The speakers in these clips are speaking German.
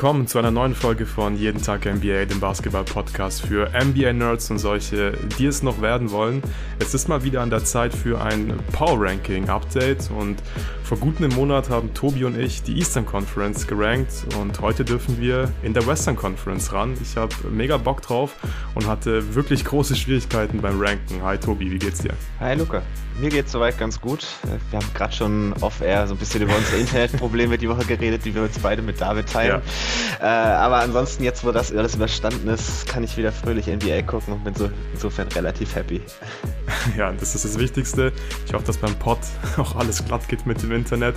Willkommen zu einer neuen Folge von Jeden Tag NBA, dem Basketball-Podcast für NBA-Nerds und solche, die es noch werden wollen. Es ist mal wieder an der Zeit für ein Power-Ranking-Update und vor gut einem Monat haben Tobi und ich die Eastern Conference gerankt und heute dürfen wir in der Western Conference ran. Ich habe mega Bock drauf und hatte wirklich große Schwierigkeiten beim Ranken. Hi Tobi, wie geht's dir? Hi Luca. Mir geht's soweit ganz gut. Wir haben gerade schon off-air so ein bisschen über unsere Internetprobleme die Woche geredet, die wir uns beide mit David teilen. Ja. Äh, aber ansonsten, jetzt wo das alles überstanden ist, kann ich wieder fröhlich NBA gucken und bin so insofern relativ happy. Ja, das ist das Wichtigste. Ich hoffe, dass beim Pod auch alles glatt geht mit dem Internet.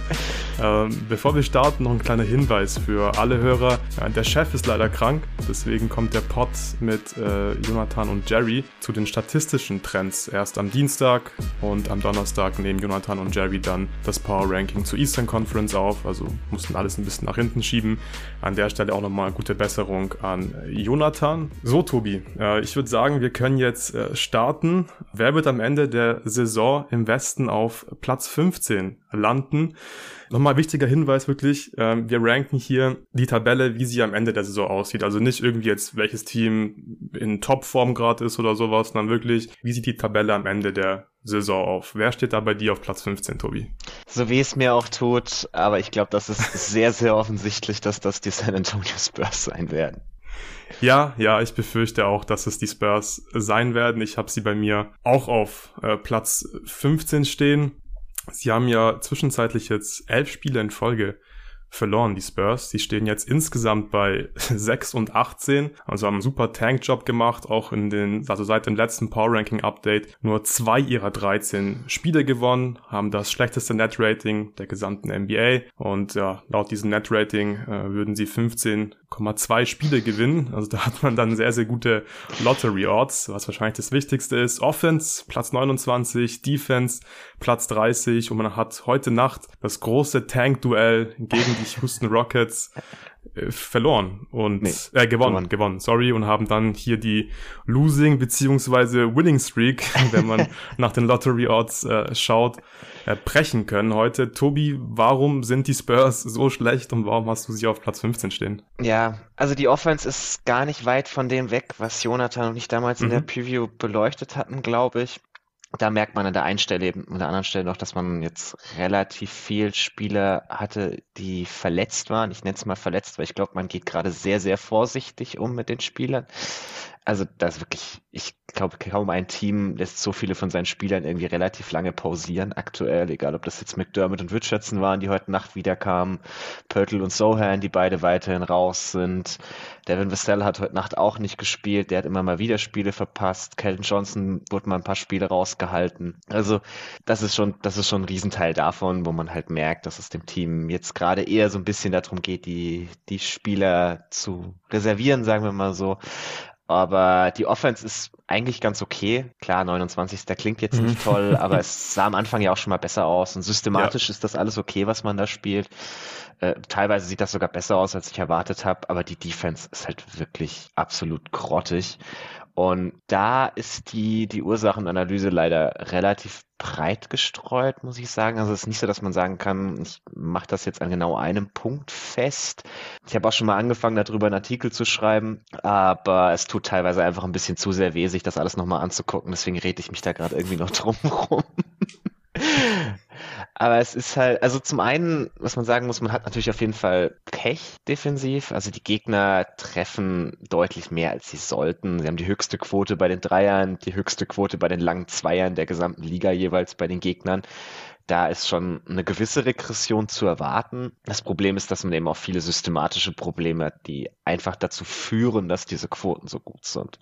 Ähm, bevor wir starten, noch ein kleiner Hinweis für alle Hörer. Ja, der Chef ist leider krank, deswegen kommt der Pod mit äh, Jonathan und Jerry zu den statistischen Trends erst am Dienstag und am Donnerstag nehmen Jonathan und Jerry dann das Power Ranking zur Eastern Conference auf. Also mussten alles ein bisschen nach hinten schieben. An der Stelle auch nochmal gute Besserung an Jonathan. So, Tobi, äh, ich würde sagen, wir können jetzt äh, starten. Wer wird am Ende der Saison im Westen auf Platz 15 landen? Nochmal wichtiger Hinweis wirklich, ähm, wir ranken hier die Tabelle, wie sie am Ende der Saison aussieht. Also nicht irgendwie jetzt, welches Team in Topform gerade ist oder sowas, sondern wirklich, wie sieht die Tabelle am Ende der Saison auf. Wer steht da bei dir auf Platz 15, Tobi? So wie es mir auch tut, aber ich glaube, das ist sehr, sehr offensichtlich, dass das die San Antonio Spurs sein werden. Ja, ja, ich befürchte auch, dass es die Spurs sein werden. Ich habe sie bei mir auch auf äh, Platz 15 stehen. Sie haben ja zwischenzeitlich jetzt elf Spiele in Folge verloren, die Spurs. Sie stehen jetzt insgesamt bei 6 und 18, also haben einen super Tank-Job gemacht, auch in den, also seit dem letzten Power-Ranking-Update nur zwei ihrer 13 Spiele gewonnen, haben das schlechteste Net-Rating der gesamten NBA und ja, laut diesem Net-Rating äh, würden sie 15,2 Spiele gewinnen, also da hat man dann sehr, sehr gute Lottery-Odds, was wahrscheinlich das Wichtigste ist. Offense, Platz 29, Defense, Platz 30 und man hat heute Nacht das große Tank-Duell gegen die die Houston Rockets äh, verloren und nee, äh, gewonnen, gewonnen, gewonnen, sorry, und haben dann hier die Losing beziehungsweise Winning Streak, wenn man nach den Lottery Odds äh, schaut, äh, brechen können heute. Tobi, warum sind die Spurs so schlecht und warum hast du sie auf Platz 15 stehen? Ja, also die Offense ist gar nicht weit von dem weg, was Jonathan und ich damals mhm. in der mhm. Preview beleuchtet hatten, glaube ich da merkt man an der einen Stelle eben, an der anderen Stelle noch, dass man jetzt relativ viel Spieler hatte, die verletzt waren. Ich nenne es mal verletzt, weil ich glaube, man geht gerade sehr, sehr vorsichtig um mit den Spielern also das wirklich, ich glaube, kaum ein Team lässt so viele von seinen Spielern irgendwie relativ lange pausieren aktuell, egal ob das jetzt McDermott und Richardson waren, die heute Nacht wiederkamen, Pörtl und Sohan, die beide weiterhin raus sind. Devin Vassell hat heute Nacht auch nicht gespielt, der hat immer mal wieder Spiele verpasst. Kelton Johnson wurde mal ein paar Spiele rausgehalten. Also das ist schon, das ist schon ein Riesenteil davon, wo man halt merkt, dass es dem Team jetzt gerade eher so ein bisschen darum geht, die, die Spieler zu reservieren, sagen wir mal so, aber die Offense ist eigentlich ganz okay. Klar, 29. klingt jetzt nicht mhm. toll, aber es sah am Anfang ja auch schon mal besser aus. Und systematisch ja. ist das alles okay, was man da spielt. Äh, teilweise sieht das sogar besser aus, als ich erwartet habe, aber die Defense ist halt wirklich absolut grottig. Und da ist die, die Ursachenanalyse leider relativ breit gestreut, muss ich sagen. Also es ist nicht so, dass man sagen kann, ich mache das jetzt an genau einem Punkt fest. Ich habe auch schon mal angefangen, darüber einen Artikel zu schreiben, aber es tut teilweise einfach ein bisschen zu sehr weh, sich das alles nochmal anzugucken. Deswegen rede ich mich da gerade irgendwie noch drum rum. Aber es ist halt, also zum einen, was man sagen muss, man hat natürlich auf jeden Fall Pech defensiv. Also die Gegner treffen deutlich mehr, als sie sollten. Sie haben die höchste Quote bei den Dreiern, die höchste Quote bei den langen Zweiern der gesamten Liga jeweils bei den Gegnern. Da ist schon eine gewisse Regression zu erwarten. Das Problem ist, dass man eben auch viele systematische Probleme hat, die einfach dazu führen, dass diese Quoten so gut sind.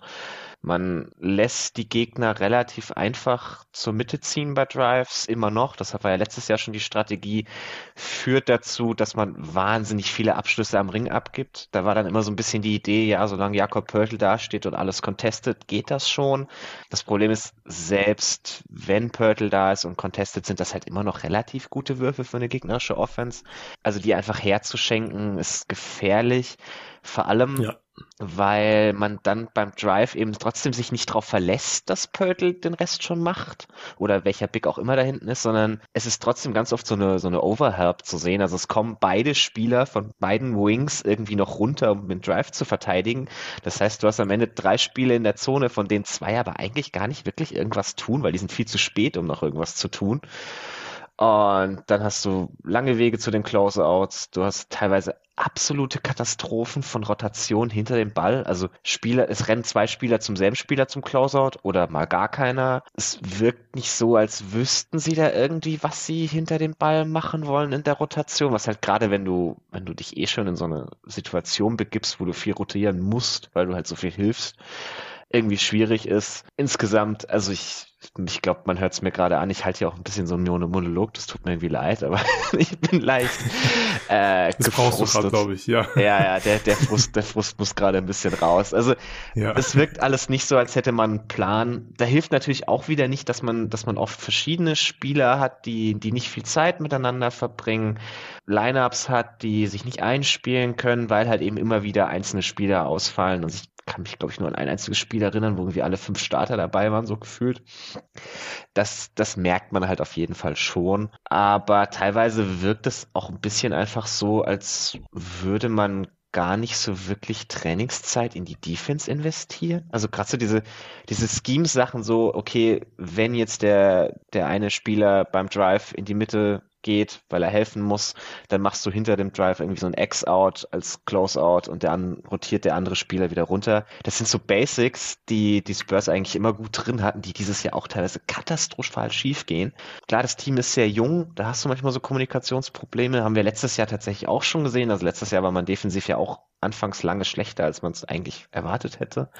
Man lässt die Gegner relativ einfach zur Mitte ziehen bei Drives, immer noch. Das war ja letztes Jahr schon die Strategie. Führt dazu, dass man wahnsinnig viele Abschlüsse am Ring abgibt. Da war dann immer so ein bisschen die Idee, ja, solange Jakob Pörtl dasteht und alles contestet, geht das schon. Das Problem ist, selbst wenn Pörtl da ist und contestet, sind das halt immer noch relativ gute Würfe für eine gegnerische Offense. Also die einfach herzuschenken, ist gefährlich. Vor allem, ja weil man dann beim Drive eben trotzdem sich nicht darauf verlässt, dass Pörtl den Rest schon macht oder welcher Big auch immer da hinten ist, sondern es ist trotzdem ganz oft so eine, so eine Overhelp zu sehen. Also es kommen beide Spieler von beiden Wings irgendwie noch runter, um den Drive zu verteidigen. Das heißt, du hast am Ende drei Spiele in der Zone, von denen zwei aber eigentlich gar nicht wirklich irgendwas tun, weil die sind viel zu spät, um noch irgendwas zu tun. Und dann hast du lange Wege zu den Closeouts. Du hast teilweise absolute Katastrophen von Rotation hinter dem Ball. Also Spieler, es rennen zwei Spieler zum selben Spieler zum Closeout oder mal gar keiner. Es wirkt nicht so, als wüssten sie da irgendwie, was sie hinter dem Ball machen wollen in der Rotation. Was halt gerade, wenn du, wenn du dich eh schon in so eine Situation begibst, wo du viel rotieren musst, weil du halt so viel hilfst, irgendwie schwierig ist. Insgesamt, also ich ich glaube, man hört es mir gerade an. Ich halte ja auch ein bisschen so einen Monolog. Das tut mir irgendwie leid, aber ich bin leicht. Äh, das gerade, glaube ich, ja. Ja, ja, der, der, Frust, der Frust muss gerade ein bisschen raus. Also, ja. es wirkt alles nicht so, als hätte man einen Plan. Da hilft natürlich auch wieder nicht, dass man, dass man oft verschiedene Spieler hat, die, die nicht viel Zeit miteinander verbringen, Lineups hat, die sich nicht einspielen können, weil halt eben immer wieder einzelne Spieler ausfallen. Und ich kann mich, glaube ich, nur an ein einziges Spiel erinnern, wo irgendwie alle fünf Starter dabei waren, so gefühlt. Das, das merkt man halt auf jeden Fall schon. Aber teilweise wirkt es auch ein bisschen einfach so, als würde man gar nicht so wirklich Trainingszeit in die Defense investieren. Also gerade so diese, diese Schemes-Sachen so, okay, wenn jetzt der, der eine Spieler beim Drive in die Mitte geht, weil er helfen muss, dann machst du hinter dem Drive irgendwie so ein X-Out als Close-Out und dann rotiert der andere Spieler wieder runter. Das sind so Basics, die die Spurs eigentlich immer gut drin hatten, die dieses Jahr auch teilweise katastrophal schief gehen. Klar, das Team ist sehr jung, da hast du manchmal so Kommunikationsprobleme, haben wir letztes Jahr tatsächlich auch schon gesehen. Also letztes Jahr war man defensiv ja auch anfangs lange schlechter, als man es eigentlich erwartet hätte.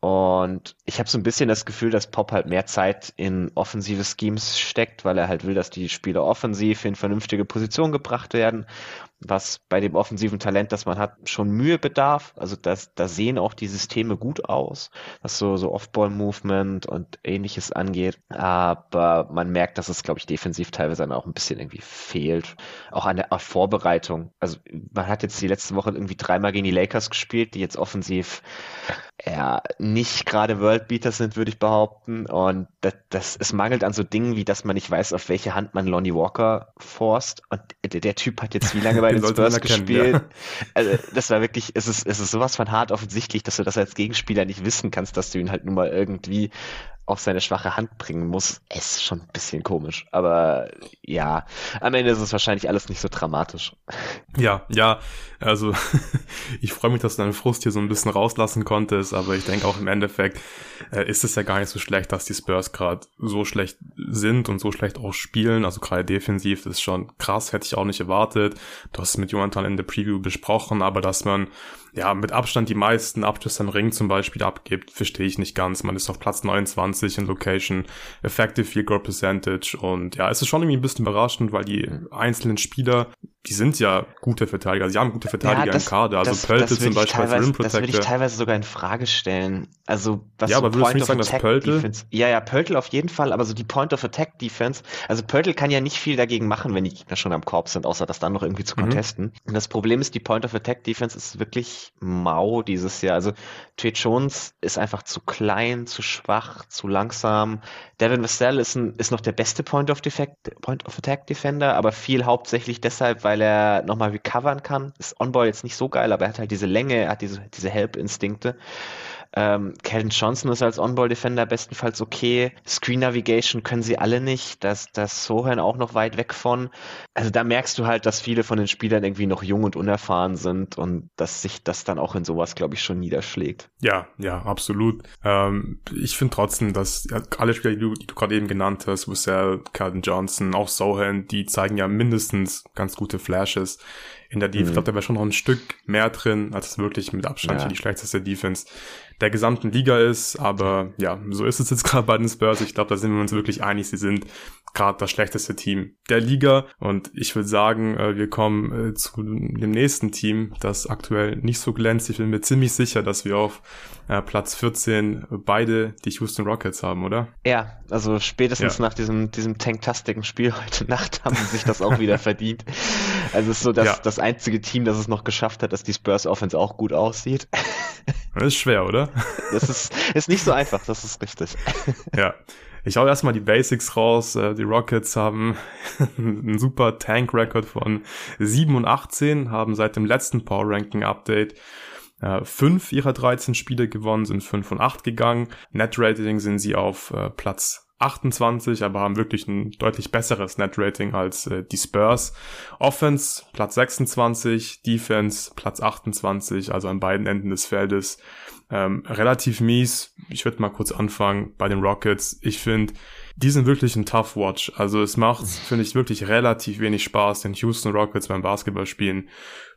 Und ich habe so ein bisschen das Gefühl, dass Pop halt mehr Zeit in offensive Schemes steckt, weil er halt will, dass die Spieler offensiv in vernünftige Position gebracht werden was bei dem offensiven Talent, das man hat, schon Mühe bedarf. Also das, da sehen auch die Systeme gut aus, was so, so Off-Ball-Movement und ähnliches angeht. Aber man merkt, dass es, glaube ich, defensiv teilweise auch ein bisschen irgendwie fehlt. Auch an der Vorbereitung. Also man hat jetzt die letzte Woche irgendwie dreimal gegen die Lakers gespielt, die jetzt offensiv ja, nicht gerade Worldbeater sind, würde ich behaupten. Und das, das, es mangelt an so Dingen, wie dass man nicht weiß, auf welche Hand man Lonnie Walker forst. Und der, der Typ hat jetzt wie lange bei den Spurs gespielt? Ja. Also, das war wirklich, es ist, es ist sowas von hart offensichtlich, dass du das als Gegenspieler nicht wissen kannst, dass du ihn halt nun mal irgendwie auf seine schwache Hand bringen muss, ist schon ein bisschen komisch. Aber ja, am Ende ist es wahrscheinlich alles nicht so dramatisch. Ja, ja, also ich freue mich, dass du deinen Frust hier so ein bisschen rauslassen konntest, aber ich denke auch im Endeffekt äh, ist es ja gar nicht so schlecht, dass die Spurs gerade so schlecht sind und so schlecht auch spielen. Also gerade defensiv ist schon krass, hätte ich auch nicht erwartet. Du hast es mit Jonathan in der Preview besprochen, aber dass man ja, mit Abstand die meisten Abschlüsse im Ring zum Beispiel abgibt, verstehe ich nicht ganz. Man ist auf Platz 29 in Location, Effective Field Goal Percentage und ja, es ist schon irgendwie ein bisschen überraschend, weil die einzelnen Spieler, die sind ja gute Verteidiger, sie haben gute Verteidiger ja, das, im Kader, also Pöltl zum Beispiel als Rim Protector. Das würde ich teilweise sogar in Frage stellen. Also, was ja, so aber würdest du nicht sagen, dass? Defense, ja, ja, Pöltl auf jeden Fall, aber so die Point of Attack Defense, also Pöltl kann ja nicht viel dagegen machen, wenn die Gegner schon am Korb sind, außer das dann noch irgendwie zu mhm. contesten. Mhm. Und das Problem ist, die Point of Attack Defense ist wirklich mau dieses Jahr. Also Trey Jones ist einfach zu klein, zu schwach, zu langsam. Devin Vassell ist, ein, ist noch der beste Point of, Defect, Point of Attack Defender, aber viel hauptsächlich deshalb, weil er nochmal recovern kann. Ist On-Ball jetzt nicht so geil, aber er hat halt diese Länge, er hat diese, diese Help-Instinkte. Ähm, Calvin Johnson ist als On-Ball-Defender bestenfalls okay. Screen Navigation können sie alle nicht. Das, das Sohan auch noch weit weg von. Also da merkst du halt, dass viele von den Spielern irgendwie noch jung und unerfahren sind und dass sich das dann auch in sowas, glaube ich, schon niederschlägt. Ja, ja, absolut. Ähm, ich finde trotzdem, dass alle Spieler, die du, du gerade eben genannt hast, Russell, Calvin Johnson, auch Sohan, die zeigen ja mindestens ganz gute Flashes in der Defense. Mhm. Ich glaube, da wäre schon noch ein Stück mehr drin, als es wirklich mit Abstand ja. die schlechteste Defense der gesamten Liga ist. Aber ja, so ist es jetzt gerade bei den Spurs. Ich glaube, da sind wir uns wirklich einig. Sie sind gerade das schlechteste Team der Liga. Und ich würde sagen, äh, wir kommen äh, zu dem nächsten Team, das aktuell nicht so glänzt. Ich bin mir ziemlich sicher, dass wir auf äh, Platz 14 beide die Houston Rockets haben, oder? Ja, also spätestens ja. nach diesem, diesem tanktastigen Spiel heute Nacht haben sie sich das auch wieder verdient. Also es ist so das, ja. das einzige Team, das es noch geschafft hat, dass die Spurs Offense auch gut aussieht. Das ist schwer, oder? Das ist, ist nicht so einfach, das ist richtig. Ja. Ich hau erstmal die Basics raus. Äh, die Rockets haben einen super Tank-Record von 7 und 18, haben seit dem letzten Power Ranking Update äh, fünf ihrer 13 Spiele gewonnen, sind 5 und 8 gegangen. Net Rating sind sie auf äh, Platz 28, aber haben wirklich ein deutlich besseres Net-Rating als äh, die Spurs. Offense Platz 26, Defense Platz 28, also an beiden Enden des Feldes. Ähm, relativ mies. Ich würde mal kurz anfangen bei den Rockets. Ich finde, die sind wirklich ein Tough Watch. Also es macht, finde ich, wirklich relativ wenig Spaß, den Houston Rockets beim Basketballspielen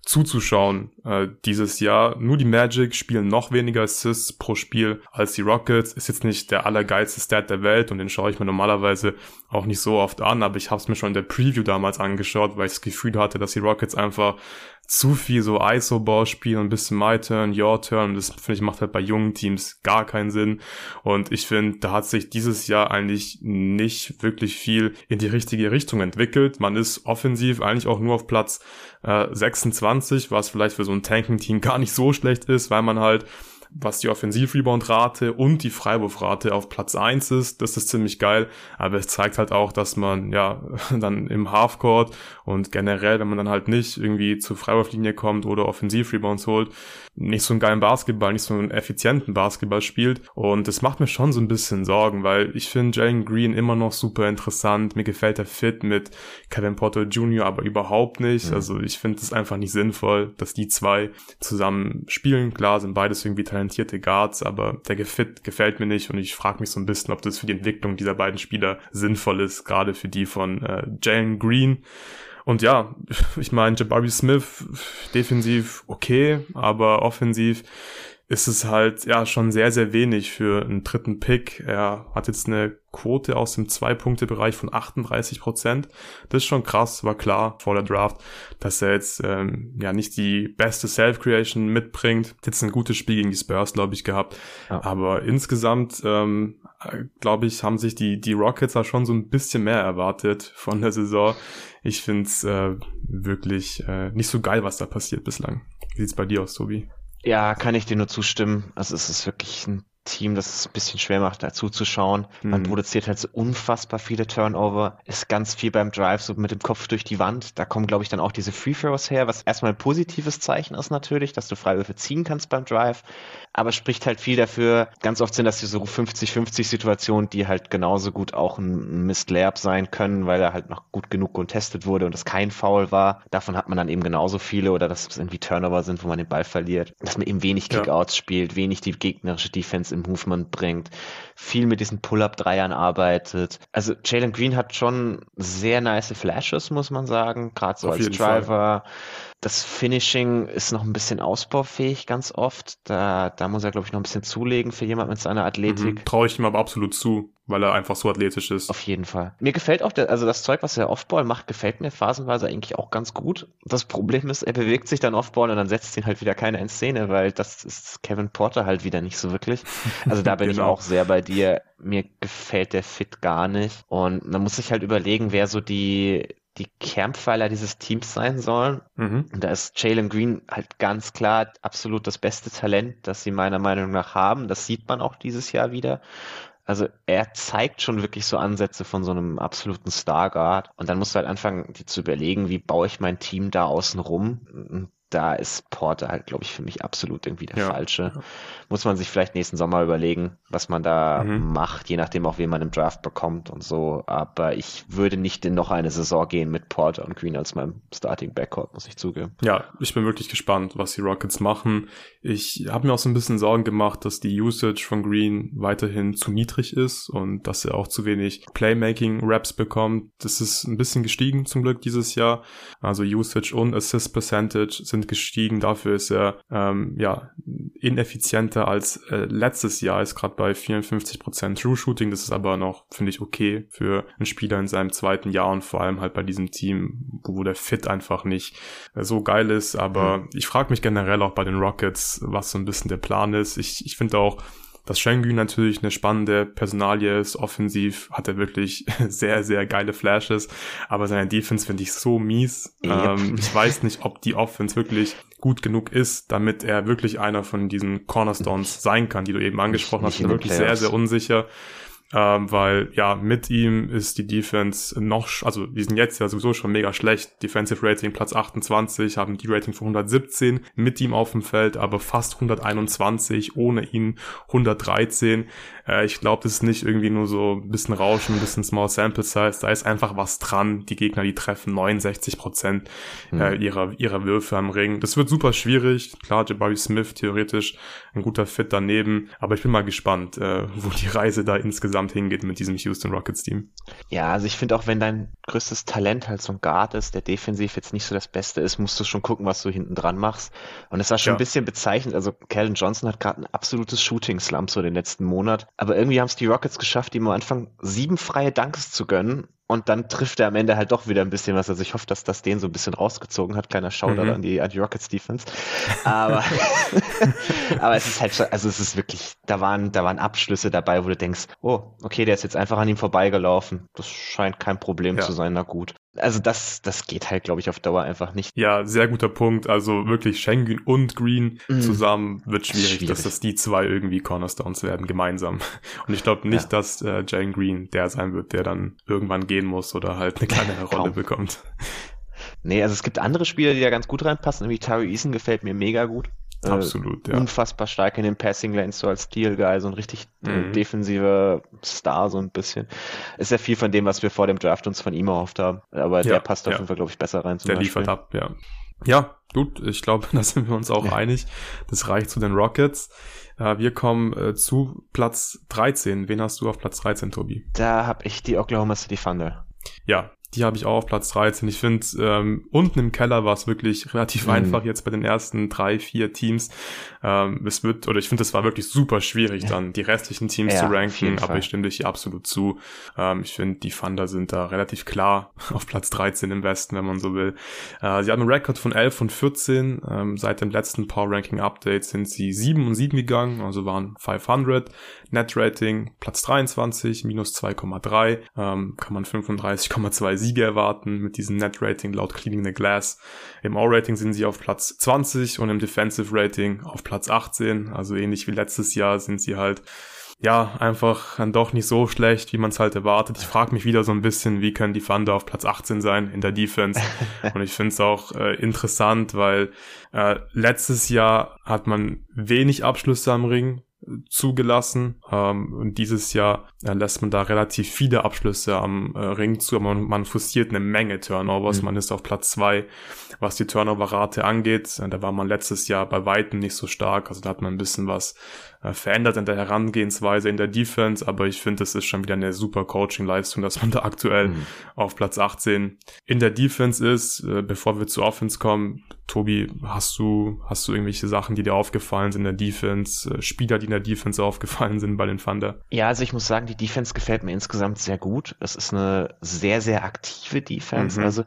zuzuschauen äh, dieses Jahr. Nur die Magic spielen noch weniger Assists pro Spiel als die Rockets. Ist jetzt nicht der allergeilste Stat der Welt und den schaue ich mir normalerweise auch nicht so oft an, aber ich habe es mir schon in der Preview damals angeschaut, weil ich das Gefühl hatte, dass die Rockets einfach zu viel so ISO-Ball spielen und ein bisschen My Turn, Your Turn. Das finde ich macht halt bei jungen Teams gar keinen Sinn. Und ich finde, da hat sich dieses Jahr eigentlich nicht wirklich viel in die richtige Richtung entwickelt. Man ist offensiv eigentlich auch nur auf Platz äh, 26, was vielleicht für so ein Tanking-Team gar nicht so schlecht ist, weil man halt was die Offensiv-Rebound-Rate und die Freiwurfrate auf Platz eins ist. Das ist ziemlich geil. Aber es zeigt halt auch, dass man ja dann im Halfcourt und generell, wenn man dann halt nicht irgendwie zur Freiwurflinie kommt oder Offensiv-Rebounds holt, nicht so einen geilen Basketball, nicht so einen effizienten Basketball spielt. Und das macht mir schon so ein bisschen Sorgen, weil ich finde Jalen Green immer noch super interessant. Mir gefällt der Fit mit Kevin Porter Jr. aber überhaupt nicht. Mhm. Also ich finde es einfach nicht sinnvoll, dass die zwei zusammen spielen. Klar sind beides irgendwie talentierte Guards, aber der Fit gefällt mir nicht und ich frage mich so ein bisschen, ob das für die Entwicklung dieser beiden Spieler sinnvoll ist, gerade für die von äh, Jalen Green. Und ja, ich meine, Jabari Smith defensiv okay, aber offensiv ist es halt ja schon sehr, sehr wenig für einen dritten Pick. Er hat jetzt eine Quote aus dem Zwei-Punkte-Bereich von 38 Prozent. Das ist schon krass, war klar vor der Draft, dass er jetzt ähm, ja nicht die beste Self-Creation mitbringt. Jetzt ein gutes Spiel gegen die Spurs, glaube ich, gehabt. Ja. Aber insgesamt, ähm, glaube ich, haben sich die, die Rockets da schon so ein bisschen mehr erwartet von der Saison. Ich finde es äh, wirklich äh, nicht so geil, was da passiert bislang. Wie sieht's bei dir aus, Tobi? Ja, kann ich dir nur zustimmen. Also es ist wirklich ein Team, das es ein bisschen schwer macht, dazu zu schauen. Man mhm. produziert halt so unfassbar viele Turnover, ist ganz viel beim Drive so mit dem Kopf durch die Wand. Da kommen, glaube ich, dann auch diese Free Throws her, was erstmal ein positives Zeichen ist natürlich, dass du Freiwürfe ziehen kannst beim Drive. Aber spricht halt viel dafür. Ganz oft sind das hier so 50-50 Situationen, die halt genauso gut auch ein Mist Layup sein können, weil er halt noch gut genug contestet wurde und es kein Foul war. Davon hat man dann eben genauso viele oder dass es irgendwie Turnover sind, wo man den Ball verliert. Dass man eben wenig Kickouts ja. spielt, wenig die gegnerische Defense im Movement bringt, viel mit diesen Pull-Up-Dreiern arbeitet. Also Jalen Green hat schon sehr nice Flashes, muss man sagen, gerade so Auf als Driver. Fall. Das Finishing ist noch ein bisschen ausbaufähig ganz oft. Da, da muss er, glaube ich, noch ein bisschen zulegen für jemand mit seiner Athletik. Mhm, Traue ich ihm aber absolut zu, weil er einfach so athletisch ist. Auf jeden Fall. Mir gefällt auch, der, also das Zeug, was er Offball macht, gefällt mir phasenweise eigentlich auch ganz gut. Das Problem ist, er bewegt sich dann Offball und dann setzt ihn halt wieder keiner in Szene, weil das ist Kevin Porter halt wieder nicht so wirklich. Also da bin genau. ich auch sehr bei dir. Mir gefällt der Fit gar nicht. Und dann muss ich halt überlegen, wer so die die Kernpfeiler dieses Teams sein sollen. Mhm. Und da ist Jalen Green halt ganz klar absolut das beste Talent, das sie meiner Meinung nach haben. Das sieht man auch dieses Jahr wieder. Also er zeigt schon wirklich so Ansätze von so einem absoluten Starguard. Und dann musst du halt anfangen, dir zu überlegen, wie baue ich mein Team da außen rum da ist Porter halt, glaube ich, für mich absolut irgendwie der ja. falsche. Muss man sich vielleicht nächsten Sommer überlegen, was man da mhm. macht, je nachdem auch, wen man im Draft bekommt und so. Aber ich würde nicht in noch eine Saison gehen mit Porter und Green als meinem Starting Backcourt, muss ich zugeben. Ja, ich bin wirklich gespannt, was die Rockets machen. Ich habe mir auch so ein bisschen Sorgen gemacht, dass die Usage von Green weiterhin zu niedrig ist und dass er auch zu wenig Playmaking-Raps bekommt. Das ist ein bisschen gestiegen zum Glück dieses Jahr. Also Usage und Assist Percentage sind gestiegen. Dafür ist er ähm, ja ineffizienter als äh, letztes Jahr. Ist gerade bei 54% True Shooting. Das ist aber noch finde ich okay für einen Spieler in seinem zweiten Jahr und vor allem halt bei diesem Team, wo der Fit einfach nicht äh, so geil ist. Aber mhm. ich frage mich generell auch bei den Rockets, was so ein bisschen der Plan ist. Ich, ich finde auch dass Schengen natürlich eine spannende Personalie ist, offensiv hat er wirklich sehr, sehr geile Flashes, aber seine Defense finde ich so mies. Yep. Ähm, ich weiß nicht, ob die Offense wirklich gut genug ist, damit er wirklich einer von diesen Cornerstones sein kann, die du eben angesprochen hast. Nicht wirklich sehr, sehr unsicher ähm, weil ja, mit ihm ist die Defense noch, also die sind jetzt ja sowieso schon mega schlecht. Defensive Rating Platz 28, haben die Rating von 117 mit ihm auf dem Feld, aber fast 121, ohne ihn 113. Äh, ich glaube, das ist nicht irgendwie nur so ein bisschen Rauschen, ein bisschen Small Sample Size, da ist einfach was dran. Die Gegner, die treffen 69 Prozent äh, mhm. ihrer, ihrer Würfe am Ring. Das wird super schwierig. Klar, Jabari Smith theoretisch ein guter Fit daneben, aber ich bin mal gespannt, äh, wo die Reise da insgesamt insgesamt hingeht mit diesem Houston Rockets Team. Ja, also ich finde auch, wenn dein größtes Talent halt so ein Guard ist, der defensiv jetzt nicht so das Beste ist, musst du schon gucken, was du hinten dran machst. Und es war schon ja. ein bisschen bezeichnend. Also Calvin Johnson hat gerade ein absolutes Shooting-Slump so den letzten Monat. Aber irgendwie haben es die Rockets geschafft, ihm am Anfang sieben freie Dunks zu gönnen und dann trifft er am Ende halt doch wieder ein bisschen was. Also ich hoffe, dass das den so ein bisschen rausgezogen hat. Kleiner Shoutout mhm. an, die, an die Rockets Defense. Aber, aber es ist halt schon, also es ist wirklich, da waren, da waren Abschlüsse dabei, wo du denkst, oh, okay, der ist jetzt einfach an ihm vorbeigelaufen. Das scheint kein Problem ja. zu sein. Na gut also das, das geht halt, glaube ich, auf Dauer einfach nicht. Ja, sehr guter Punkt. Also wirklich Schengen und Green mm. zusammen wird schwierig, schwierig, dass das die zwei irgendwie Cornerstones werden, gemeinsam. Und ich glaube nicht, ja. dass äh, Jane Green der sein wird, der dann irgendwann gehen muss oder halt eine kleinere Rolle bekommt. Nee, also es gibt andere Spieler, die da ganz gut reinpassen. Nämlich Tari Eason gefällt mir mega gut. Äh, Absolut, ja. Unfassbar stark in den Passing Lanes, so als Steel Guy, so ein richtig äh, mhm. defensiver Star, so ein bisschen. Ist ja viel von dem, was wir vor dem Draft uns von ihm erhofft haben. Aber ja, der passt auf jeden Fall, glaube ich, besser rein. Zum der Beispiel. liefert ab, ja. Ja, gut, ich glaube, da sind wir uns auch ja. einig. Das reicht zu den Rockets. Äh, wir kommen äh, zu Platz 13. Wen hast du auf Platz 13, Tobi? Da habe ich die Oklahoma City Thunder. Ja, die habe ich auch auf Platz 13. Ich finde, ähm, unten im Keller war es wirklich relativ mhm. einfach jetzt bei den ersten drei, vier Teams. Ähm, es wird, oder ich finde, es war wirklich super schwierig, dann die restlichen Teams ja, zu ranken, aber ich stimme dich absolut zu. Ähm, ich finde, die Thunder sind da relativ klar auf Platz 13 im Westen, wenn man so will. Äh, sie haben einen Rekord von 11 und 14. Ähm, seit dem letzten Power Ranking Update sind sie 7 und 7 gegangen, also waren 500. Net Rating Platz 23, minus 2,3. Ähm, kann man 35,2 Siege erwarten mit diesem Net Rating laut Cleaning the Glass. Im All-Rating sind sie auf Platz 20 und im Defensive Rating auf Platz 18. Also ähnlich wie letztes Jahr sind sie halt ja, einfach dann doch nicht so schlecht, wie man es halt erwartet. Ich frage mich wieder so ein bisschen, wie können die Thunder auf Platz 18 sein in der Defense? Und ich finde es auch äh, interessant, weil äh, letztes Jahr hat man wenig Abschlüsse am Ring zugelassen. Ähm, und dieses Jahr äh, lässt man da relativ viele Abschlüsse am äh, Ring zu, aber man, man frustriert eine Menge Turnovers. Mhm. Man ist auf Platz zwei, was die Turnover-Rate angeht. Da war man letztes Jahr bei Weitem nicht so stark. Also da hat man ein bisschen was verändert in der Herangehensweise in der Defense, aber ich finde, es ist schon wieder eine super Coaching-Leistung, dass man da aktuell mhm. auf Platz 18 in der Defense ist. Äh, bevor wir zu Offense kommen, Tobi, hast du, hast du irgendwelche Sachen, die dir aufgefallen sind in der Defense, äh, Spieler, die in der Defense aufgefallen sind bei den Thunder? Ja, also ich muss sagen, die Defense gefällt mir insgesamt sehr gut. Es ist eine sehr, sehr aktive Defense. Mhm. Also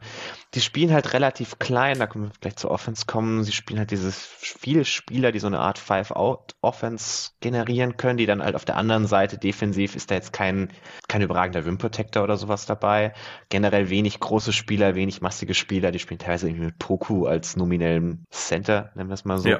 die spielen halt relativ klein, da können wir vielleicht zur Offense kommen. Sie spielen halt diese viele Spieler, die so eine Art Five-Out-Offense generieren können, die dann halt auf der anderen Seite defensiv ist da jetzt kein, kein überragender Rim Protector oder sowas dabei. Generell wenig große Spieler, wenig massige Spieler, die spielen teilweise irgendwie mit Poku als nominellem Center, nennen wir es mal so. Ja.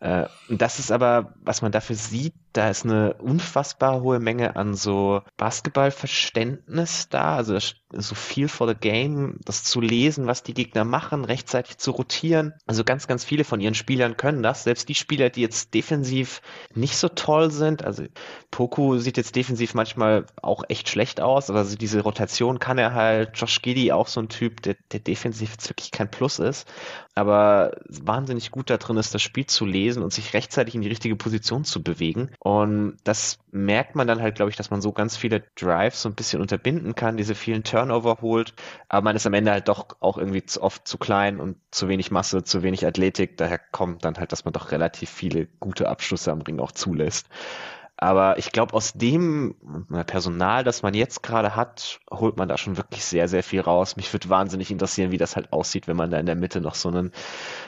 Äh, und das ist aber, was man dafür sieht, da ist eine unfassbar hohe Menge an so Basketballverständnis da, also so viel for the game, das zu lesen, was die Gegner machen, rechtzeitig zu rotieren. Also ganz, ganz viele von ihren Spielern können das. Selbst die Spieler, die jetzt defensiv nicht so toll sind, also Poku sieht jetzt defensiv manchmal auch echt schlecht aus, also diese Rotation kann er halt. Josh Giddy auch so ein Typ, der, der defensiv jetzt wirklich kein Plus ist, aber wahnsinnig gut da drin ist, das Spiel zu lesen und sich rechtzeitig in die richtige Position zu bewegen. Und das merkt man dann halt, glaube ich, dass man so ganz viele Drives so ein bisschen unterbinden kann, diese vielen Turnover holt, aber man ist am Ende halt doch auch irgendwie zu oft zu klein und zu wenig Masse, zu wenig Athletik. Daher kommt dann halt, dass man doch relativ viele gute Abschlüsse am Ring auch zulässt. Aber ich glaube, aus dem Personal, das man jetzt gerade hat, holt man da schon wirklich sehr, sehr viel raus. Mich würde wahnsinnig interessieren, wie das halt aussieht, wenn man da in der Mitte noch so einen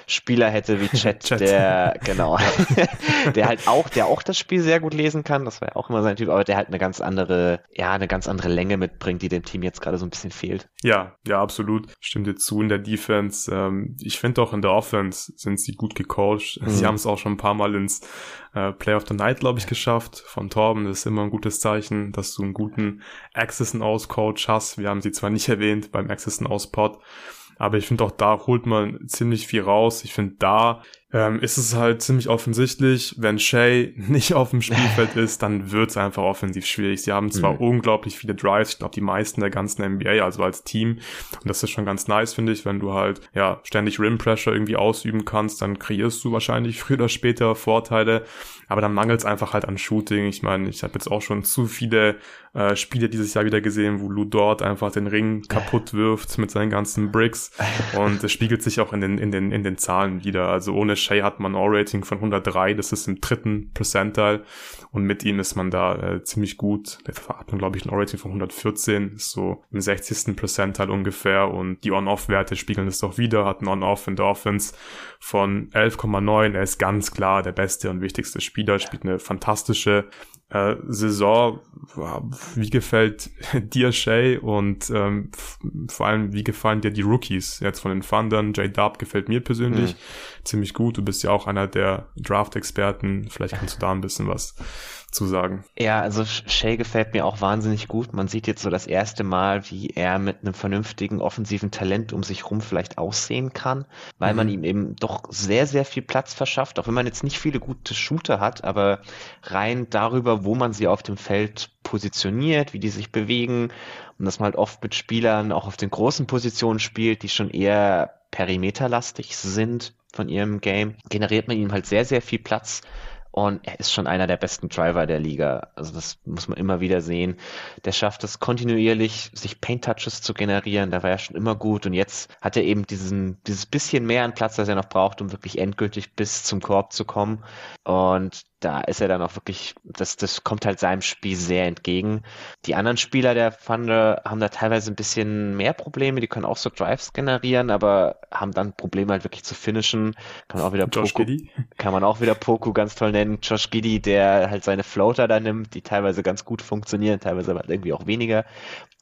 Spieler hätte wie Chat, Chat. der, genau, der halt auch, der auch das Spiel sehr gut lesen kann. Das war ja auch immer sein Typ, aber der halt eine ganz andere, ja, eine ganz andere Länge mitbringt, die dem Team jetzt gerade so ein bisschen fehlt. Ja, ja, absolut. Stimmt dir zu in der Defense. Ähm, ich finde auch in der Offense sind sie gut gecoacht. Mhm. Sie haben es auch schon ein paar Mal ins äh, Play of the Night, glaube ich, geschafft. Von Torben, das ist immer ein gutes Zeichen, dass du einen guten Access and Aus Coach hast. Wir haben sie zwar nicht erwähnt beim Access and Aus Pod, aber ich finde auch da holt man ziemlich viel raus. Ich finde da ähm, ist es halt ziemlich offensichtlich, wenn Shay nicht auf dem Spielfeld ist, dann wird es einfach offensiv schwierig. Sie haben zwar mhm. unglaublich viele Drives, ich glaube die meisten der ganzen NBA, also als Team. Und das ist schon ganz nice, finde ich, wenn du halt ja ständig Rim Pressure irgendwie ausüben kannst, dann kreierst du wahrscheinlich früher oder später Vorteile. Aber dann mangelt es einfach halt an Shooting. Ich meine, ich habe jetzt auch schon zu viele äh, Spiele dieses Jahr wieder gesehen, wo Lou Dort einfach den Ring kaputt wirft mit seinen ganzen Bricks. Und es spiegelt sich auch in den, in den, in den Zahlen wieder. Also ohne Shea hat man ein All-Rating von 103, das ist im dritten Percentile. Und mit ihm ist man da äh, ziemlich gut. Der hat man, glaube ich, ein All-Rating von 114, ist so im 60. Percentile ungefähr. Und die On-Off-Werte spiegeln es doch wieder, hat ein On-Off in der Offense von 11,9. Er ist ganz klar der beste und wichtigste Spieler, spielt eine fantastische äh, Saison. Wie gefällt dir Shay und ähm, vor allem, wie gefallen dir die Rookies jetzt von den Fundern? J Dub gefällt mir persönlich mhm. ziemlich gut. Du bist ja auch einer der Draft-Experten. Vielleicht kannst du da ein bisschen was zu sagen. Ja, also Shay gefällt mir auch wahnsinnig gut. Man sieht jetzt so das erste Mal, wie er mit einem vernünftigen offensiven Talent um sich rum vielleicht aussehen kann, weil mhm. man ihm eben doch sehr, sehr viel Platz verschafft, auch wenn man jetzt nicht viele gute Shooter hat, aber rein darüber, wo man sie auf dem Feld positioniert, wie die sich bewegen und dass man halt oft mit Spielern auch auf den großen Positionen spielt, die schon eher perimeterlastig sind von ihrem Game, generiert man ihm halt sehr, sehr viel Platz und er ist schon einer der besten Driver der Liga. Also das muss man immer wieder sehen. Der schafft es kontinuierlich, sich Paint Touches zu generieren. Da war er schon immer gut. Und jetzt hat er eben diesen, dieses bisschen mehr an Platz, das er noch braucht, um wirklich endgültig bis zum Korb zu kommen. Und da ist er dann auch wirklich, das, das kommt halt seinem Spiel sehr entgegen. Die anderen Spieler der Thunder haben da teilweise ein bisschen mehr Probleme, die können auch so Drives generieren, aber haben dann Probleme halt wirklich zu finishen. Kann man auch wieder Josh Poku, Giddy. kann man auch wieder Poku ganz toll nennen. Josh Giddy, der halt seine Floater da nimmt, die teilweise ganz gut funktionieren, teilweise aber irgendwie auch weniger.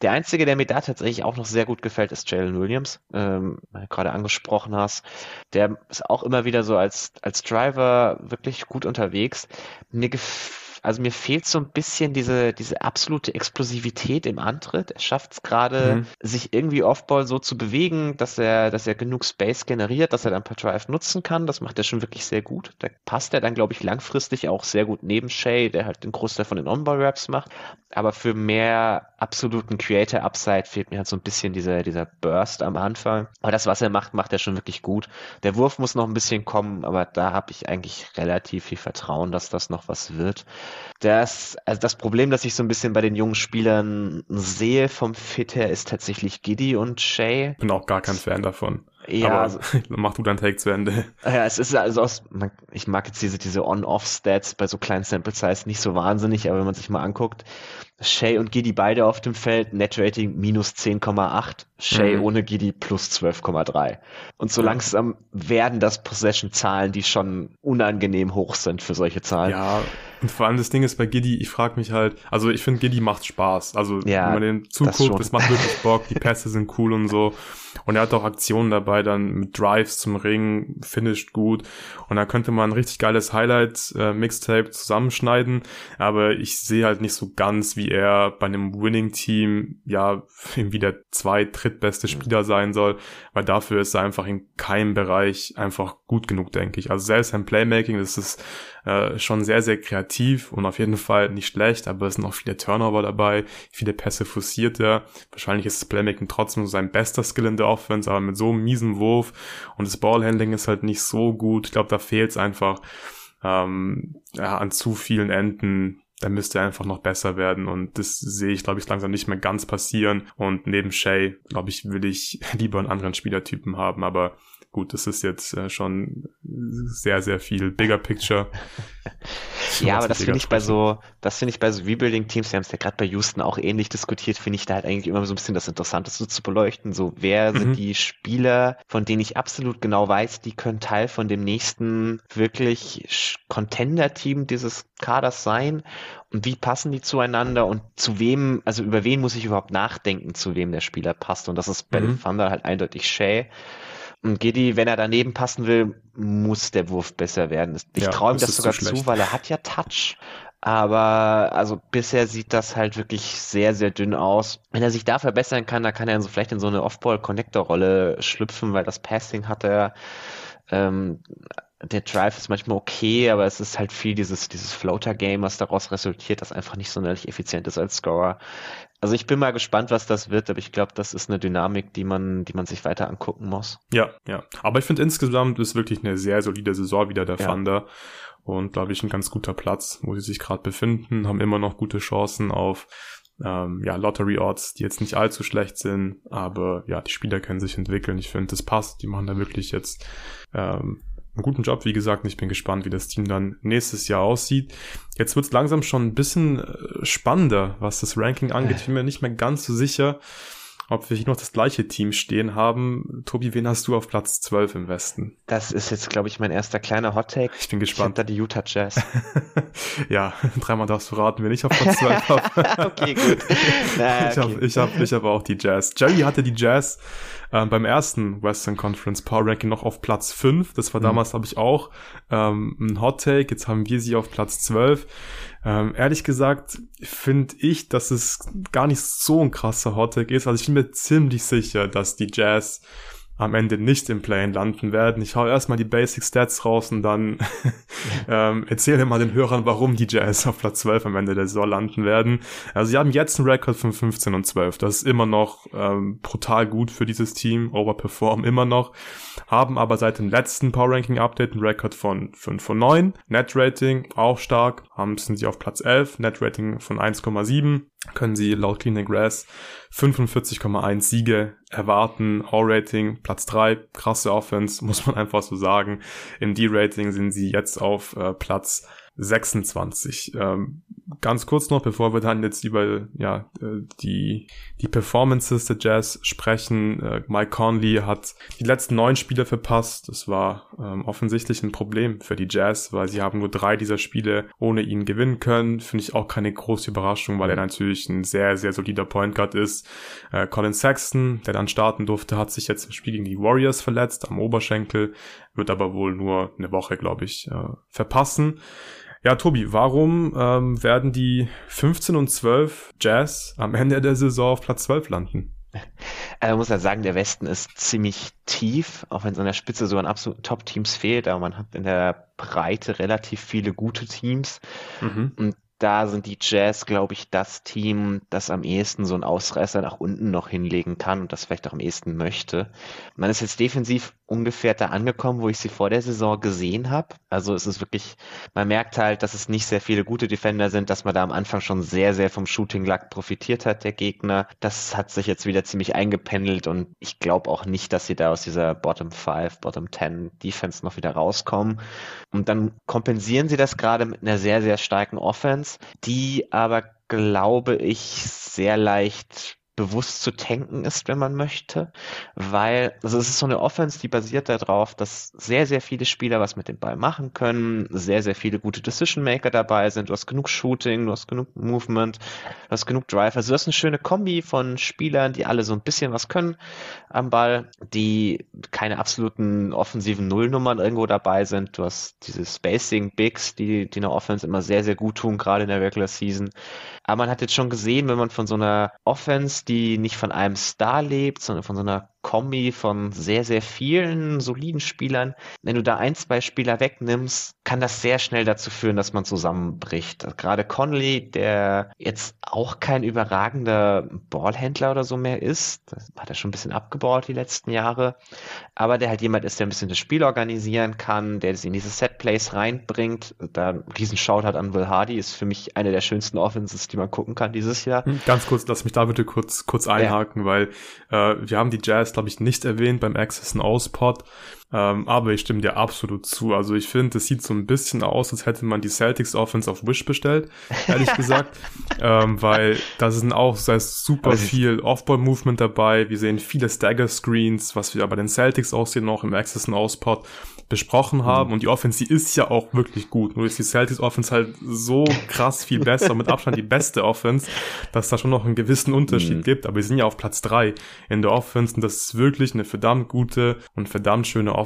Der einzige, der mir da tatsächlich auch noch sehr gut gefällt, ist Jalen Williams, ähm, gerade angesprochen hast. Der ist auch immer wieder so als, als Driver wirklich gut unterwegs. Mir gefällt also mir fehlt so ein bisschen diese, diese absolute Explosivität im Antritt. Er schafft es gerade, mhm. sich irgendwie Offball so zu bewegen, dass er, dass er genug Space generiert, dass er dann per Drive nutzen kann. Das macht er schon wirklich sehr gut. Da passt er dann, glaube ich, langfristig auch sehr gut neben Shay, der halt den Großteil von den On-Ball-Raps macht. Aber für mehr absoluten Creator-Upside fehlt mir halt so ein bisschen dieser, dieser Burst am Anfang. Aber das, was er macht, macht er schon wirklich gut. Der Wurf muss noch ein bisschen kommen, aber da habe ich eigentlich relativ viel Vertrauen, dass das noch was wird. Das, also das Problem, das ich so ein bisschen bei den jungen Spielern sehe vom Fit her, ist tatsächlich Giddy und Shay. Bin auch gar kein Fan davon. Ja, Aber also, mach du dein Take zu Ende. Ja, es ist also aus, ich mag jetzt diese, diese On-Off-Stats bei so kleinen Sample Size nicht so wahnsinnig, aber wenn man sich mal anguckt, Shay und Giddy beide auf dem Feld, Net-Rating minus 10,8, Shay mhm. ohne Giddy plus 12,3. Und so langsam werden das Possession-Zahlen, die schon unangenehm hoch sind für solche Zahlen. Ja, und vor allem das Ding ist bei Giddy, ich frage mich halt, also ich finde Giddy macht Spaß. Also ja, wenn man den zuguckt, das, das macht wirklich Bock, die Pässe sind cool und so. Und er hat auch Aktionen dabei, dann mit Drives zum Ring, finisht gut. Und da könnte man ein richtig geiles Highlight-Mixtape äh, zusammenschneiden. Aber ich sehe halt nicht so ganz, wie er bei einem Winning-Team ja irgendwie der zweit-, drittbeste Spieler sein soll. Weil dafür ist er einfach in keinem Bereich einfach gut genug, denke ich. Also selbst ein Playmaking, das ist äh, schon sehr, sehr kreativ und auf jeden Fall nicht schlecht, aber es sind auch viele Turnover dabei, viele Pässe forciert er. Wahrscheinlich ist das Playmaking trotzdem so sein bester Skill in der Offense, aber mit so einem miesen Wurf und das Ballhandling ist halt nicht so gut. Ich glaube, da fehlt es einfach ähm, ja, an zu vielen Enden, da müsste er einfach noch besser werden und das sehe ich, glaube ich, langsam nicht mehr ganz passieren. Und neben Shay, glaube ich, will ich lieber einen anderen Spielertypen haben, aber gut, das ist jetzt äh, schon sehr, sehr viel bigger picture. Ja, aber das finde ich bei so, das finde ich bei so Rebuilding-Teams, wir haben es ja gerade bei Houston auch ähnlich diskutiert, finde ich da halt eigentlich immer so ein bisschen das Interessanteste zu beleuchten. So, wer mhm. sind die Spieler, von denen ich absolut genau weiß, die können Teil von dem nächsten wirklich Contender-Team dieses Kaders sein und wie passen die zueinander und zu wem, also über wen muss ich überhaupt nachdenken, zu wem der Spieler passt. Und das ist bei mhm. den Thunder halt eindeutig Shay. Und Giddy, wenn er daneben passen will, muss der Wurf besser werden. Ich ja, traue ihm das sogar zu, weil er hat ja Touch. Aber also bisher sieht das halt wirklich sehr, sehr dünn aus. Wenn er sich da verbessern kann, dann kann er so vielleicht in so eine Off-Ball-Connector-Rolle schlüpfen, weil das Passing hat er. Ähm, der Drive ist manchmal okay, aber es ist halt viel dieses, dieses Floater-Game, was daraus resultiert, das einfach nicht sonderlich effizient ist als Scorer. Also ich bin mal gespannt, was das wird, aber ich glaube, das ist eine Dynamik, die man, die man sich weiter angucken muss. Ja, ja. Aber ich finde insgesamt ist wirklich eine sehr solide Saison wieder der ja. Thunder und glaube ich ein ganz guter Platz, wo sie sich gerade befinden, haben immer noch gute Chancen auf ähm, ja, Lottery Odds, die jetzt nicht allzu schlecht sind, aber ja, die Spieler können sich entwickeln. Ich finde, das passt. Die machen da wirklich jetzt ähm, einen guten Job, wie gesagt. Ich bin gespannt, wie das Team dann nächstes Jahr aussieht. Jetzt wird es langsam schon ein bisschen äh, spannender, was das Ranking angeht. Ich bin mir nicht mehr ganz so sicher, ob wir hier noch das gleiche Team stehen haben. Tobi, wen hast du auf Platz 12 im Westen? Das ist jetzt, glaube ich, mein erster kleiner Hot-Take. Ich bin gespannt. Ich da die Utah Jazz. ja, dreimal darfst du raten, wen ich auf Platz 12 habe. okay, gut. Na, okay. Ich habe ich hab, ich hab auch die Jazz. Jerry hatte die Jazz ähm, beim ersten Western Conference Power Ranking noch auf Platz 5. Das war mhm. damals, glaube ich, auch ähm, ein Hot Take. Jetzt haben wir sie auf Platz 12. Ähm, ehrlich gesagt finde ich, dass es gar nicht so ein krasser Hot Take ist. Also ich bin mir ziemlich sicher, dass die Jazz am Ende nicht im Play landen werden. Ich hau erstmal die Basic Stats raus und dann ähm, erzähle mal den Hörern, warum die Jazz auf Platz 12 am Ende der Saison landen werden. Also sie haben jetzt einen Rekord von 15 und 12. Das ist immer noch ähm, brutal gut für dieses Team, overperform immer noch. Haben aber seit dem letzten Power Ranking Update einen Rekord von 5 von 9. Net Rating auch stark. Haben sind sie auf Platz 11. Net Rating von 1,7 können sie laut Clean Grass 45,1 Siege erwarten. All-Rating Platz 3, krasse Offense, muss man einfach so sagen. Im D-Rating sind sie jetzt auf äh, Platz 26. Ähm, ganz kurz noch, bevor wir dann jetzt über ja, äh, die, die Performances der Jazz sprechen. Äh, Mike Conley hat die letzten neun Spiele verpasst. Das war ähm, offensichtlich ein Problem für die Jazz, weil sie haben nur drei dieser Spiele ohne ihn gewinnen können. Finde ich auch keine große Überraschung, weil er natürlich ein sehr, sehr solider Point Guard ist. Äh, Colin Sexton, der dann starten durfte, hat sich jetzt im Spiel gegen die Warriors verletzt am Oberschenkel, wird aber wohl nur eine Woche, glaube ich, äh, verpassen. Ja, Tobi, warum ähm, werden die 15 und 12 Jazz am Ende der Saison auf Platz 12 landen? Also muss ja sagen, der Westen ist ziemlich tief, auch wenn es an der Spitze so an absoluten Top-Teams fehlt, aber man hat in der Breite relativ viele gute Teams. Mhm. Und da sind die Jazz, glaube ich, das Team, das am ehesten so einen Ausreißer nach unten noch hinlegen kann und das vielleicht auch am ehesten möchte. Man ist jetzt defensiv ungefähr da angekommen, wo ich sie vor der Saison gesehen habe. Also es ist wirklich, man merkt halt, dass es nicht sehr viele gute Defender sind, dass man da am Anfang schon sehr, sehr vom Shooting Luck profitiert hat, der Gegner. Das hat sich jetzt wieder ziemlich eingependelt und ich glaube auch nicht, dass sie da aus dieser Bottom 5, Bottom 10 Defense noch wieder rauskommen. Und dann kompensieren sie das gerade mit einer sehr, sehr starken Offense, die aber glaube ich sehr leicht bewusst zu tanken ist, wenn man möchte, weil also es ist so eine Offense, die basiert darauf, dass sehr, sehr viele Spieler was mit dem Ball machen können, sehr, sehr viele gute Decision Maker dabei sind, du hast genug Shooting, du hast genug Movement, du hast genug Drive, also du hast eine schöne Kombi von Spielern, die alle so ein bisschen was können am Ball, die keine absoluten offensiven Nullnummern irgendwo dabei sind, du hast diese Spacing Bigs, die, die einer Offense immer sehr, sehr gut tun, gerade in der Regular Season, aber man hat jetzt schon gesehen, wenn man von so einer Offense, die nicht von einem Star lebt, sondern von so einer Kombi von sehr, sehr vielen soliden Spielern. Wenn du da ein, zwei Spieler wegnimmst, kann das sehr schnell dazu führen, dass man zusammenbricht. Gerade Conley, der jetzt auch kein überragender Ballhändler oder so mehr ist, das hat er schon ein bisschen abgebaut die letzten Jahre, aber der halt jemand ist, der ein bisschen das Spiel organisieren kann, der es in diese Setplays reinbringt. Da ein riesen Shoutout an Will Hardy ist für mich eine der schönsten Offenses, die man gucken kann dieses Jahr. Ganz kurz, lass mich da bitte kurz, kurz einhaken, ja. weil äh, wir haben die Jazz, glaube ich, nicht erwähnt beim Access and Pod. Ähm, aber ich stimme dir absolut zu. Also ich finde, es sieht so ein bisschen aus, als hätte man die Celtics Offense auf Wish bestellt, ehrlich gesagt. ähm, weil da sind auch da ist super viel Off-Ball-Movement dabei. Wir sehen viele Stagger-Screens, was wir bei den Celtics aussehen, noch im Access and Out-Spot besprochen haben. Mhm. Und die Offense, die ist ja auch wirklich gut. Nur ist die Celtics Offense halt so krass viel besser, mit Abstand die beste Offense, dass da schon noch einen gewissen Unterschied mhm. gibt. Aber wir sind ja auf Platz drei in der Offense und das ist wirklich eine verdammt gute und verdammt schöne Offense.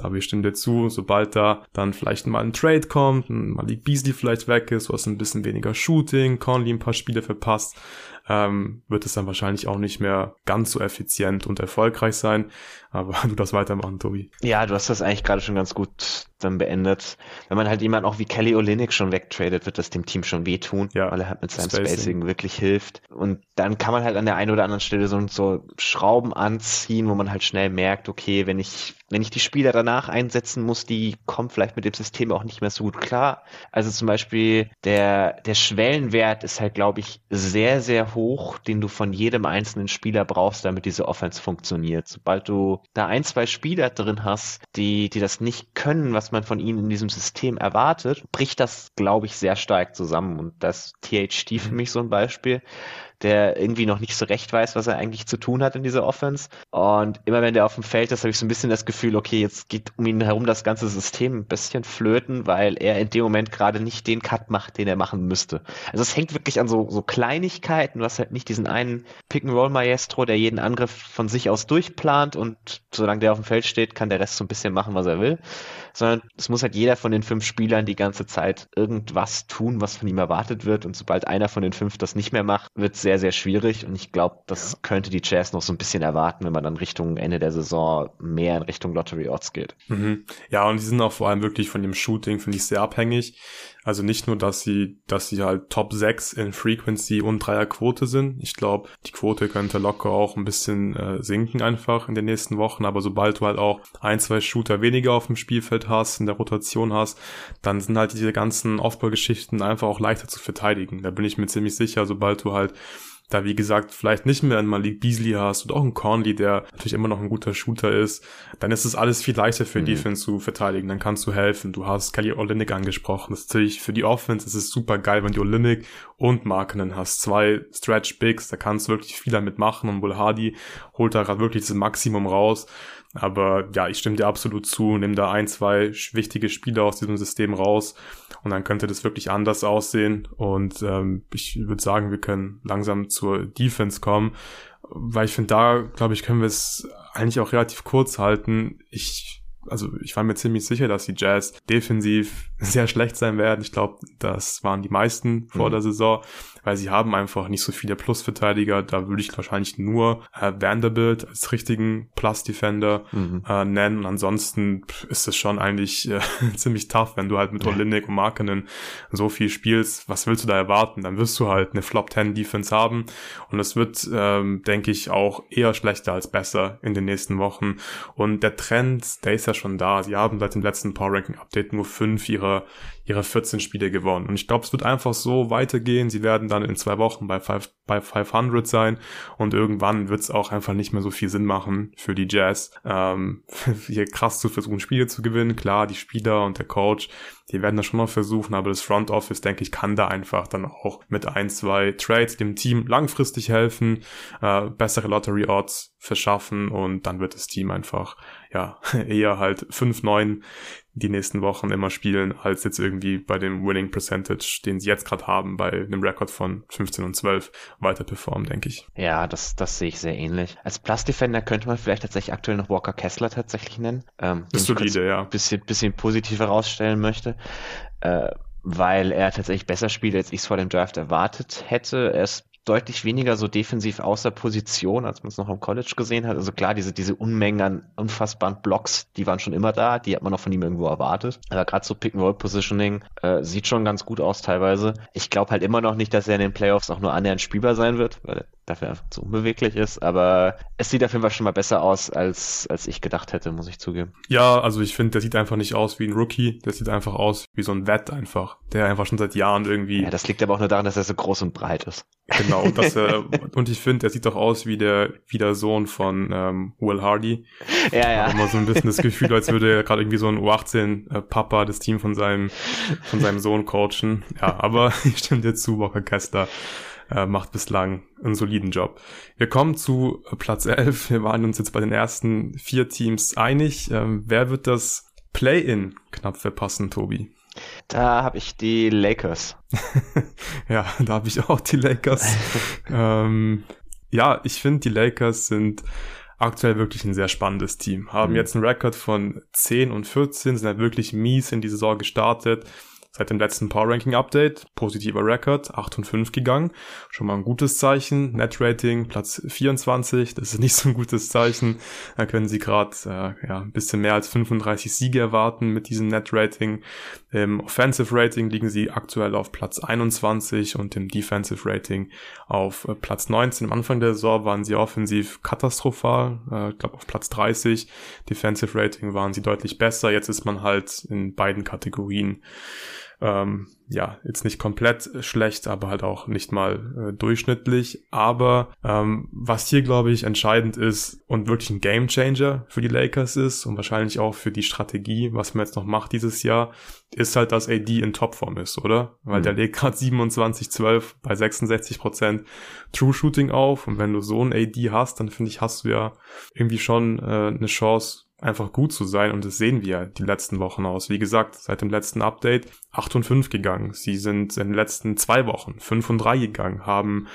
Aber ich stimme dir zu, sobald da dann vielleicht mal ein Trade kommt, mal die Beasley vielleicht weg ist, du hast ein bisschen weniger Shooting, Conley ein paar Spiele verpasst, ähm, wird es dann wahrscheinlich auch nicht mehr ganz so effizient und erfolgreich sein. Aber du darfst weitermachen, Tobi. Ja, du hast das eigentlich gerade schon ganz gut dann beendet. Wenn man halt jemanden auch wie Kelly Olynyk schon wegtradet, wird das dem Team schon wehtun, ja. weil er halt mit seinem Spacing. Spacing. wirklich hilft. Und dann kann man halt an der einen oder anderen Stelle so, so Schrauben anziehen, wo man halt schnell merkt, okay, wenn ich, wenn ich die Spieler danach einsetzen muss, die kommen vielleicht mit dem System auch nicht mehr so gut klar. Also zum Beispiel der, der Schwellenwert ist halt, glaube ich, sehr, sehr hoch, den du von jedem einzelnen Spieler brauchst, damit diese Offense funktioniert. Sobald du da ein, zwei Spieler drin hast, die, die das nicht können, was man von ihnen in diesem System erwartet, bricht das, glaube ich, sehr stark zusammen. Und das THT für mhm. mich so ein Beispiel der irgendwie noch nicht so recht weiß, was er eigentlich zu tun hat in dieser Offense. Und immer wenn der auf dem Feld ist, habe ich so ein bisschen das Gefühl, okay, jetzt geht um ihn herum das ganze System ein bisschen flöten, weil er in dem Moment gerade nicht den Cut macht, den er machen müsste. Also es hängt wirklich an so, so Kleinigkeiten. Du hast halt nicht diesen einen Pick-and-Roll-Maestro, der jeden Angriff von sich aus durchplant und solange der auf dem Feld steht, kann der Rest so ein bisschen machen, was er will sondern es muss halt jeder von den fünf Spielern die ganze Zeit irgendwas tun, was von ihm erwartet wird. Und sobald einer von den fünf das nicht mehr macht, wird es sehr, sehr schwierig. Und ich glaube, das ja. könnte die Jazz noch so ein bisschen erwarten, wenn man dann Richtung Ende der Saison mehr in Richtung Lottery Odds geht. Mhm. Ja, und die sind auch vor allem wirklich von dem Shooting, finde ich, sehr abhängig. Also nicht nur, dass sie, dass sie halt Top 6 in Frequency und Dreierquote sind. Ich glaube, die Quote könnte locker auch ein bisschen äh, sinken einfach in den nächsten Wochen. Aber sobald du halt auch ein, zwei Shooter weniger auf dem Spielfeld hast, in der Rotation hast, dann sind halt diese ganzen Aufbaugeschichten einfach auch leichter zu verteidigen. Da bin ich mir ziemlich sicher, sobald du halt da wie gesagt vielleicht nicht mehr einen Malik Beasley hast und auch einen Conley, der natürlich immer noch ein guter Shooter ist, dann ist es alles viel leichter für mhm. Defense zu verteidigen. Dann kannst du helfen. Du hast Kelly Olynyk angesprochen. Das ist natürlich für die Offense ist es super geil, wenn du Olynyk und Markenen hast. Zwei Stretch Bigs, da kannst du wirklich viel damit machen und Bull Hardy holt da gerade wirklich das Maximum raus. Aber ja, ich stimme dir absolut zu, nimm da ein, zwei wichtige Spieler aus diesem System raus und dann könnte das wirklich anders aussehen. Und ähm, ich würde sagen, wir können langsam zur Defense kommen, weil ich finde, da, glaube ich, können wir es eigentlich auch relativ kurz halten. Ich also ich war mir ziemlich sicher, dass die Jazz defensiv sehr schlecht sein werden. Ich glaube, das waren die meisten vor mhm. der Saison weil sie haben einfach nicht so viele Plus-Verteidiger. Da würde ich wahrscheinlich nur äh, Vanderbilt als richtigen Plus-Defender mhm. äh, nennen. Und ansonsten ist es schon eigentlich äh, ziemlich tough, wenn du halt mit Olinik und Markenen so viel spielst. Was willst du da erwarten? Dann wirst du halt eine Flop-10-Defense haben. Und es wird, ähm, denke ich, auch eher schlechter als besser in den nächsten Wochen. Und der Trend, der ist ja schon da. Sie haben seit dem letzten Power Ranking Update nur fünf ihrer ihre 14 Spiele gewonnen. Und ich glaube, es wird einfach so weitergehen. Sie werden dann in zwei Wochen bei, five, bei 500 sein und irgendwann wird es auch einfach nicht mehr so viel Sinn machen für die Jazz, ähm, hier krass zu versuchen, Spiele zu gewinnen. Klar, die Spieler und der Coach, die werden das schon noch versuchen, aber das Front Office, denke ich, kann da einfach dann auch mit ein, zwei Trades dem Team langfristig helfen, äh, bessere Lottery Odds verschaffen und dann wird das Team einfach ja eher halt 5-9 die nächsten Wochen immer spielen, als jetzt irgendwie bei dem Winning Percentage, den sie jetzt gerade haben, bei einem Rekord von 15 und 12 weiter performen, denke ich. Ja, das, das sehe ich sehr ähnlich. Als Plus Defender könnte man vielleicht tatsächlich aktuell noch Walker Kessler tatsächlich nennen. Ähm, ist solide, ja. Bisschen, bisschen positiv herausstellen möchte. Äh, weil er tatsächlich besser spielt, als ich es vor dem Draft erwartet hätte. Er ist deutlich weniger so defensiv außer Position, als man es noch im College gesehen hat. Also klar, diese, diese Unmengen an unfassbaren Blocks, die waren schon immer da, die hat man auch von ihm irgendwo erwartet. Aber gerade so Pick-and-Roll-Positioning äh, sieht schon ganz gut aus teilweise. Ich glaube halt immer noch nicht, dass er in den Playoffs auch nur annähernd spielbar sein wird, weil dafür einfach zu unbeweglich ist. Aber es sieht auf jeden Fall schon mal besser aus, als, als ich gedacht hätte, muss ich zugeben. Ja, also ich finde, der sieht einfach nicht aus wie ein Rookie. Der sieht einfach aus wie so ein Wett einfach, der einfach schon seit Jahren irgendwie. Ja, das liegt aber auch nur daran, dass er so groß und breit ist. Genau, und, dass er, und ich finde, er sieht doch aus wie der, wie der Sohn von ähm, Will Hardy. Ja, ja. Ich immer so ein bisschen das Gefühl, als würde er gerade irgendwie so ein U18-Papa das Team von seinem, von seinem Sohn coachen. Ja, aber ich stimme dir zu, Walker Kester äh, macht bislang einen soliden Job. Wir kommen zu Platz 11. Wir waren uns jetzt bei den ersten vier Teams einig. Ähm, wer wird das Play-In knapp verpassen, Tobi? Da habe ich die Lakers. ja, da habe ich auch die Lakers. ähm, ja, ich finde, die Lakers sind aktuell wirklich ein sehr spannendes Team. Haben mhm. jetzt einen Rekord von 10 und 14, sind halt wirklich mies in die Saison gestartet seit dem letzten Power Ranking Update. Positiver Rekord, 8 und 5 gegangen. Schon mal ein gutes Zeichen. Net Rating Platz 24, das ist nicht so ein gutes Zeichen. Da können sie gerade äh, ja, ein bisschen mehr als 35 Siege erwarten mit diesem Net Rating. Im Offensive Rating liegen sie aktuell auf Platz 21 und im Defensive Rating auf äh, Platz 19. Am Anfang der Saison waren sie offensiv katastrophal, äh, ich glaube auf Platz 30. Defensive Rating waren sie deutlich besser. Jetzt ist man halt in beiden Kategorien ähm, ja, jetzt nicht komplett schlecht, aber halt auch nicht mal äh, durchschnittlich. Aber ähm, was hier, glaube ich, entscheidend ist und wirklich ein Gamechanger für die Lakers ist und wahrscheinlich auch für die Strategie, was man jetzt noch macht dieses Jahr, ist halt, dass AD in Topform ist, oder? Weil mhm. der legt gerade 27-12 bei 66% True Shooting auf und wenn du so ein AD hast, dann finde ich, hast du ja irgendwie schon äh, eine Chance, einfach gut zu sein und das sehen wir die letzten Wochen aus. Wie gesagt, seit dem letzten Update 8 und 5 gegangen. Sie sind in den letzten zwei Wochen 5 und 3 gegangen, haben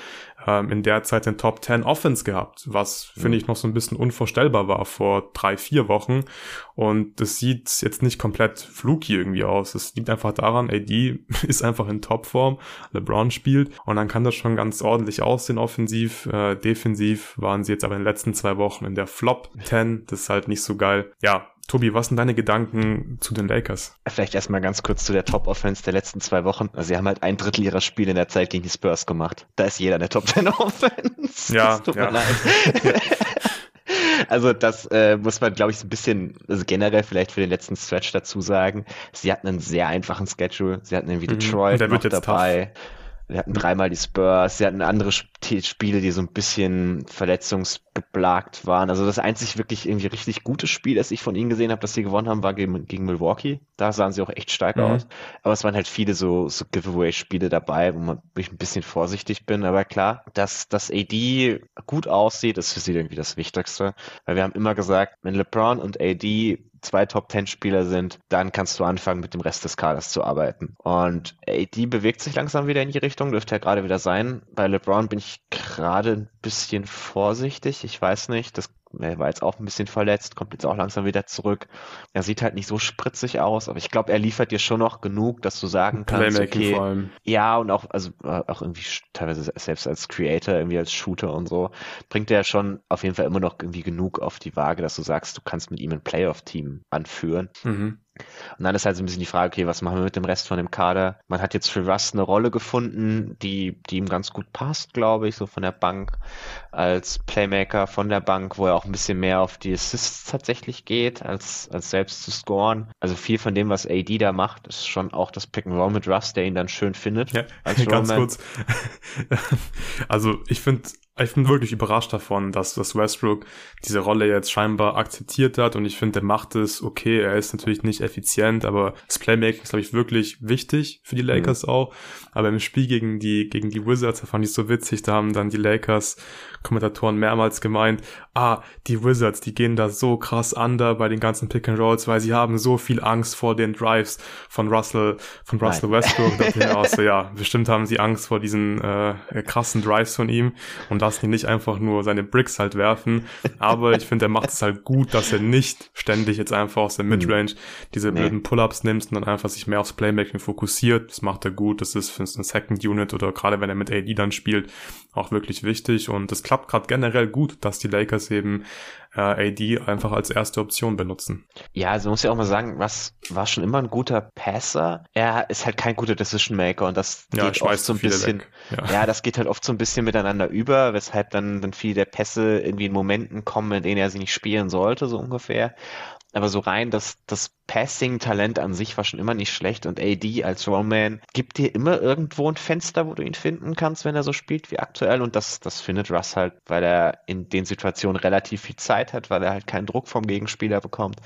ähm, in der Zeit den Top 10 Offense gehabt, was finde ich noch so ein bisschen unvorstellbar war vor drei, vier Wochen. Und das sieht jetzt nicht komplett fluky irgendwie aus. Es liegt einfach daran, AD ist einfach in Topform, LeBron spielt und dann kann das schon ganz ordentlich aussehen offensiv. Äh, defensiv waren sie jetzt aber in den letzten zwei Wochen in der Flop 10. Das ist halt nicht so geil. Ja, Tobi, was sind deine Gedanken zu den Lakers? Vielleicht erstmal ganz kurz zu der Top-Offense der letzten zwei Wochen. Also sie haben halt ein Drittel ihrer Spiele in der Zeit gegen die Spurs gemacht. Da ist jeder eine Top-10-Offense. Ja, das tut ja. mir leid. also das äh, muss man, glaube ich, so ein bisschen, also generell vielleicht für den letzten Stretch dazu sagen. Sie hatten einen sehr einfachen Schedule. Sie hatten irgendwie mhm. Detroit mhm. noch dabei. Tough. Sie hatten dreimal die Spurs, sie hatten andere Spiele, die so ein bisschen verletzungsgeplagt waren. Also das einzig wirklich irgendwie richtig gute Spiel, das ich von ihnen gesehen habe, dass sie gewonnen haben, war gegen, gegen Milwaukee. Da sahen sie auch echt stark mhm. aus. Aber es waren halt viele so, so Giveaway-Spiele dabei, wo man ich ein bisschen vorsichtig bin. Aber klar, dass das AD gut aussieht, ist für sie irgendwie das Wichtigste. Weil wir haben immer gesagt, wenn LeBron und AD zwei Top-10-Spieler sind, dann kannst du anfangen, mit dem Rest des Kaders zu arbeiten. Und AD bewegt sich langsam wieder in die Richtung, dürfte ja gerade wieder sein. Bei LeBron bin ich gerade ein bisschen vorsichtig. Ich weiß nicht, das er war jetzt auch ein bisschen verletzt, kommt jetzt auch langsam wieder zurück. Er sieht halt nicht so spritzig aus, aber ich glaube, er liefert dir schon noch genug, dass du sagen kannst, okay, vor allem. ja, und auch, also äh, auch irgendwie teilweise selbst als Creator, irgendwie als Shooter und so, bringt er schon auf jeden Fall immer noch irgendwie genug auf die Waage, dass du sagst, du kannst mit ihm ein Playoff-Team anführen. Mhm. Und dann ist halt so ein bisschen die Frage, okay, was machen wir mit dem Rest von dem Kader? Man hat jetzt für Rust eine Rolle gefunden, die, die ihm ganz gut passt, glaube ich, so von der Bank als Playmaker von der Bank, wo er auch ein bisschen mehr auf die Assists tatsächlich geht, als, als selbst zu scoren. Also viel von dem, was AD da macht, ist schon auch das Pick and Roll mit Rust, der ihn dann schön findet. Ja, ganz kurz. also ich finde ich bin wirklich überrascht davon, dass, dass Westbrook diese Rolle jetzt scheinbar akzeptiert hat und ich finde, er macht es okay. Er ist natürlich nicht effizient, aber das Playmaking ist, glaube ich, wirklich wichtig für die Lakers mhm. auch. Aber im Spiel gegen die, gegen die Wizards, da fand ich so witzig, da haben dann die Lakers Kommentatoren mehrmals gemeint, ah, die Wizards, die gehen da so krass under bei den ganzen Pick and Rolls, weil sie haben so viel Angst vor den Drives von Russell, von Russell Nein. Westbrook. Da ich auch so, ja, bestimmt haben sie Angst vor diesen äh, krassen Drives von ihm und lassen ihn nicht einfach nur seine Bricks halt werfen. Aber ich finde, er macht es halt gut, dass er nicht ständig jetzt einfach aus der hm. Midrange diese nee. blöden Pull-Ups nimmt und dann einfach sich mehr aufs Playmaking fokussiert. Das macht er gut. Das ist für eine Second Unit oder gerade wenn er mit AD dann spielt, auch wirklich wichtig. Und das klappt gerade generell gut, dass die Lakers eben äh, AD einfach als erste Option benutzen. Ja, also muss ja auch mal sagen, was war schon immer ein guter Passer. Er ist halt kein guter Decision Maker und das ja, geht oft so ein bisschen, ja. ja. das geht halt oft so ein bisschen miteinander über, weshalb dann, dann viele der Pässe irgendwie in Momenten kommen, in denen er sie nicht spielen sollte, so ungefähr. Aber so rein, das, das Passing-Talent an sich war schon immer nicht schlecht und AD als Roman gibt dir immer irgendwo ein Fenster, wo du ihn finden kannst, wenn er so spielt wie aktuell und das, das findet Russ halt, weil er in den Situationen relativ viel Zeit hat, weil er halt keinen Druck vom Gegenspieler bekommt.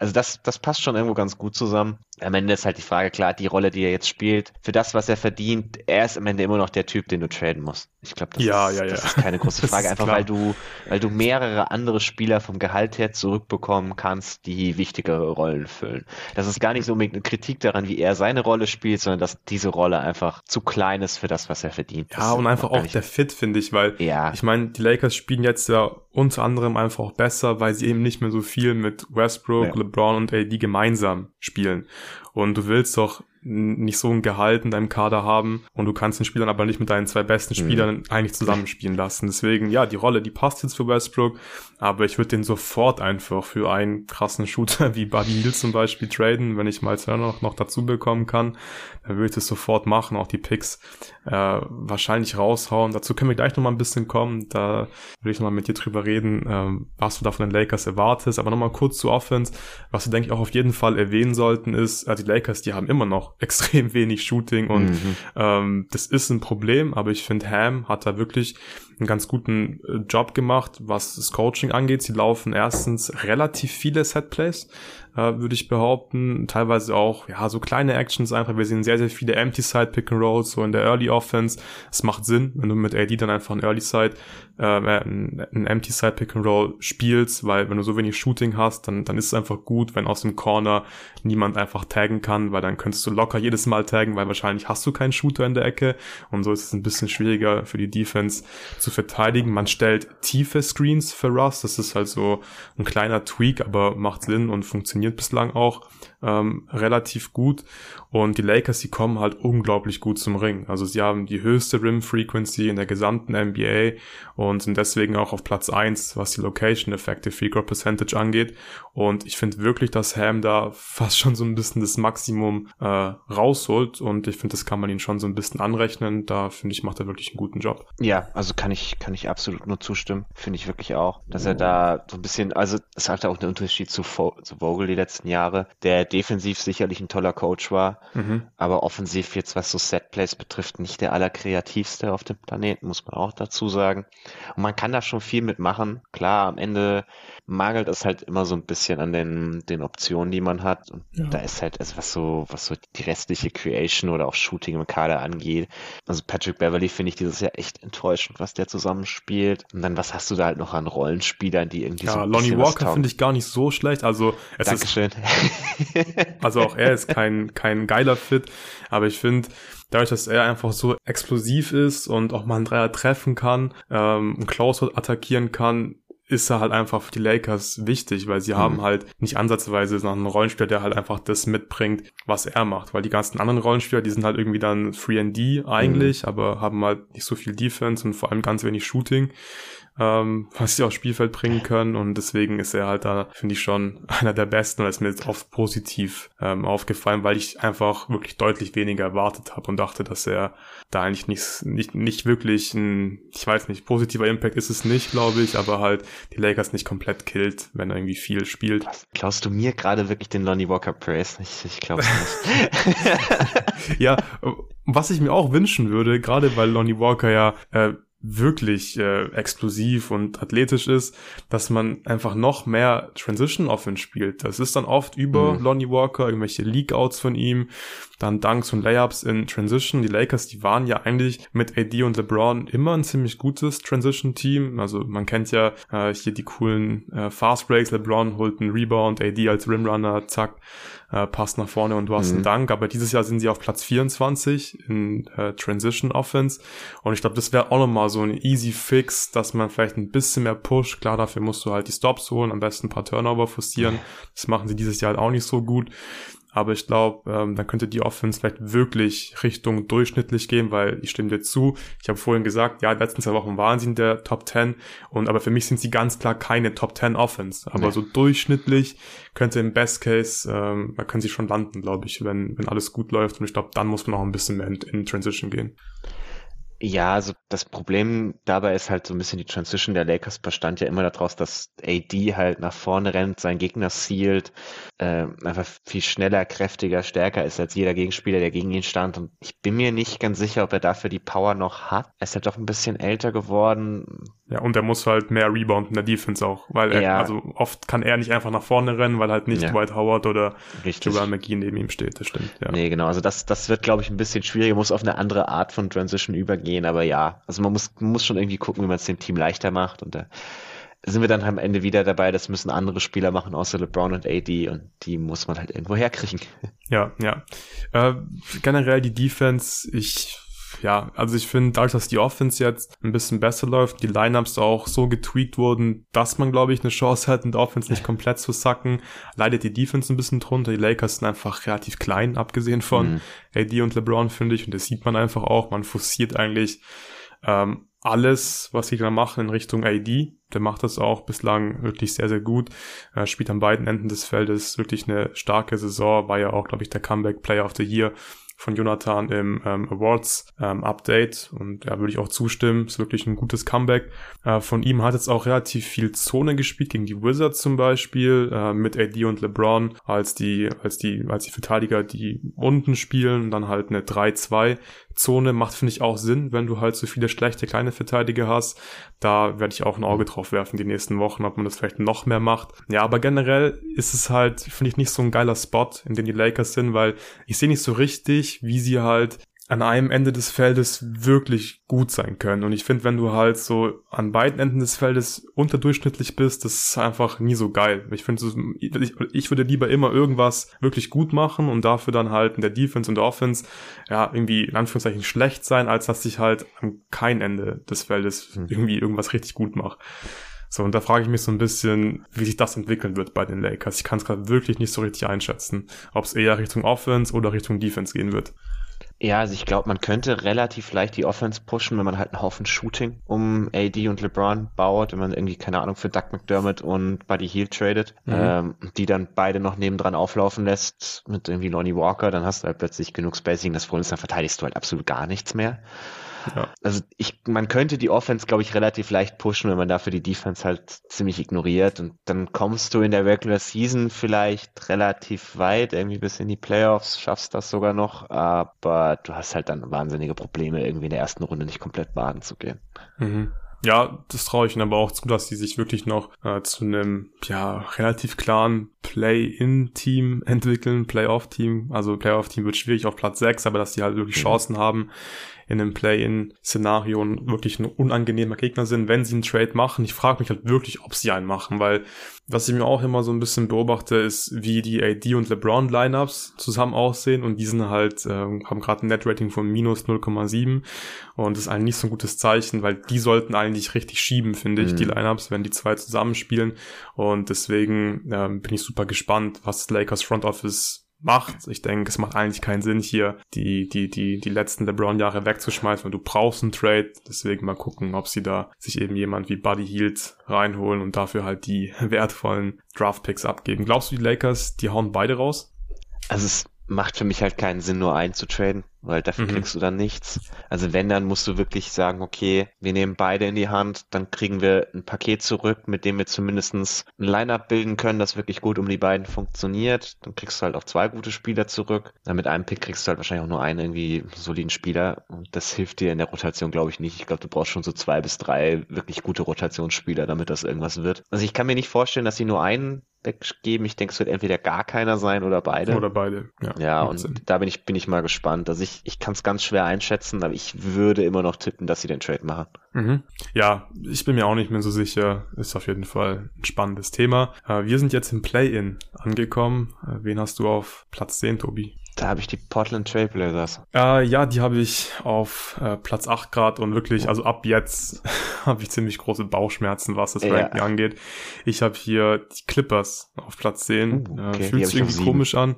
Also das, das passt schon irgendwo ganz gut zusammen. Am Ende ist halt die Frage, klar, die Rolle, die er jetzt spielt, für das, was er verdient, er ist am Ende immer noch der Typ, den du traden musst. Ich glaube, das, ja, ist, ja, das ja. ist keine große Frage, einfach weil du, weil du mehrere andere Spieler vom Gehalt her zurückbekommen kannst, die wichtigere Rollen füllen. Das ist gar nicht so unbedingt eine Kritik daran, wie er seine Rolle spielt, sondern dass diese Rolle einfach zu klein ist für das, was er verdient. Ja, und einfach auch der Fit, finde ich, weil ja. ich meine, die Lakers spielen jetzt ja unter anderem einfach auch besser, weil sie eben nicht mehr so viel mit Westbrook, ja. LeBron und AD gemeinsam spielen. Und du willst doch nicht so ein Gehalt in deinem Kader haben und du kannst den Spielern aber nicht mit deinen zwei besten mhm. Spielern mhm. eigentlich zusammenspielen lassen. Deswegen, ja, die Rolle, die passt jetzt für Westbrook, aber ich würde den sofort einfach für einen krassen Shooter wie Buddy Hill zum Beispiel traden, wenn ich mal noch, noch dazu bekommen kann, dann würde ich das sofort machen, auch die Picks äh, wahrscheinlich raushauen. Dazu können wir gleich nochmal ein bisschen kommen, da würde ich nochmal mit dir drüber reden, äh, was du da von den Lakers erwartest, aber nochmal kurz zu Offense, was wir denke ich auch auf jeden Fall erwähnen sollten ist, äh, die Lakers, die haben immer noch extrem wenig Shooting und mhm. ähm, das ist ein Problem, aber ich finde Ham hat da wirklich einen ganz guten äh, Job gemacht, was das Coaching angeht. Sie laufen erstens relativ viele Setplays, äh, würde ich behaupten. Teilweise auch, ja, so kleine Actions einfach. Wir sehen sehr, sehr viele Empty Side Pick and Rolls, so in der Early Offense. Es macht Sinn, wenn du mit AD dann einfach ein Early Side, äh, ein, ein Empty Side Pick and Roll spielst, weil wenn du so wenig Shooting hast, dann, dann ist es einfach gut, wenn aus dem Corner niemand einfach taggen kann, weil dann könntest du locker jedes Mal taggen, weil wahrscheinlich hast du keinen Shooter in der Ecke und so ist es ein bisschen schwieriger für die Defense zu verteidigen. Man stellt tiefe Screens für Russ, das ist halt so ein kleiner Tweak, aber macht Sinn und funktioniert bislang auch ähm, relativ gut. Und die Lakers, die kommen halt unglaublich gut zum Ring. Also sie haben die höchste Rim Frequency in der gesamten NBA und sind deswegen auch auf Platz eins, was die Location Effective Free Throw Percentage angeht. Und ich finde wirklich, dass Ham da fast schon so ein bisschen das Maximum äh, rausholt. Und ich finde, das kann man ihn schon so ein bisschen anrechnen. Da finde ich, macht er wirklich einen guten Job. Ja, also kann ich, kann ich absolut nur zustimmen. Finde ich wirklich auch, dass er da so ein bisschen, also es hat auch einen Unterschied zu, zu Vogel die letzten Jahre, der defensiv sicherlich ein toller Coach war, mhm. aber offensiv jetzt, was so Setplays betrifft, nicht der allerkreativste auf dem Planeten, muss man auch dazu sagen. Und man kann da schon viel mitmachen. Klar, am Ende mangelt es halt immer so ein bisschen an den, den Optionen, die man hat. Und ja. da ist halt, also was so, was so die restliche Creation oder auch Shooting im Kader angeht. Also Patrick Beverly finde ich dieses Jahr echt enttäuschend, was der zusammenspielt. Und dann, was hast du da halt noch an Rollenspielern, die irgendwie ja, so. Ja, Lonnie Walker finde ich gar nicht so schlecht. Also, es Dankeschön. ist. also auch er ist kein, kein geiler Fit. Aber ich finde, dadurch, dass er einfach so explosiv ist und auch mal einen Dreier treffen kann, ähm, einen Close attackieren kann, ist er halt einfach für die Lakers wichtig, weil sie mhm. haben halt nicht ansatzweise nach einem Rollenspieler, der halt einfach das mitbringt, was er macht, weil die ganzen anderen Rollenspieler, die sind halt irgendwie dann 3D eigentlich, mhm. aber haben halt nicht so viel Defense und vor allem ganz wenig Shooting ähm, was sie aufs Spielfeld bringen können. Und deswegen ist er halt da, finde ich, schon einer der besten und ist mir jetzt oft positiv ähm, aufgefallen, weil ich einfach wirklich deutlich weniger erwartet habe und dachte, dass er da eigentlich nicht, nicht, nicht wirklich ein, ich weiß nicht, positiver Impact ist es nicht, glaube ich, aber halt die Lakers nicht komplett killt, wenn er irgendwie viel spielt. Klaust du mir gerade wirklich den Lonnie Walker Praise? Ich, ich glaube nicht. ja, was ich mir auch wünschen würde, gerade weil Lonnie Walker ja äh, wirklich äh, explosiv und athletisch ist, dass man einfach noch mehr Transition Offense spielt. Das ist dann oft über mhm. Lonnie Walker, irgendwelche Leak-Outs von ihm, dann Dunks und Layups in Transition. Die Lakers, die waren ja eigentlich mit AD und LeBron immer ein ziemlich gutes Transition-Team. Also man kennt ja äh, hier die coolen äh, Fast Breaks. LeBron holt einen Rebound, AD als Rimrunner, zack, äh, passt nach vorne und du hast mhm. einen Dank. Aber dieses Jahr sind sie auf Platz 24 in äh, Transition Offense. Und ich glaube, das wäre auch nochmal so ein easy Fix, dass man vielleicht ein bisschen mehr pusht. Klar, dafür musst du halt die Stops holen, am besten ein paar Turnover forcieren. Das machen sie dieses Jahr halt auch nicht so gut. Aber ich glaube, ähm, dann könnte die Offense vielleicht wirklich Richtung durchschnittlich gehen, weil ich stimme dir zu. Ich habe vorhin gesagt, ja, die letzten zwei Wochen waren sie in der Top 10 und aber für mich sind sie ganz klar keine Top 10 Offense. Aber nee. so durchschnittlich könnte im Best Case, ähm, da können sie schon landen, glaube ich, wenn, wenn alles gut läuft. Und ich glaube, dann muss man auch ein bisschen mehr in, in Transition gehen. Ja, also das Problem dabei ist halt so ein bisschen die Transition der Lakers bestand ja immer daraus, dass AD halt nach vorne rennt, seinen Gegner sealt, äh, einfach viel schneller, kräftiger, stärker ist als jeder Gegenspieler, der gegen ihn stand. Und ich bin mir nicht ganz sicher, ob er dafür die Power noch hat. Er ist halt doch ein bisschen älter geworden. Ja, und er muss halt mehr Rebound in der Defense auch, weil er, ja. also oft kann er nicht einfach nach vorne rennen, weil halt nicht ja. Dwight Howard oder Joel McGee neben ihm steht, das stimmt, ja. Nee, genau, also das, das wird, glaube ich, ein bisschen schwieriger, muss auf eine andere Art von Transition übergehen, aber ja, also man muss, man muss schon irgendwie gucken, wie man es dem Team leichter macht und da sind wir dann am Ende wieder dabei, das müssen andere Spieler machen, außer LeBron und AD und die muss man halt irgendwo herkriegen. Ja, ja. Äh, generell die Defense, ich ja, also ich finde, dadurch, dass die Offense jetzt ein bisschen besser läuft, die Lineups auch so getweakt wurden, dass man, glaube ich, eine Chance hat, in der Offense nicht komplett zu sacken, leidet die Defense ein bisschen drunter. Die Lakers sind einfach relativ klein, abgesehen von mhm. AD und LeBron, finde ich. Und das sieht man einfach auch. Man forciert eigentlich ähm, alles, was sie da machen, in Richtung AD. Der macht das auch bislang wirklich sehr, sehr gut. Er spielt an beiden Enden des Feldes wirklich eine starke Saison. War ja auch, glaube ich, der Comeback Player of the Year von Jonathan im ähm, Awards ähm, Update und ja, würde ich auch zustimmen. Ist wirklich ein gutes Comeback. Äh, von ihm hat jetzt auch relativ viel Zone gespielt gegen die Wizards zum Beispiel äh, mit AD und LeBron als die als die als die Verteidiger, die unten spielen dann halt eine 3-2 Zone macht, finde ich, auch Sinn, wenn du halt so viele schlechte kleine Verteidiger hast. Da werde ich auch ein Auge drauf werfen die nächsten Wochen, ob man das vielleicht noch mehr macht. Ja, aber generell ist es halt, finde ich, nicht so ein geiler Spot, in dem die Lakers sind, weil ich sehe nicht so richtig, wie sie halt an einem Ende des Feldes wirklich gut sein können. Und ich finde, wenn du halt so an beiden Enden des Feldes unterdurchschnittlich bist, das ist einfach nie so geil. Ich finde, ich, ich würde lieber immer irgendwas wirklich gut machen und dafür dann halt in der Defense und der Offense ja irgendwie in Anführungszeichen schlecht sein, als dass ich halt an kein Ende des Feldes hm. irgendwie irgendwas richtig gut mache. So, und da frage ich mich so ein bisschen, wie sich das entwickeln wird bei den Lakers. Ich kann es gerade wirklich nicht so richtig einschätzen, ob es eher Richtung Offense oder Richtung Defense gehen wird. Ja, also ich glaube, man könnte relativ leicht die Offense pushen, wenn man halt einen Haufen Shooting um AD und LeBron baut, wenn man irgendwie, keine Ahnung, für Doug McDermott und Buddy Hield tradet, mhm. ähm, die dann beide noch nebendran auflaufen lässt mit irgendwie Lonnie Walker, dann hast du halt plötzlich genug Spacing. Das Problem ist, dann verteidigst du halt absolut gar nichts mehr. Ja. Also ich, man könnte die Offense, glaube ich, relativ leicht pushen, wenn man dafür die Defense halt ziemlich ignoriert. Und dann kommst du in der Regular Season vielleicht relativ weit, irgendwie bis in die Playoffs, schaffst das sogar noch, aber du hast halt dann wahnsinnige Probleme, irgendwie in der ersten Runde nicht komplett baden zu gehen. Mhm. Ja, das traue ich ihnen aber auch zu, dass sie sich wirklich noch äh, zu einem ja relativ klaren Play-in-Team entwickeln, Playoff-Team. Also Playoff-Team wird schwierig auf Platz 6, aber dass die halt wirklich mhm. Chancen haben, in einem Play-in-Szenario wirklich ein unangenehmer Gegner sind, wenn sie einen Trade machen. Ich frage mich halt wirklich, ob sie einen machen, weil was ich mir auch immer so ein bisschen beobachte, ist, wie die AD und LeBron Lineups zusammen aussehen und die sind halt, äh, haben gerade ein Net-Rating von minus 0,7 und das ist eigentlich nicht so ein gutes Zeichen, weil die sollten eigentlich richtig schieben, finde ich, mhm. die Lineups, wenn die zwei zusammenspielen und deswegen äh, bin ich super gespannt, was Lakers Front Office macht. Ich denke, es macht eigentlich keinen Sinn, hier die, die, die, die letzten LeBron-Jahre wegzuschmeißen, weil du brauchst einen Trade. Deswegen mal gucken, ob sie da sich eben jemand wie Buddy Hield reinholen und dafür halt die wertvollen Draft-Picks abgeben. Glaubst du, die Lakers, die hauen beide raus? Also es macht für mich halt keinen Sinn, nur einzutraden, weil dafür mhm. kriegst du dann nichts. Also wenn, dann musst du wirklich sagen, okay, wir nehmen beide in die Hand, dann kriegen wir ein Paket zurück, mit dem wir zumindestens ein Line-Up bilden können, das wirklich gut um die beiden funktioniert. Dann kriegst du halt auch zwei gute Spieler zurück. Dann mit einem Pick kriegst du halt wahrscheinlich auch nur einen irgendwie soliden Spieler. Und das hilft dir in der Rotation, glaube ich, nicht. Ich glaube, du brauchst schon so zwei bis drei wirklich gute Rotationsspieler, damit das irgendwas wird. Also ich kann mir nicht vorstellen, dass sie nur einen weggeben. Ich denke, es wird entweder gar keiner sein oder beide. Oder beide, ja. Ja, und Sinn. da bin ich, bin ich mal gespannt. Also ich, ich kann es ganz schwer einschätzen, aber ich würde immer noch tippen, dass sie den Trade machen. Mhm. Ja, ich bin mir auch nicht mehr so sicher. Ist auf jeden Fall ein spannendes Thema. Äh, wir sind jetzt im Play-In angekommen. Äh, wen hast du auf Platz 10, Tobi? Da habe ich die Portland Trailblazers. Äh, ja, die habe ich auf äh, Platz 8 Grad und wirklich, also ab jetzt habe ich ziemlich große Bauchschmerzen, was das ja. Ranking angeht. Ich habe hier die Clippers auf Platz 10. Uh, okay, äh, fühlt sich irgendwie komisch an.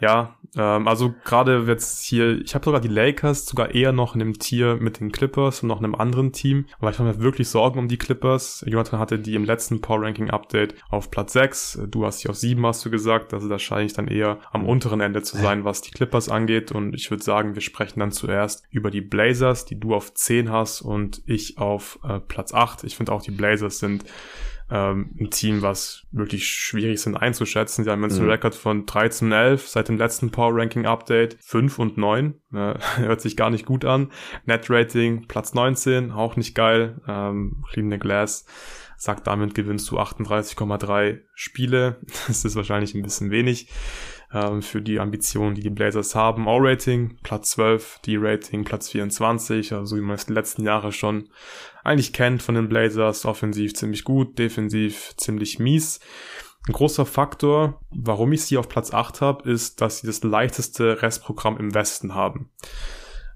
Ja, ähm, also gerade jetzt hier, ich habe sogar die Lakers sogar eher noch in einem Tier mit den Clippers und noch einem anderen Team, aber ich mache mir wirklich Sorgen um die Clippers. Jonathan hatte die im letzten Power Ranking Update auf Platz 6, du hast sie auf 7, hast du gesagt, also da scheine ich dann eher am unteren Ende zu sein, was die Clippers angeht und ich würde sagen, wir sprechen dann zuerst über die Blazers, die du auf 10 hast und ich auf äh, Platz 8. Ich finde auch die Blazers sind ähm, ein Team, was wirklich schwierig sind einzuschätzen. Sie haben jetzt mhm. einen Rekord von 13 und 11 seit dem letzten Power Ranking Update, 5 und 9. Äh, hört sich gar nicht gut an. Net Rating Platz 19, auch nicht geil. Ähm, Clean the Glass sagt, damit gewinnst du 38,3 Spiele. Das ist wahrscheinlich ein bisschen wenig ähm, für die Ambitionen, die die Blazers haben. All-Rating Platz 12, D-Rating Platz 24, also wie man es die letzten Jahre schon eigentlich kennt von den Blazers. Offensiv ziemlich gut, defensiv ziemlich mies. Ein großer Faktor, warum ich sie auf Platz 8 habe, ist, dass sie das leichteste Restprogramm im Westen haben.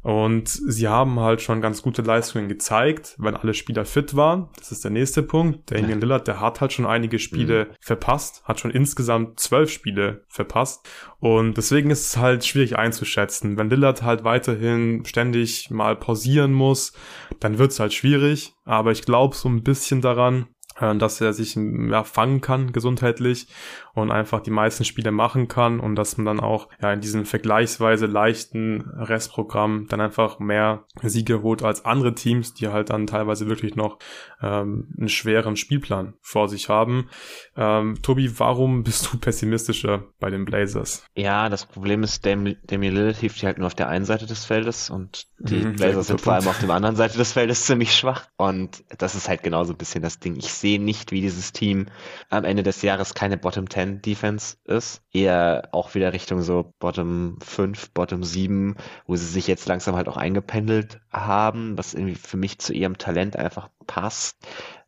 Und sie haben halt schon ganz gute Leistungen gezeigt, wenn alle Spieler fit waren. Das ist der nächste Punkt. Damian Lillard, der hat halt schon einige Spiele mhm. verpasst, hat schon insgesamt zwölf Spiele verpasst. Und deswegen ist es halt schwierig einzuschätzen. Wenn Lillard halt weiterhin ständig mal pausieren muss, dann wird es halt schwierig. Aber ich glaube so ein bisschen daran, äh, dass er sich ja, fangen kann gesundheitlich und einfach die meisten Spiele machen kann und dass man dann auch ja in diesem vergleichsweise leichten Restprogramm dann einfach mehr Siege holt als andere Teams, die halt dann teilweise wirklich noch ähm, einen schweren Spielplan vor sich haben. Ähm, Tobi, warum bist du pessimistischer bei den Blazers? Ja, das Problem ist, Damian Lillard hilft halt nur auf der einen Seite des Feldes und die mhm, Blazers sind vor allem auf der anderen Seite des Feldes ziemlich schwach und das ist halt genauso ein bisschen das Ding. Ich sehe nicht, wie dieses Team am Ende des Jahres keine Bottom 10 10 Defense ist. Eher auch wieder Richtung so Bottom 5, Bottom 7, wo sie sich jetzt langsam halt auch eingependelt haben, was irgendwie für mich zu ihrem Talent einfach passt,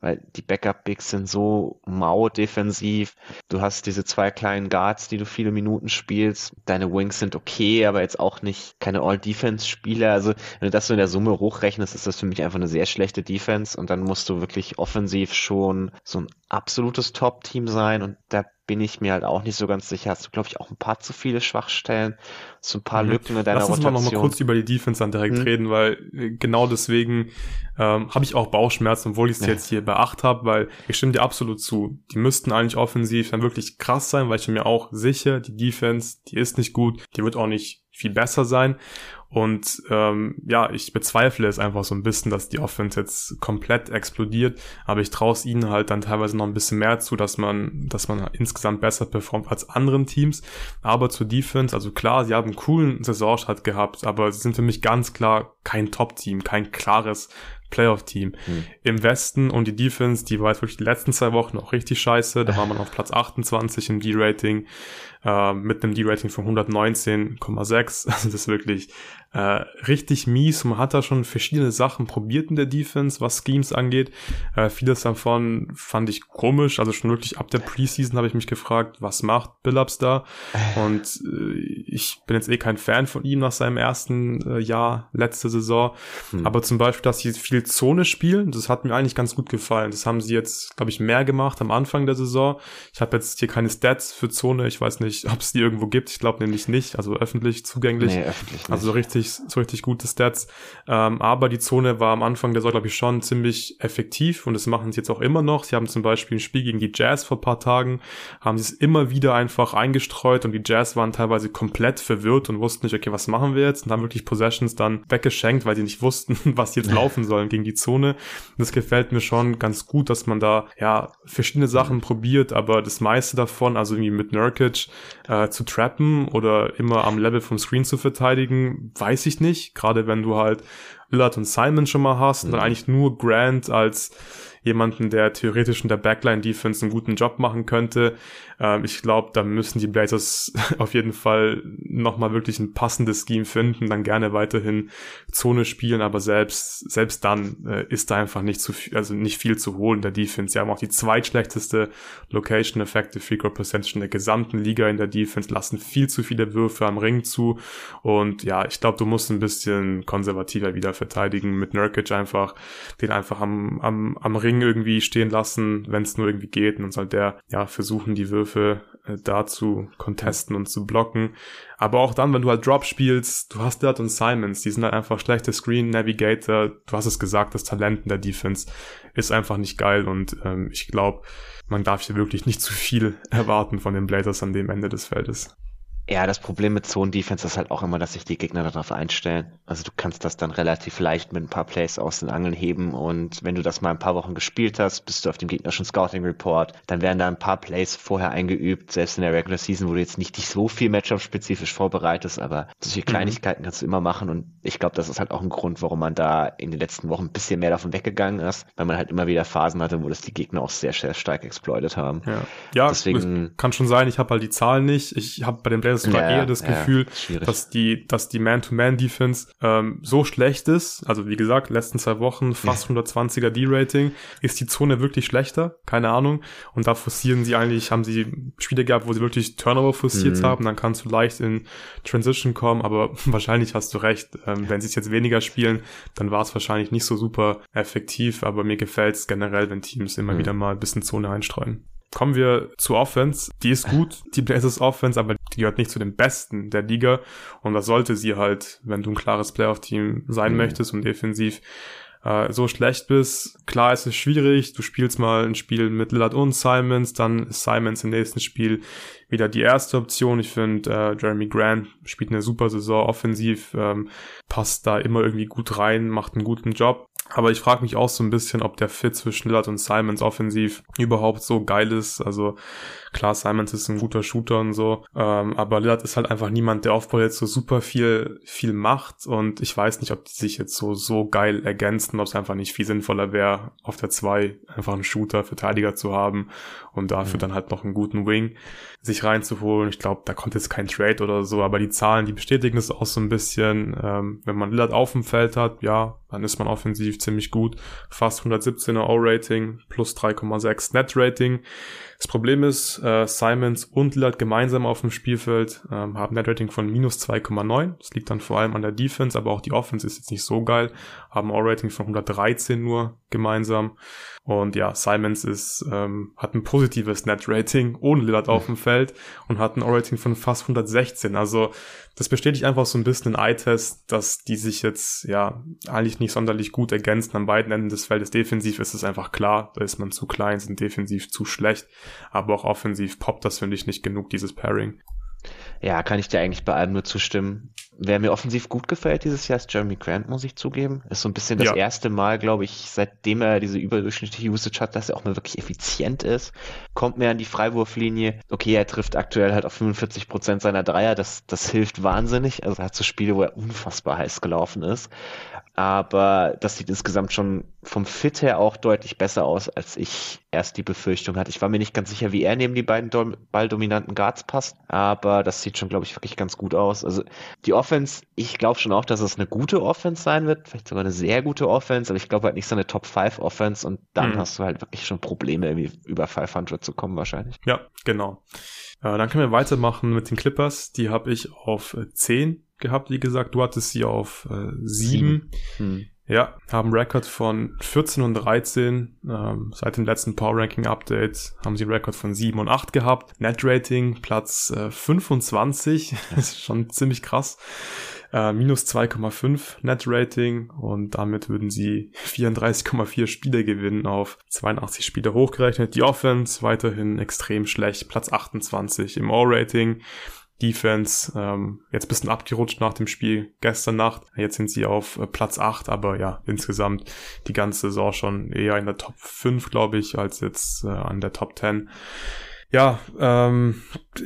weil die Backup-Bigs sind so mau defensiv. Du hast diese zwei kleinen Guards, die du viele Minuten spielst. Deine Wings sind okay, aber jetzt auch nicht keine All-Defense-Spieler. Also wenn du das so in der Summe hochrechnest, ist das für mich einfach eine sehr schlechte Defense und dann musst du wirklich offensiv schon so ein absolutes Top-Team sein und da bin ich mir halt auch nicht so ganz sicher. Hast du, glaube ich, auch ein paar zu viele Schwachstellen, so ein paar mhm. Lücken in deiner Lass uns Rotation. mal noch mal kurz über die Defense dann direkt mhm. reden, weil äh, genau deswegen ähm, habe ich auch Bauchschmerzen, obwohl ich es ja. jetzt hier bei acht habe, weil ich stimme dir absolut zu. Die müssten eigentlich offensiv dann wirklich krass sein, weil ich mir auch sicher, die Defense, die ist nicht gut, die wird auch nicht viel besser sein. Und ähm, ja, ich bezweifle es einfach so ein bisschen, dass die Offense jetzt komplett explodiert. Aber ich traue es ihnen halt dann teilweise noch ein bisschen mehr zu, dass man, dass man insgesamt besser performt als anderen Teams. Aber zur Defense, also klar, sie haben einen coolen Saisonstart gehabt, aber sie sind für mich ganz klar kein Top-Team, kein klares Playoff-Team. Hm. Im Westen und die Defense, die war jetzt wirklich die letzten zwei Wochen auch richtig scheiße. Da war man auf Platz 28 im D-Rating äh, mit einem D-Rating von 119,6. Also das ist wirklich äh, richtig mies. Man hat da schon verschiedene Sachen probiert in der Defense, was Schemes angeht. Äh, vieles davon fand ich komisch. Also schon wirklich ab der Preseason habe ich mich gefragt, was macht Billups da? Und äh, ich bin jetzt eh kein Fan von ihm nach seinem ersten äh, Jahr, letzte Saison. Hm. Aber zum Beispiel, dass sie viel Zone spielen, das hat mir eigentlich ganz gut gefallen. Das haben sie jetzt, glaube ich, mehr gemacht am Anfang der Saison. Ich habe jetzt hier keine Stats für Zone. Ich weiß nicht, ob es die irgendwo gibt. Ich glaube nämlich nicht. Also öffentlich zugänglich. Nee, öffentlich nicht. Also richtig richtig, so richtig gute Stats. Ähm, aber die Zone war am Anfang der Saison, glaube ich, schon ziemlich effektiv und das machen sie jetzt auch immer noch. Sie haben zum Beispiel ein Spiel gegen die Jazz vor paar Tagen, haben sie es immer wieder einfach eingestreut und die Jazz waren teilweise komplett verwirrt und wussten nicht, okay, was machen wir jetzt? Und haben wirklich Possessions dann weggeschenkt, weil sie nicht wussten, was jetzt laufen sollen gegen die Zone. Und das gefällt mir schon ganz gut, dass man da ja verschiedene Sachen probiert, aber das meiste davon, also irgendwie mit Nurkic äh, zu trappen oder immer am Level vom Screen zu verteidigen, weiß ich nicht. Gerade wenn du halt Lillard und Simon schon mal hast mhm. dann eigentlich nur Grant als jemanden, der theoretisch in der Backline-Defense einen guten Job machen könnte. Ähm, ich glaube, da müssen die Blazers auf jeden Fall nochmal wirklich ein passendes Scheme finden, dann gerne weiterhin Zone spielen, aber selbst, selbst dann äh, ist da einfach nicht zu viel, also nicht viel zu holen der Defense. Sie haben auch die zweitschlechteste Location Effective Free Throw Percentage in der gesamten Liga in der Defense, lassen viel zu viele Würfe am Ring zu und ja, ich glaube, du musst ein bisschen konservativer wieder verteidigen mit Nurkic einfach, den einfach am, am, am Ring irgendwie stehen lassen, wenn es nur irgendwie geht. Und dann soll der ja versuchen, die Würfe äh, da zu contesten und zu blocken. Aber auch dann, wenn du halt Drop spielst, du hast Dillard und Simons, die sind halt einfach schlechte Screen Navigator. Du hast es gesagt, das Talent in der Defense ist einfach nicht geil und ähm, ich glaube, man darf hier wirklich nicht zu viel erwarten von den Blazers an dem Ende des Feldes. Ja, das Problem mit Zone-Defense ist halt auch immer, dass sich die Gegner darauf einstellen. Also du kannst das dann relativ leicht mit ein paar Plays aus den Angeln heben und wenn du das mal ein paar Wochen gespielt hast, bist du auf dem gegnerischen Scouting-Report, dann werden da ein paar Plays vorher eingeübt, selbst in der Regular Season, wo du jetzt nicht dich so viel Matchup-spezifisch vorbereitest, aber solche mhm. Kleinigkeiten mhm. kannst du immer machen und ich glaube, das ist halt auch ein Grund, warum man da in den letzten Wochen ein bisschen mehr davon weggegangen ist, weil man halt immer wieder Phasen hatte, wo das die Gegner auch sehr, sehr stark exploitet haben. Ja, ja Deswegen, kann schon sein, ich habe halt die Zahlen nicht. Ich habe bei den Blazers sogar ja, eher das ja, Gefühl, dass die, dass die Man-to-Man-Defense ähm, so schlecht ist. Also wie gesagt, letzten zwei Wochen fast 120er D-Rating. Ist die Zone wirklich schlechter? Keine Ahnung. Und da forcieren sie eigentlich, haben sie Spiele gehabt, wo sie wirklich Turnover forciert mhm. haben. Dann kannst du leicht in Transition kommen, aber wahrscheinlich hast du recht. Ähm, wenn sie es jetzt weniger spielen, dann war es wahrscheinlich nicht so super effektiv, aber mir gefällt es generell, wenn Teams immer mhm. wieder mal ein bisschen Zone einstreuen. Kommen wir zur Offense. Die ist gut, die Blazers Offense, aber die gehört nicht zu den besten der Liga. Und das sollte sie halt, wenn du ein klares Playoff-Team sein mhm. möchtest und defensiv äh, so schlecht bist. Klar, es ist schwierig. Du spielst mal ein Spiel mit Lillard und Simons, dann ist Simons im nächsten Spiel wieder die erste Option. Ich finde, äh, Jeremy Grant spielt eine super Saison offensiv, ähm, passt da immer irgendwie gut rein, macht einen guten Job. Aber ich frage mich auch so ein bisschen, ob der Fit zwischen Lillard und Simons offensiv überhaupt so geil ist. Also klar, Simons ist ein guter Shooter und so, ähm, aber Lillard ist halt einfach niemand, der Aufbau jetzt so super viel viel macht und ich weiß nicht, ob die sich jetzt so so geil ergänzen, ob es einfach nicht viel sinnvoller wäre, auf der 2 einfach einen Shooter, Verteidiger zu haben und dafür mhm. dann halt noch einen guten Wing sich reinzuholen. Ich glaube, da kommt jetzt kein Trade oder so, aber die Zahlen, die bestätigen es auch so ein bisschen. Ähm, wenn man Lillard auf dem Feld hat, ja, dann ist man offensiv ziemlich gut. Fast 117er O-Rating, plus 3,6 Net-Rating. Das Problem ist, äh, Simons und Lillard gemeinsam auf dem Spielfeld ähm, haben Net-Rating von minus 2,9. Das liegt dann vor allem an der Defense, aber auch die Offense ist jetzt nicht so geil. Haben O-Rating von 113 nur gemeinsam. Und ja, Simons ist, ähm, hat ein positives Net-Rating ohne Lillard auf dem Feld und hat ein O-Rating von fast 116. Also das bestätigt einfach so ein bisschen den Eye-Test, dass die sich jetzt ja eigentlich nicht sonderlich gut ergänzen an beiden Enden des Feldes. Defensiv ist es einfach klar, da ist man zu klein, sind defensiv zu schlecht, aber auch offensiv poppt das, finde ich, nicht genug, dieses Pairing. Ja, kann ich dir eigentlich bei allem nur zustimmen. Wer mir offensiv gut gefällt dieses Jahr ist Jeremy Grant, muss ich zugeben. Ist so ein bisschen das ja. erste Mal, glaube ich, seitdem er diese überdurchschnittliche Usage hat, dass er auch mal wirklich effizient ist. Kommt mehr an die Freiwurflinie. Okay, er trifft aktuell halt auf 45 Prozent seiner Dreier. Das, das hilft wahnsinnig. Also er hat so Spiele, wo er unfassbar heiß gelaufen ist aber das sieht insgesamt schon vom Fit her auch deutlich besser aus, als ich erst die Befürchtung hatte. Ich war mir nicht ganz sicher, wie er neben die beiden balldominanten Guards passt, aber das sieht schon, glaube ich, wirklich ganz gut aus. Also die Offense, ich glaube schon auch, dass es eine gute Offense sein wird, vielleicht sogar eine sehr gute Offense, aber ich glaube halt nicht so eine Top 5 Offense und dann hm. hast du halt wirklich schon Probleme, irgendwie über 500 zu kommen wahrscheinlich. Ja, genau. Äh, dann können wir weitermachen mit den Clippers. Die habe ich auf 10 gehabt, wie gesagt. Du hattest sie auf äh, 7. Hm. Ja, haben Rekord von 14 und 13. Ähm, seit dem letzten Power Ranking Update haben sie Rekord von 7 und 8 gehabt. Net Rating Platz äh, 25. das ist schon ziemlich krass. Äh, minus 2,5 Net Rating und damit würden sie 34,4 Spiele gewinnen auf 82 Spiele hochgerechnet. Die Offense weiterhin extrem schlecht. Platz 28 im All-Rating. Defense ähm, jetzt bisschen abgerutscht nach dem Spiel gestern Nacht. Jetzt sind sie auf äh, Platz 8, aber ja, insgesamt die ganze Saison schon eher in der Top 5, glaube ich, als jetzt äh, an der Top 10. Ja, ähm,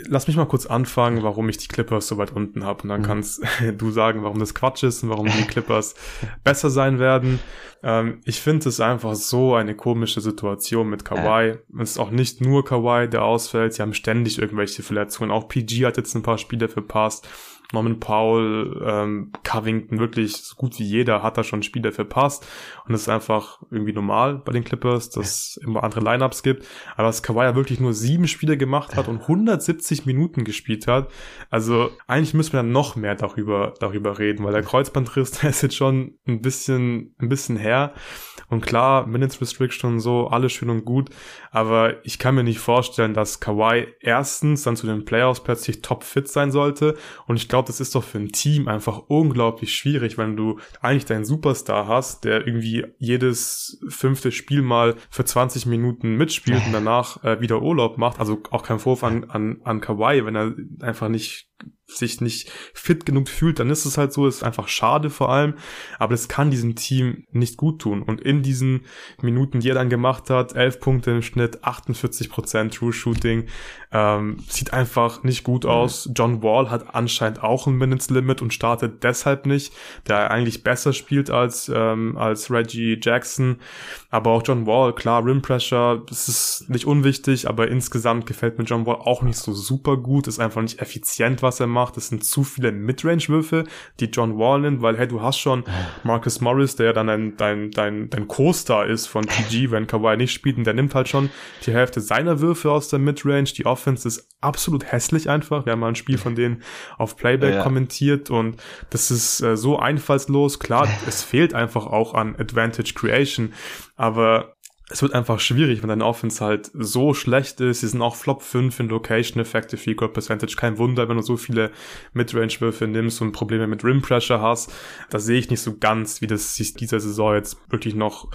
lass mich mal kurz anfangen, warum ich die Clippers so weit unten habe. Und dann mhm. kannst du sagen, warum das Quatsch ist und warum die Clippers besser sein werden. Ähm, ich finde es einfach so eine komische Situation mit Kawhi. Es ist auch nicht nur Kawhi, der ausfällt. Sie haben ständig irgendwelche Verletzungen. Auch PG hat jetzt ein paar Spiele verpasst. Norman Powell, ähm, Covington, wirklich so gut wie jeder hat da schon Spiele verpasst. Und das ist einfach irgendwie normal bei den Clippers, dass es immer andere Lineups gibt. Aber dass Kawhi ja wirklich nur sieben Spiele gemacht hat und 170 Minuten gespielt hat, also eigentlich müssen wir dann noch mehr darüber, darüber reden, weil der Kreuzbandriss, der ist jetzt schon ein bisschen, ein bisschen her. Und klar, Minutes Restriction und so, alles schön und gut. Aber ich kann mir nicht vorstellen, dass Kawhi erstens dann zu den Playoffs plötzlich topfit sein sollte. Und ich glaube, das ist doch für ein Team einfach unglaublich schwierig, wenn du eigentlich deinen Superstar hast, der irgendwie jedes fünfte Spiel mal für 20 Minuten mitspielt und danach äh, wieder Urlaub macht. Also auch kein Vorwurf an, an, an Kawhi, wenn er einfach nicht sich nicht fit genug fühlt, dann ist es halt so, ist einfach schade vor allem, aber das kann diesem Team nicht gut tun und in diesen Minuten, die er dann gemacht hat, 11 Punkte im Schnitt, 48% True Shooting, ähm, sieht einfach nicht gut mhm. aus. John Wall hat anscheinend auch ein Minutes Limit und startet deshalb nicht, da er eigentlich besser spielt als, ähm, als Reggie Jackson, aber auch John Wall, klar, Rim Pressure, das ist nicht unwichtig, aber insgesamt gefällt mir John Wall auch nicht so super gut, ist einfach nicht effizient, was er macht macht. Es sind zu viele Midrange-Würfe, die John Wall nimmt, weil hey, du hast schon Marcus Morris, der ja dann dein, dein, dein, dein Co-Star ist von TG, wenn Kawhi nicht spielt und der nimmt halt schon die Hälfte seiner Würfe aus der Midrange. Die Offense ist absolut hässlich einfach. Wir haben mal ein Spiel von denen auf Playback ja. kommentiert und das ist äh, so einfallslos. Klar, es fehlt einfach auch an Advantage Creation, aber es wird einfach schwierig, wenn deine Offense halt so schlecht ist. Sie sind auch Flop 5 in Location Effective Field Goal Percentage. Kein Wunder, wenn du so viele Midrange-Würfe nimmst und Probleme mit Rim Pressure hast. Da sehe ich nicht so ganz, wie das sich dieser Saison jetzt wirklich noch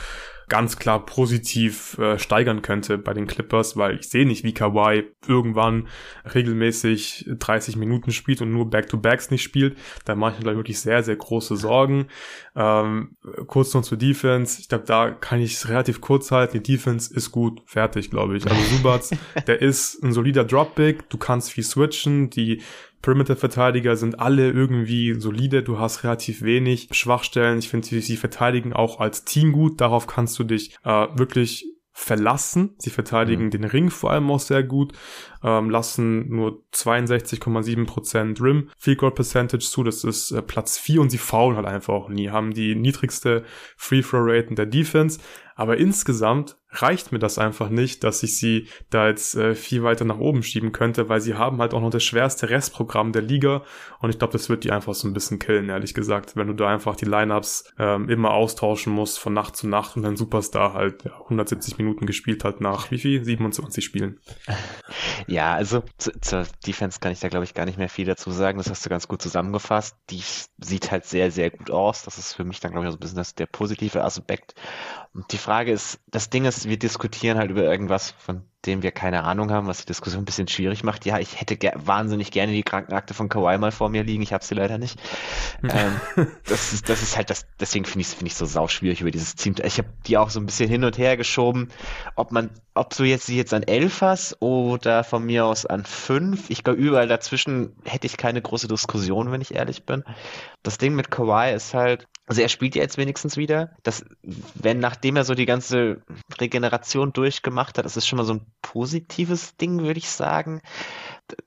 ganz klar positiv äh, steigern könnte bei den Clippers, weil ich sehe nicht, wie Kawhi irgendwann regelmäßig 30 Minuten spielt und nur Back-to-Backs nicht spielt. Da mache ich mir wirklich sehr, sehr große Sorgen. Ähm, kurz noch zur Defense. Ich glaube, da kann ich es relativ kurz halten. Die Defense ist gut, fertig, glaube ich. Also Subats, der ist ein solider Drop-Big. Du kannst viel switchen. Die Perimeter-Verteidiger sind alle irgendwie solide. Du hast relativ wenig Schwachstellen. Ich finde, sie, sie verteidigen auch als Team gut. Darauf kannst du dich äh, wirklich verlassen. Sie verteidigen mhm. den Ring vor allem auch sehr gut, ähm, lassen nur 62,7% Rim Field Goal Percentage zu, das ist äh, Platz 4 und sie faulen halt einfach auch nie, haben die niedrigste Free Throw Rate in der Defense, aber insgesamt reicht mir das einfach nicht, dass ich sie da jetzt äh, viel weiter nach oben schieben könnte, weil sie haben halt auch noch das schwerste Restprogramm der Liga und ich glaube, das wird die einfach so ein bisschen killen, ehrlich gesagt, wenn du da einfach die Lineups ähm, immer austauschen musst von Nacht zu Nacht und ein Superstar halt ja, 170 Minuten gespielt hat nach wie viel? 27 Spielen. Ja, also zu, zur Defense kann ich da glaube ich gar nicht mehr viel dazu sagen, das hast du ganz gut zusammengefasst. Die sieht halt sehr, sehr gut aus, das ist für mich dann glaube ich so ein bisschen das, der positive Aspekt und die Frage ist, das Ding ist, wir diskutieren halt über irgendwas, von dem wir keine Ahnung haben, was die Diskussion ein bisschen schwierig macht. Ja, ich hätte ger wahnsinnig gerne die Krankenakte von Kawhi mal vor mir liegen. Ich habe sie leider nicht. ähm, das, ist, das ist halt das, deswegen finde ich es find ich so sauschwierig über dieses Team. Ich habe die auch so ein bisschen hin und her geschoben, ob man, ob du jetzt sie jetzt an elf hast oder von mir aus an fünf. Ich glaube, überall dazwischen hätte ich keine große Diskussion, wenn ich ehrlich bin. Das Ding mit Kawhi ist halt, also er spielt ja jetzt wenigstens wieder. Das, wenn nachdem er so die ganze Regeneration durchgemacht hat, das ist schon mal so ein positives Ding, würde ich sagen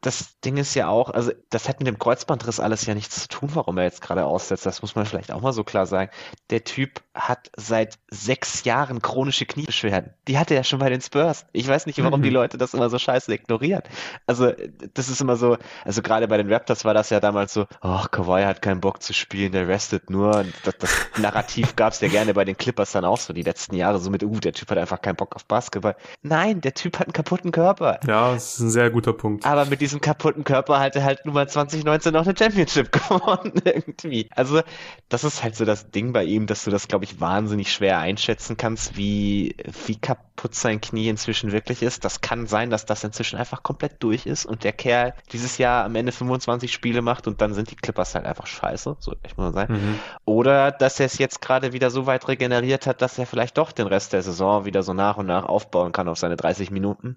das Ding ist ja auch, also das hat mit dem Kreuzbandriss alles ja nichts zu tun, warum er jetzt gerade aussetzt. Das muss man vielleicht auch mal so klar sagen. Der Typ hat seit sechs Jahren chronische Kniebeschwerden. Die hatte er schon bei den Spurs. Ich weiß nicht, warum mhm. die Leute das immer so scheiße ignorieren. Also das ist immer so, also gerade bei den Raptors war das ja damals so, ach, Kawhi hat keinen Bock zu spielen, der restet nur. Das, das Narrativ gab es ja gerne bei den Clippers dann auch so die letzten Jahre, so mit, uh, der Typ hat einfach keinen Bock auf Basketball. Nein, der Typ hat einen kaputten Körper. Ja, das ist ein sehr guter Punkt. Aber mit diesem kaputten Körper hat er halt nur mal 2019 noch eine Championship gewonnen irgendwie. Also das ist halt so das Ding bei ihm, dass du das, glaube ich, wahnsinnig schwer einschätzen kannst, wie, wie kaputt sein Knie inzwischen wirklich ist. Das kann sein, dass das inzwischen einfach komplett durch ist und der Kerl dieses Jahr am Ende 25 Spiele macht und dann sind die Clippers halt einfach scheiße, so echt mal sein. Mhm. Oder dass er es jetzt gerade wieder so weit regeneriert hat, dass er vielleicht doch den Rest der Saison wieder so nach und nach aufbauen kann auf seine 30 Minuten.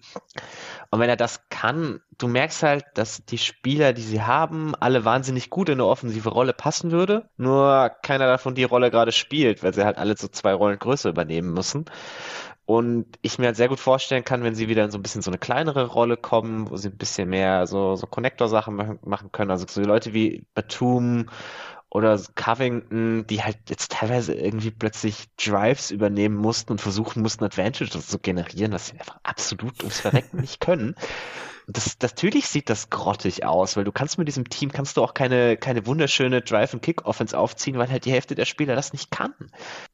Und wenn er das kann, du merkst halt, dass die Spieler, die sie haben, alle wahnsinnig gut in eine offensive Rolle passen würde. Nur keiner davon die Rolle gerade spielt, weil sie halt alle so zwei Rollen größer übernehmen müssen. Und ich mir halt sehr gut vorstellen kann, wenn sie wieder in so ein bisschen so eine kleinere Rolle kommen, wo sie ein bisschen mehr so, so Connector-Sachen machen können. Also so Leute wie Batum oder Covington, die halt jetzt teilweise irgendwie plötzlich Drives übernehmen mussten und versuchen mussten, Advantages zu generieren, was sie einfach absolut ums Verrecken nicht können das, natürlich sieht das grottig aus, weil du kannst mit diesem Team kannst du auch keine, keine wunderschöne Drive-and-Kick-Offense aufziehen, weil halt die Hälfte der Spieler das nicht kann.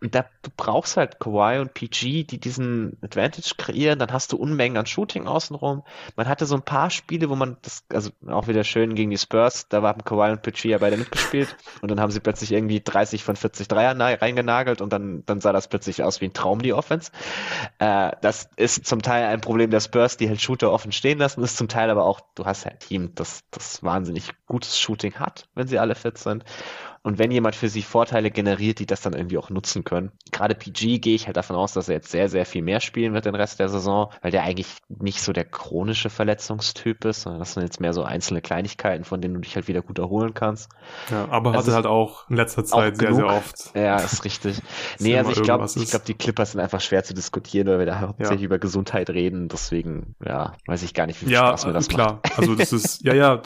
Und da du brauchst halt Kawhi und PG, die diesen Advantage kreieren, dann hast du Unmengen an Shooting außenrum. Man hatte so ein paar Spiele, wo man das, also auch wieder schön gegen die Spurs, da waren Kawhi und PG ja beide mitgespielt und dann haben sie plötzlich irgendwie 30 von 40 Dreier reingenagelt und dann, dann sah das plötzlich aus wie ein Traum, die Offense. Äh, das ist zum Teil ein Problem der Spurs, die halt Shooter offen stehen lassen, ist zum Teil aber auch, du hast ja ein Team, das, das wahnsinnig gutes Shooting hat, wenn sie alle fit sind. Und wenn jemand für sie Vorteile generiert, die das dann irgendwie auch nutzen können. Gerade PG gehe ich halt davon aus, dass er jetzt sehr, sehr viel mehr spielen wird den Rest der Saison, weil der eigentlich nicht so der chronische Verletzungstyp ist, sondern das sind jetzt mehr so einzelne Kleinigkeiten, von denen du dich halt wieder gut erholen kannst. Ja, aber also hatte halt auch in letzter Zeit sehr, sehr oft. Ja, ist richtig. nee, also ich glaube, ich glaube, die Clippers sind einfach schwer zu diskutieren, weil wir da hauptsächlich ja. über Gesundheit reden. Deswegen, ja, weiß ich gar nicht, wie viel ja, Spaß mir das klar. macht. klar. Also das ist, ja, ja,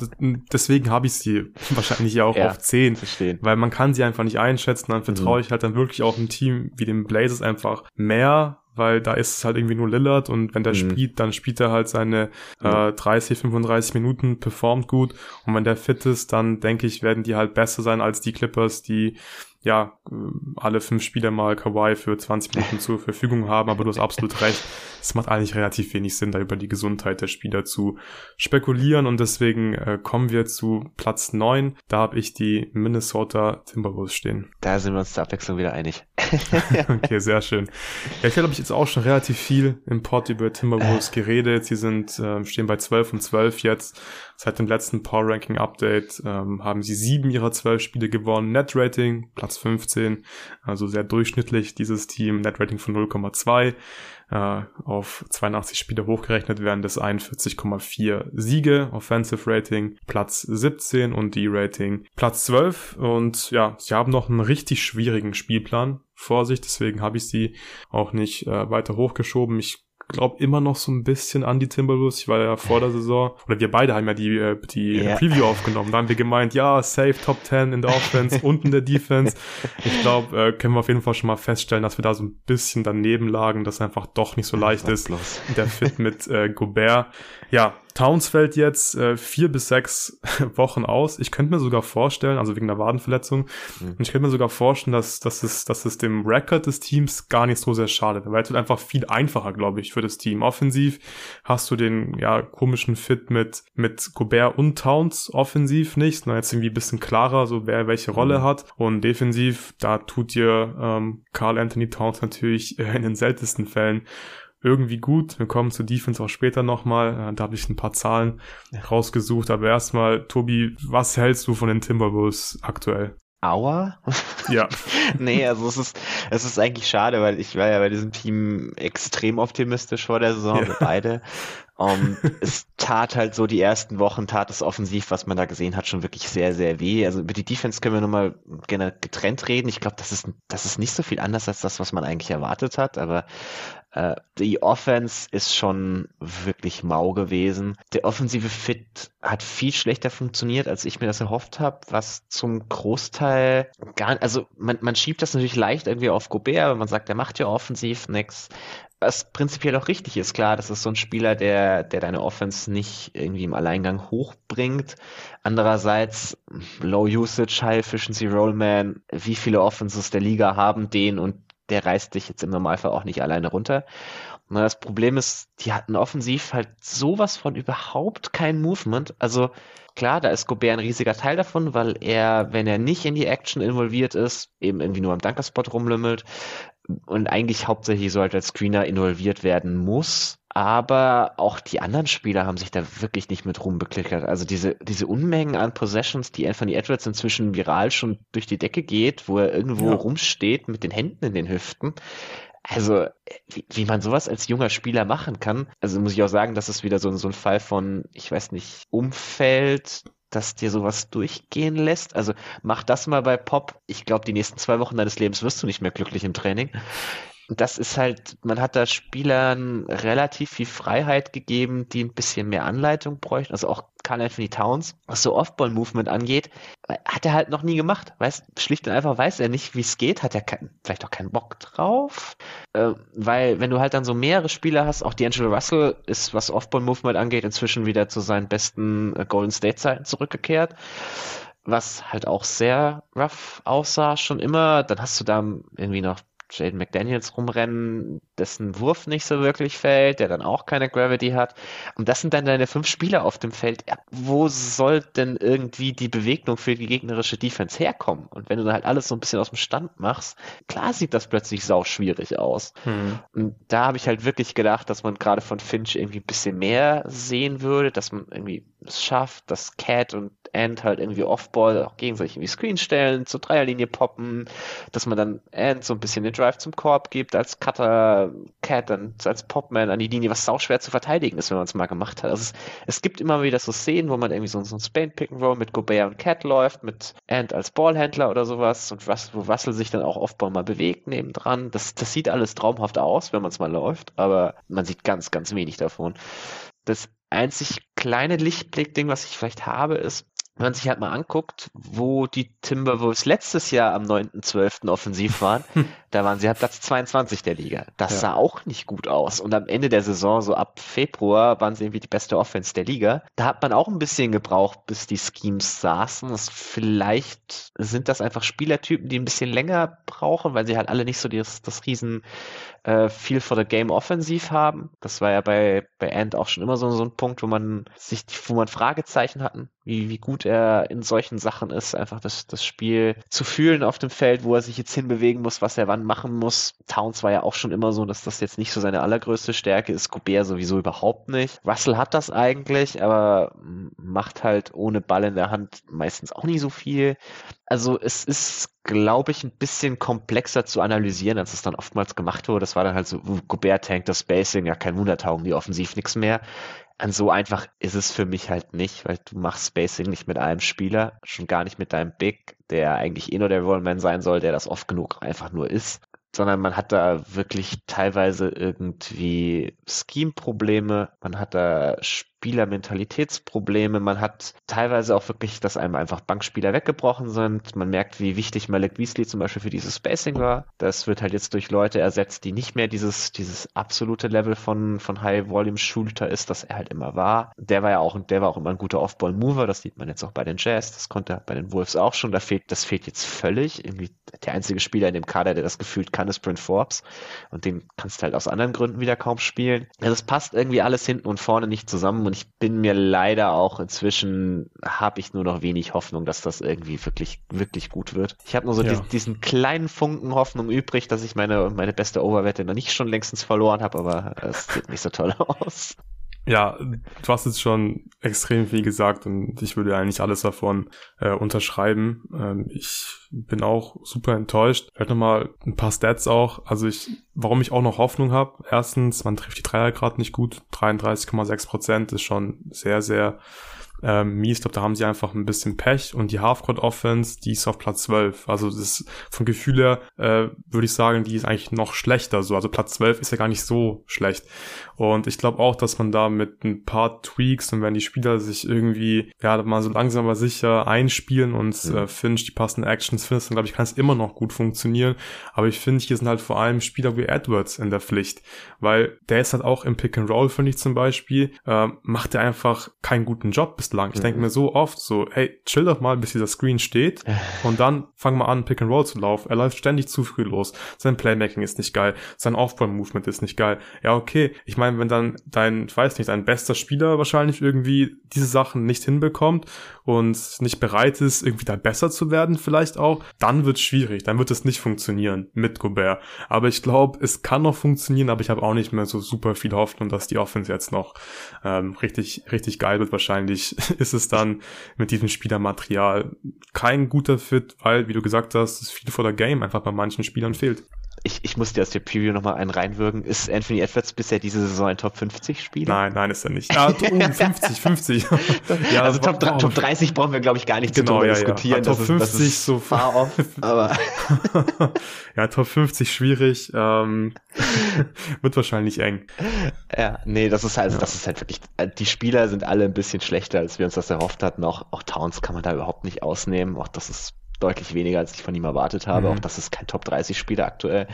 deswegen habe ich sie wahrscheinlich ja auch ja, auf 10. Verstehen. Weil man kann sie einfach nicht einschätzen. Dann vertraue mhm. ich halt dann wirklich auch einem Team wie dem Blazers einfach mehr, weil da ist es halt irgendwie nur Lillard und wenn der mhm. spielt, dann spielt er halt seine äh, 30, 35 Minuten, performt gut und wenn der fit ist, dann denke ich, werden die halt besser sein als die Clippers, die ja, äh, alle fünf Spieler mal Kawhi für 20 Minuten zur Verfügung haben, aber du hast absolut recht. Es macht eigentlich relativ wenig Sinn, da über die Gesundheit der Spieler zu spekulieren und deswegen äh, kommen wir zu Platz neun. Da habe ich die Minnesota Timberwolves stehen. Da sind wir uns zur Abwechslung wieder einig. okay, sehr schön. Ja, ich habe ich jetzt auch schon relativ viel im Pod über Timberwolves geredet. Sie sind, äh, stehen bei 12 und 12 jetzt. Seit dem letzten Power Ranking Update ähm, haben sie sieben ihrer zwölf Spiele gewonnen. Net Rating Platz 15, also sehr durchschnittlich dieses Team. Net Rating von 0,2 äh, auf 82 Spiele hochgerechnet werden das 41,4 Siege. Offensive Rating Platz 17 und D-Rating Platz 12. Und ja, sie haben noch einen richtig schwierigen Spielplan vor sich, deswegen habe ich sie auch nicht äh, weiter hochgeschoben. Ich glaube immer noch so ein bisschen an die Timberwolves. Ich war ja vor der Saison, oder wir beide haben ja die, äh, die yeah. Preview aufgenommen. Da haben wir gemeint, ja, safe Top 10 in der Offense und in der Defense. Ich glaube, äh, können wir auf jeden Fall schon mal feststellen, dass wir da so ein bisschen daneben lagen, dass einfach doch nicht so leicht ist. Der Fit mit äh, Gobert. Ja, Towns fällt jetzt äh, vier bis sechs Wochen aus. Ich könnte mir sogar vorstellen, also wegen der Wadenverletzung, mhm. und ich könnte mir sogar vorstellen, dass, dass, es, dass es dem Record des Teams gar nicht so sehr schadet, weil es wird einfach viel einfacher, glaube ich, für das Team. Offensiv hast du den ja komischen Fit mit, mit Gobert und Towns offensiv nicht, sondern jetzt irgendwie ein bisschen klarer, so wer welche Rolle mhm. hat. Und defensiv, da tut dir ähm, Carl Anthony Towns natürlich äh, in den seltensten Fällen irgendwie gut. Wir kommen zur Defense auch später nochmal. Äh, da habe ich ein paar Zahlen rausgesucht. Aber erstmal, Tobi, was hältst du von den Timberwolves aktuell? Aua? Ja. nee, also es ist, es ist eigentlich schade, weil ich war ja bei diesem Team extrem optimistisch vor der Saison, ja. beide. Um, es tat halt so die ersten Wochen, tat es offensiv, was man da gesehen hat, schon wirklich sehr, sehr weh. Also über die Defense können wir nochmal gerne getrennt reden. Ich glaube, das ist, das ist nicht so viel anders als das, was man eigentlich erwartet hat, aber äh, die Offense ist schon wirklich mau gewesen. Der offensive Fit hat viel schlechter funktioniert, als ich mir das erhofft habe, was zum Großteil gar, also man, man schiebt das natürlich leicht irgendwie auf Gobert, weil man sagt, der macht ja offensiv nichts was prinzipiell auch richtig ist. Klar, das ist so ein Spieler, der, der deine Offense nicht irgendwie im Alleingang hochbringt. Andererseits, Low Usage, High Efficiency Rollman, wie viele Offenses der Liga haben den und der reißt dich jetzt im Normalfall auch nicht alleine runter. Und das Problem ist, die hatten offensiv halt sowas von überhaupt kein Movement. Also klar, da ist Gobert ein riesiger Teil davon, weil er, wenn er nicht in die Action involviert ist, eben irgendwie nur am Dunkerspot rumlümmelt und eigentlich hauptsächlich so halt als Screener involviert werden muss. Aber auch die anderen Spieler haben sich da wirklich nicht mit rumbeklickert. Also diese, diese Unmengen an Possessions, die Anthony Edwards inzwischen viral schon durch die Decke geht, wo er irgendwo ja. rumsteht mit den Händen in den Hüften. Also, wie, wie man sowas als junger Spieler machen kann, also muss ich auch sagen, das ist wieder so, so ein Fall von, ich weiß nicht, Umfeld, das dir sowas durchgehen lässt. Also mach das mal bei Pop. Ich glaube, die nächsten zwei Wochen deines Lebens wirst du nicht mehr glücklich im Training das ist halt, man hat da Spielern relativ viel Freiheit gegeben, die ein bisschen mehr Anleitung bräuchten. Also auch Carl Anthony Towns, was so Off-Ball-Movement angeht, hat er halt noch nie gemacht. Weiß, schlicht und einfach weiß er nicht, wie es geht, hat er kein, vielleicht auch keinen Bock drauf. Äh, weil, wenn du halt dann so mehrere Spieler hast, auch D'Angelo Russell ist, was Off-Ball-Movement angeht, inzwischen wieder zu seinen besten äh, Golden State-Zeiten zurückgekehrt was halt auch sehr rough aussah schon immer. Dann hast du da irgendwie noch Jaden McDaniels rumrennen, dessen Wurf nicht so wirklich fällt, der dann auch keine Gravity hat. Und das sind dann deine fünf Spieler auf dem Feld. Ja, wo soll denn irgendwie die Bewegung für die gegnerische Defense herkommen? Und wenn du dann halt alles so ein bisschen aus dem Stand machst, klar sieht das plötzlich sau schwierig aus. Hm. Und da habe ich halt wirklich gedacht, dass man gerade von Finch irgendwie ein bisschen mehr sehen würde, dass man irgendwie es schafft, dass Cat und Ant halt irgendwie Offball auch gegenseitig irgendwie Screen stellen, zur Dreierlinie poppen, dass man dann Ant so ein bisschen den Drive zum Korb gibt, als Cutter, Cat dann als Popman an die Linie, was sau schwer zu verteidigen ist, wenn man es mal gemacht hat. Also es, es, gibt immer wieder so Szenen, wo man irgendwie so, so ein Spain Pick and Roll mit Gobert und Cat läuft, mit Ant als Ballhändler oder sowas und was, wo Russell sich dann auch Offball mal bewegt nebendran. Das, das sieht alles traumhaft aus, wenn man es mal läuft, aber man sieht ganz, ganz wenig davon. Das einzig kleine Lichtblick-Ding, was ich vielleicht habe, ist, wenn man sich halt mal anguckt, wo die Timberwolves letztes Jahr am 9.12. offensiv waren, da waren sie halt Platz 22 der Liga. Das ja. sah auch nicht gut aus. Und am Ende der Saison, so ab Februar, waren sie irgendwie die beste Offense der Liga. Da hat man auch ein bisschen gebraucht, bis die Schemes saßen. Das vielleicht sind das einfach Spielertypen, die ein bisschen länger brauchen, weil sie halt alle nicht so das, das riesen äh, viel for the Game offensiv haben. Das war ja bei, bei Ant auch schon immer so, so ein Punkt, wo man sich, wo man Fragezeichen hatten, wie, wie gut er in solchen Sachen ist, einfach das, das Spiel zu fühlen auf dem Feld, wo er sich jetzt hinbewegen muss, was er wann machen muss. Towns war ja auch schon immer so, dass das jetzt nicht so seine allergrößte Stärke ist. Gobert sowieso überhaupt nicht. Russell hat das eigentlich, aber macht halt ohne Ball in der Hand meistens auch nicht so viel. Also es ist, glaube ich, ein bisschen komplexer zu analysieren, als es dann oftmals gemacht wurde. Das war dann halt so, Gobert tankt das Spacing, ja kein Wunder, taugen die offensiv nichts mehr. An so einfach ist es für mich halt nicht, weil du machst Spacing nicht mit einem Spieler, schon gar nicht mit deinem Big, der eigentlich eh nur der Rollman sein soll, der das oft genug einfach nur ist sondern man hat da wirklich teilweise irgendwie Scheme-Probleme, man hat da Spielermentalitätsprobleme. Man hat teilweise auch wirklich, dass einem einfach Bankspieler weggebrochen sind. Man merkt, wie wichtig Malik Beasley zum Beispiel für dieses Spacing war. Das wird halt jetzt durch Leute ersetzt, die nicht mehr dieses, dieses absolute Level von, von High-Volume-Shooter ist, das er halt immer war. Der war ja auch, der war auch immer ein guter Off-Ball-Mover. Das sieht man jetzt auch bei den Jazz. Das konnte er bei den Wolves auch schon. Da fehlt, das fehlt jetzt völlig. Irgendwie der einzige Spieler in dem Kader, der das gefühlt kann, ist Brent Forbes. Und den kannst du halt aus anderen Gründen wieder kaum spielen. Also es passt irgendwie alles hinten und vorne nicht zusammen und ich bin mir leider auch inzwischen, habe ich nur noch wenig Hoffnung, dass das irgendwie wirklich, wirklich gut wird. Ich habe nur so ja. diesen, diesen, kleinen Funken Hoffnung übrig, dass ich meine, meine beste Overwette noch nicht schon längstens verloren habe, aber es sieht nicht so toll aus. Ja, du hast jetzt schon extrem viel gesagt und ich würde eigentlich alles davon äh, unterschreiben. Ähm, ich bin auch super enttäuscht. Vielleicht nochmal ein paar Stats auch. Also ich, warum ich auch noch Hoffnung habe. Erstens, man trifft die Dreier gerade nicht gut. 33,6 Prozent ist schon sehr, sehr ähm, mies. Ich glaube, da haben sie einfach ein bisschen Pech und die Halfcourt Offense, die ist auf Platz 12. Also das ist vom Gefühl her, äh, würde ich sagen, die ist eigentlich noch schlechter so. Also Platz 12 ist ja gar nicht so schlecht. Und ich glaube auch, dass man da mit ein paar Tweaks und wenn die Spieler sich irgendwie, ja, mal so langsam aber sicher einspielen und mhm. äh, Finch die passenden Actions findest, dann glaube ich, kann es immer noch gut funktionieren. Aber ich finde, hier sind halt vor allem Spieler wie Edwards in der Pflicht, weil der ist halt auch im Pick and Roll, finde ich zum Beispiel, äh, macht er einfach keinen guten Job bis lang. Ich mhm. denke mir so oft so, hey, chill doch mal, bis dieser Screen steht und dann fang mal an, Pick and Roll zu laufen. Er läuft ständig zu früh los. Sein Playmaking ist nicht geil. Sein Off-Ball-Movement ist nicht geil. Ja, okay. Ich meine, wenn dann dein, ich weiß nicht, dein bester Spieler wahrscheinlich irgendwie diese Sachen nicht hinbekommt und nicht bereit ist, irgendwie da besser zu werden vielleicht auch, dann wird es schwierig. Dann wird es nicht funktionieren mit Gobert. Aber ich glaube, es kann noch funktionieren, aber ich habe auch nicht mehr so super viel Hoffnung, dass die Offense jetzt noch ähm, richtig, richtig geil wird. Wahrscheinlich ist es dann mit diesem Spielermaterial kein guter Fit, weil, wie du gesagt hast, es viel vor der Game einfach bei manchen Spielern fehlt. Ich ich, muss dir aus der Preview nochmal einen reinwürgen. Ist Anthony Edwards bisher diese Saison ein Top 50 Spieler? Nein, nein, ist er nicht. Ah, uh, 50, 50. ja, also Top, wow. Top 30 brauchen wir, glaube ich, gar nicht genau, zu ja, diskutieren. Ja. Top 50 ist, ist so far off, aber. ja, Top 50 schwierig. Ähm, wird wahrscheinlich eng. Ja, nee, das ist halt, ja. das ist halt wirklich, äh, die Spieler sind alle ein bisschen schlechter, als wir uns das erhofft hatten. Auch, auch Towns kann man da überhaupt nicht ausnehmen. Auch das ist deutlich weniger, als ich von ihm erwartet habe. Mhm. Auch das ist kein Top 30 Spieler aktuell.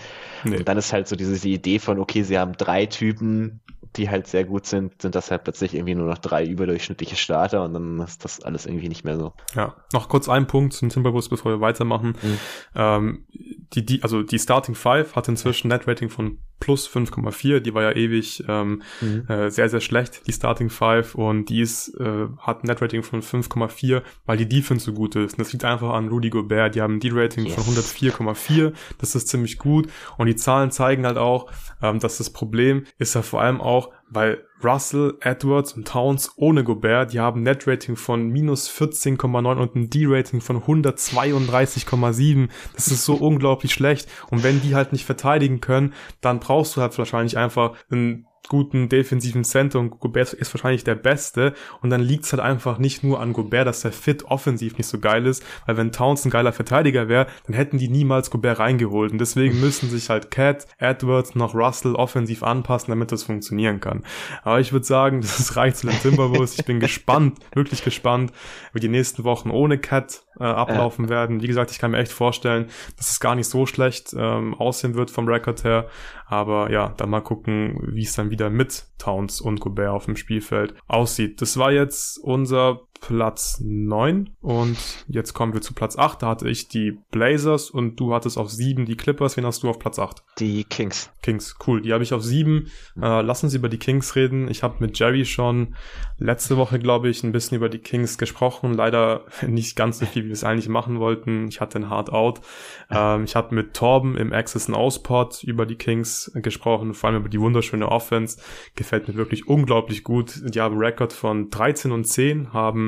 Nee. Und dann ist halt so diese Idee von, okay, sie haben drei Typen, die halt sehr gut sind, sind das halt plötzlich irgendwie nur noch drei überdurchschnittliche Starter und dann ist das alles irgendwie nicht mehr so. Ja, noch kurz ein Punkt zum Timberwolves, bevor wir weitermachen. Mhm. Ähm, die, die, also die Starting Five hat inzwischen Net-Rating von plus 5,4. Die war ja ewig ähm, mhm. äh, sehr, sehr schlecht, die Starting Five. Und die ist, äh, hat ein Net-Rating von 5,4, weil die Defense so gut ist. Und das liegt einfach an Rudy Gobert. Die haben ein D-Rating yes. von 104,4. Das ist ziemlich gut. Und die Zahlen zeigen halt auch, ähm, dass das Problem ist ja vor allem auch, weil Russell, Edwards und Towns ohne Gobert, die haben Net-Rating von minus 14,9 und ein D-Rating von 132,7. Das ist so unglaublich schlecht. Und wenn die halt nicht verteidigen können, dann brauchst du halt wahrscheinlich einfach einen guten defensiven Center und Gobert ist wahrscheinlich der Beste und dann liegt's halt einfach nicht nur an Gobert, dass der Fit offensiv nicht so geil ist, weil wenn Towns ein geiler Verteidiger wäre, dann hätten die niemals Gobert reingeholt und deswegen müssen sich halt Cat, Edwards noch Russell offensiv anpassen, damit das funktionieren kann. Aber ich würde sagen, das reicht zu den Timberwolves. Ich bin gespannt, wirklich gespannt, wie die nächsten Wochen ohne Cat äh, ablaufen ja. werden. Wie gesagt, ich kann mir echt vorstellen, dass es gar nicht so schlecht ähm, aussehen wird vom Rekord her. Aber ja, dann mal gucken, wie es dann wieder mit Towns und Gobert auf dem Spielfeld aussieht. Das war jetzt unser Platz 9 und jetzt kommen wir zu Platz 8. Da hatte ich die Blazers und du hattest auf 7 die Clippers. Wen hast du auf Platz 8? Die Kings. Kings, cool. Die habe ich auf 7. Äh, lass uns über die Kings reden. Ich habe mit Jerry schon letzte Woche, glaube ich, ein bisschen über die Kings gesprochen. Leider nicht ganz so viel, wie wir es eigentlich machen wollten. Ich hatte ein Hard Out. Ähm, ich habe mit Torben im Access and Ausport über die Kings gesprochen, vor allem über die wunderschöne Offense. Gefällt mir wirklich unglaublich gut. Die haben einen Rekord von 13 und 10, haben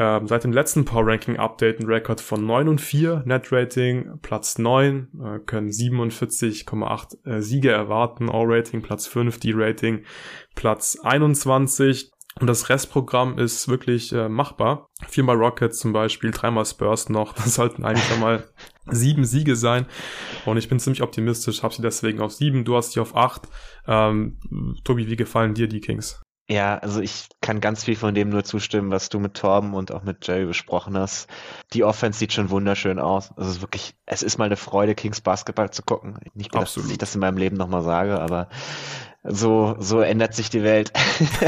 ähm, seit dem letzten Power Ranking Update ein Rekord von 9 und 4, Net Rating Platz 9, äh, können 47,8 äh, Siege erwarten, All Rating Platz 5, D Rating Platz 21. Und das Restprogramm ist wirklich äh, machbar. Viermal Rockets zum Beispiel, dreimal Spurs noch. Das sollten eigentlich einmal sieben Siege sein. Und ich bin ziemlich optimistisch, habe sie deswegen auf sieben. Du hast sie auf acht. Ähm, Tobi, wie gefallen dir die Kings? Ja, also ich kann ganz viel von dem nur zustimmen, was du mit Torben und auch mit Jerry besprochen hast. Die Offense sieht schon wunderschön aus. Es ist wirklich, es ist mal eine Freude, Kings Basketball zu gucken. Nicht gedacht, Absolut. dass ich das in meinem Leben nochmal sage, aber so, so ändert sich die Welt.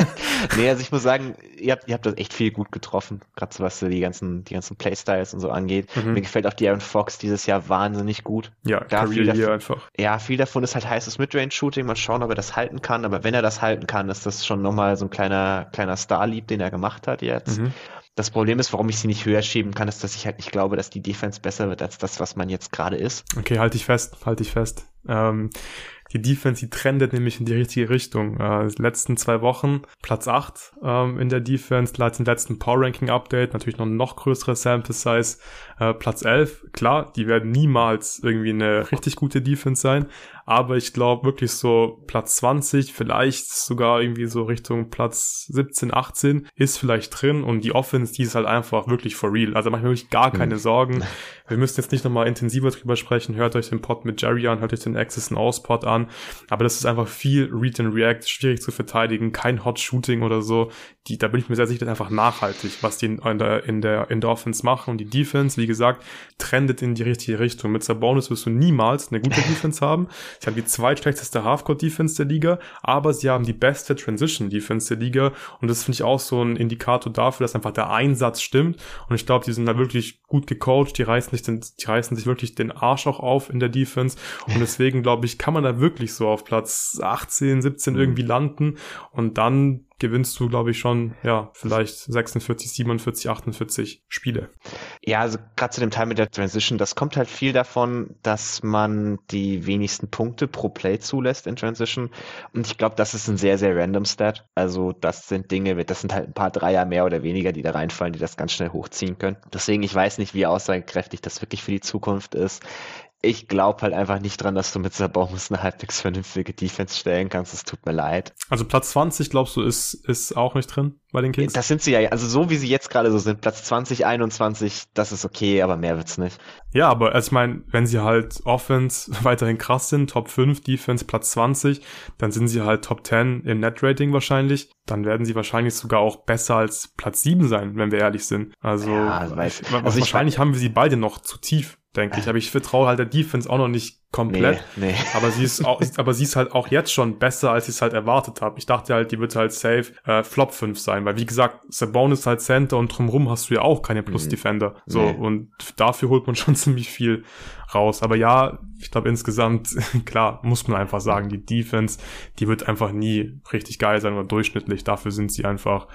nee, also ich muss sagen, ihr habt, ihr habt das echt viel gut getroffen, gerade so was die ganzen, die ganzen Playstyles und so angeht. Mhm. Mir gefällt auch die Aaron Fox dieses Jahr wahnsinnig gut. Ja, da viel davon, einfach. Ja, viel davon ist halt heißes Midrange-Shooting. Mal schauen, ob er das halten kann. Aber wenn er das halten kann, ist das schon nochmal so ein kleiner, kleiner Star-Lieb, den er gemacht hat jetzt. Mhm. Das Problem ist, warum ich sie nicht höher schieben kann, ist, dass ich halt nicht glaube, dass die Defense besser wird als das, was man jetzt gerade ist. Okay, halte ich fest, halte ich fest. Ähm, die Defense, die trendet nämlich in die richtige Richtung. Äh, die letzten zwei Wochen Platz 8 ähm, in der Defense, seit dem letzten Power Ranking Update, natürlich noch noch größere Sample Size. Äh, Platz 11, klar, die werden niemals irgendwie eine richtig gute Defense sein, aber ich glaube wirklich so Platz 20, vielleicht sogar irgendwie so Richtung Platz 17, 18 ist vielleicht drin und die Offense, die ist halt einfach wirklich for real. Also mache ich mir wirklich gar keine mhm. Sorgen. Wir müssen jetzt nicht nochmal intensiver drüber sprechen. Hört euch den Pod mit Jerry an, hört euch den Access and Aus Pod an. Aber das ist einfach viel Read and React, schwierig zu verteidigen, kein Hot Shooting oder so. Die, da bin ich mir sehr sicher, das ist einfach nachhaltig, was die in der, in der, in der Offense machen. Und die Defense, wie gesagt, trendet in die richtige Richtung. Mit Sabonis wirst du niemals eine gute Defense haben. Sie haben die zweitschlechteste Halfcourt-Defense der Liga, aber sie haben die beste Transition-Defense der Liga. Und das finde ich auch so ein Indikator dafür, dass einfach der Einsatz stimmt. Und ich glaube, die sind da wirklich gut gecoacht, die reißen sich den, die reißen sich wirklich den Arsch auch auf in der Defense. Und deswegen, glaube ich, kann man da wirklich so auf Platz 18, 17 mhm. irgendwie landen. Und dann gewinnst du, glaube ich, schon, ja, vielleicht 46, 47, 48 Spiele. Ja, also gerade zu dem Teil mit der Transition, das kommt halt viel davon, dass man die wenigsten Punkte pro Play zulässt in Transition. Und ich glaube, das ist ein sehr, sehr random Stat. Also das sind Dinge, das sind halt ein paar Dreier mehr oder weniger, die da reinfallen, die das ganz schnell hochziehen können. Deswegen, ich weiß nicht, wie aussagekräftig das wirklich für die Zukunft ist ich glaube halt einfach nicht dran, dass du mit Sabonis eine halbwegs vernünftige Defense stellen kannst. Es tut mir leid. Also Platz 20, glaubst du, ist, ist auch nicht drin bei den Kings? Das sind sie ja, also so wie sie jetzt gerade so sind, Platz 20, 21, das ist okay, aber mehr wird's nicht. Ja, aber also ich meine, wenn sie halt Offense weiterhin krass sind, Top 5, Defense Platz 20, dann sind sie halt Top 10 im Net-Rating wahrscheinlich. Dann werden sie wahrscheinlich sogar auch besser als Platz 7 sein, wenn wir ehrlich sind. Also, ja, also, also wahrscheinlich haben wir sie beide noch zu tief denke ich. Aber ich vertraue halt der Defense auch noch nicht komplett. Nee, nee. Aber sie ist auch, aber sie ist halt auch jetzt schon besser, als ich es halt erwartet habe. Ich dachte halt, die wird halt safe äh, Flop 5 sein, weil wie gesagt, Sabonis ist halt Center und drumherum hast du ja auch keine Plus-Defender. So, nee. und dafür holt man schon ziemlich viel raus. Aber ja, ich glaube insgesamt, klar, muss man einfach sagen, die Defense, die wird einfach nie richtig geil sein oder durchschnittlich. Dafür sind sie einfach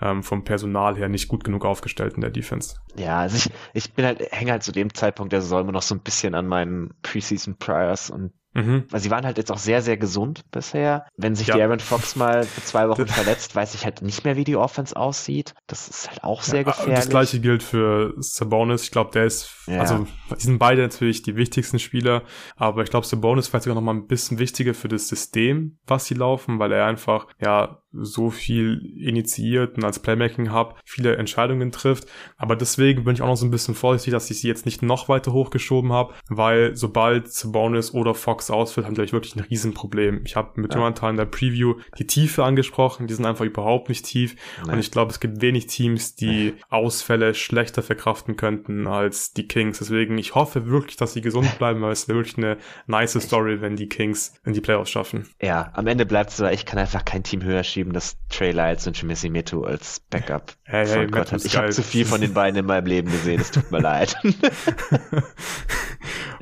ähm, vom Personal her nicht gut genug aufgestellt in der Defense. Ja, also ich, ich bin halt, hänge halt zu dem Zeitpunkt der Saison immer noch so ein bisschen an meinen Preseason Priors und Mhm. Weil sie waren halt jetzt auch sehr, sehr gesund bisher. Wenn sich ja. die Aaron Fox mal für zwei Wochen verletzt, weiß ich halt nicht mehr, wie die Offense aussieht. Das ist halt auch sehr ja, gefährlich. Das gleiche gilt für Sabonis. Ich glaube, der ist, ja. also, die sind beide natürlich die wichtigsten Spieler, aber ich glaube, Sabonis ist vielleicht sogar noch mal ein bisschen wichtiger für das System, was sie laufen, weil er einfach, ja, so viel initiiert und als Playmaking Hub viele Entscheidungen trifft. Aber deswegen bin ich auch noch so ein bisschen vorsichtig, dass ich sie jetzt nicht noch weiter hochgeschoben habe, weil sobald Sabonis oder Fox ausfällt, haben die gleich wirklich ein Riesenproblem. Ich habe mit ja. Jonathan in der Preview die Tiefe angesprochen, die sind einfach überhaupt nicht tief. Nein. Und ich glaube, es gibt wenig Teams, die. Ausfälle schlechter verkraften könnten als die Kings. Deswegen, ich hoffe wirklich, dass sie gesund bleiben, weil es wäre wirklich eine nice Story, wenn die Kings in die Playoffs schaffen. Ja, am Ende bleibt es so, ich kann einfach kein Team höher schieben, dass Trey Lyles und Shimizi Metu als Backup hey, hey, Gott hat. Ich habe zu viel von den beiden in meinem Leben gesehen, es tut mir leid.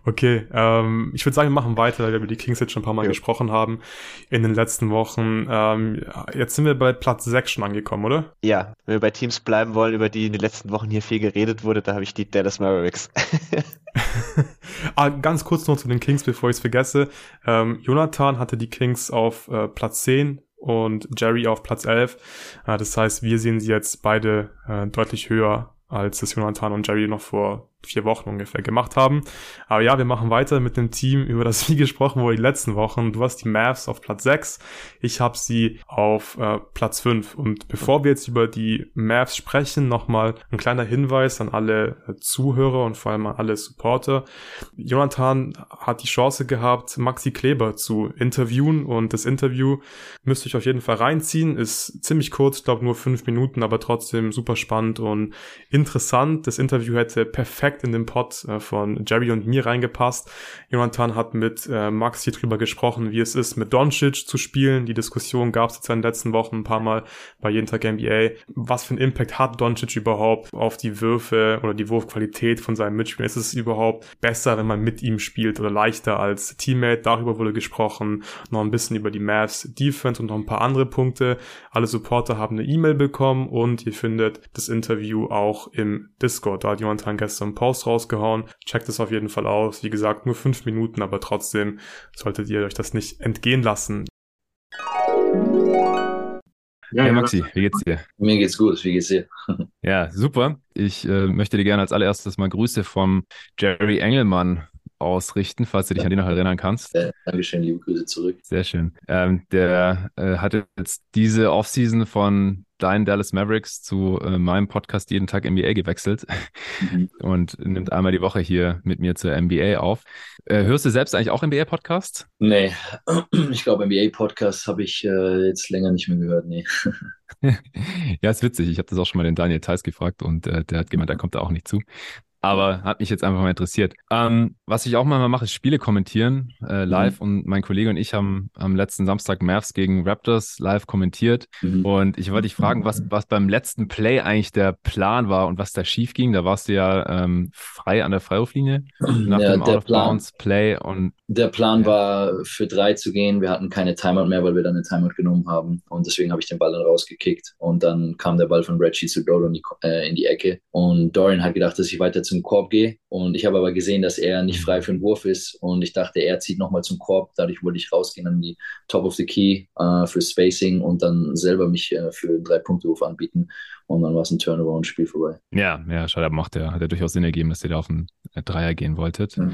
okay, ähm, ich würde sagen, wir machen weiter, weil wir über die Kings jetzt schon ein paar Mal ja. gesprochen haben in den letzten Wochen. Ähm, jetzt sind wir bei Platz 6 schon angekommen, oder? Ja, wenn wir bei Teams bleiben wollen, über die in den letzten Wochen hier viel geredet wurde, da habe ich die Dallas Mavericks. ah, ganz kurz noch zu den Kings, bevor ich es vergesse. Ähm, Jonathan hatte die Kings auf äh, Platz 10 und Jerry auf Platz 11. Äh, das heißt, wir sehen sie jetzt beide äh, deutlich höher als das Jonathan und Jerry noch vor vier Wochen ungefähr gemacht haben. Aber ja, wir machen weiter mit dem Team, über das wie gesprochen wurde die letzten Wochen. Du hast die Mavs auf Platz 6, ich habe sie auf äh, Platz 5. Und bevor wir jetzt über die Mavs sprechen, nochmal ein kleiner Hinweis an alle äh, Zuhörer und vor allem an alle Supporter. Jonathan hat die Chance gehabt, Maxi Kleber zu interviewen und das Interview müsst ihr euch auf jeden Fall reinziehen. Ist ziemlich kurz, ich glaube nur fünf Minuten, aber trotzdem super spannend und interessant. Das Interview hätte perfekt perfekt in den Pod äh, von Jerry und mir reingepasst. Jonathan hat mit äh, Max hier drüber gesprochen, wie es ist, mit Doncic zu spielen. Die Diskussion gab es jetzt in den letzten Wochen ein paar Mal bei jeden Tag NBA. Was für einen Impact hat Doncic überhaupt auf die Würfe oder die Wurfqualität von seinem Mitspielern? Ist es überhaupt besser, wenn man mit ihm spielt oder leichter als Teammate? Darüber wurde gesprochen. Noch ein bisschen über die Mavs Defense und noch ein paar andere Punkte. Alle Supporter haben eine E-Mail bekommen und ihr findet das Interview auch im Discord. Da hat Jonathan gestern Post rausgehauen. Checkt es auf jeden Fall aus. Wie gesagt, nur fünf Minuten, aber trotzdem solltet ihr euch das nicht entgehen lassen. Ja, hey Maxi, wie geht's dir? Mir geht's gut, wie geht's dir? Ja, super. Ich äh, möchte dir gerne als allererstes mal Grüße vom Jerry Engelmann ausrichten, falls du dich ja. an den noch erinnern kannst. Ja, Dankeschön, liebe Grüße zurück. Sehr schön. Ähm, der äh, hatte jetzt diese Offseason von deinen Dallas Mavericks zu äh, meinem Podcast jeden Tag NBA gewechselt mhm. und nimmt einmal die Woche hier mit mir zur NBA auf. Äh, hörst du selbst eigentlich auch NBA-Podcasts? Nee, ich glaube, NBA-Podcasts habe ich äh, jetzt länger nicht mehr gehört. Nee. ja, ist witzig. Ich habe das auch schon mal den Daniel Theiss gefragt und äh, der hat gemeint, er kommt da auch nicht zu aber hat mich jetzt einfach mal interessiert. Ähm, was ich auch mal mache, ist Spiele kommentieren äh, live mhm. und mein Kollege und ich haben am letzten Samstag Mavs gegen Raptors live kommentiert mhm. und ich wollte dich fragen, was, was beim letzten Play eigentlich der Plan war und was da schief ging. Da warst du ja ähm, frei an der Freiwurflinie nach ja, dem Out-of-Bounds-Play und der Plan ja. war, für drei zu gehen. Wir hatten keine Timeout mehr, weil wir dann eine Timeout genommen haben. Und deswegen habe ich den Ball dann rausgekickt. Und dann kam der Ball von Reggie zu Dorian in, äh, in die Ecke. Und Dorian hat gedacht, dass ich weiter zu zum Korb gehe. Und ich habe aber gesehen, dass er nicht frei für den Wurf ist. Und ich dachte, er zieht nochmal zum Korb. Dadurch wollte ich rausgehen an die Top of the Key äh, für Spacing und dann selber mich äh, für einen Drei-Punkte-Wurf anbieten. Und dann war es ein Turnover und Spiel vorbei. Ja, ja, schade, macht ja, hat ja durchaus Sinn ergeben, dass ihr da auf einen äh, Dreier gehen wolltet. Mhm.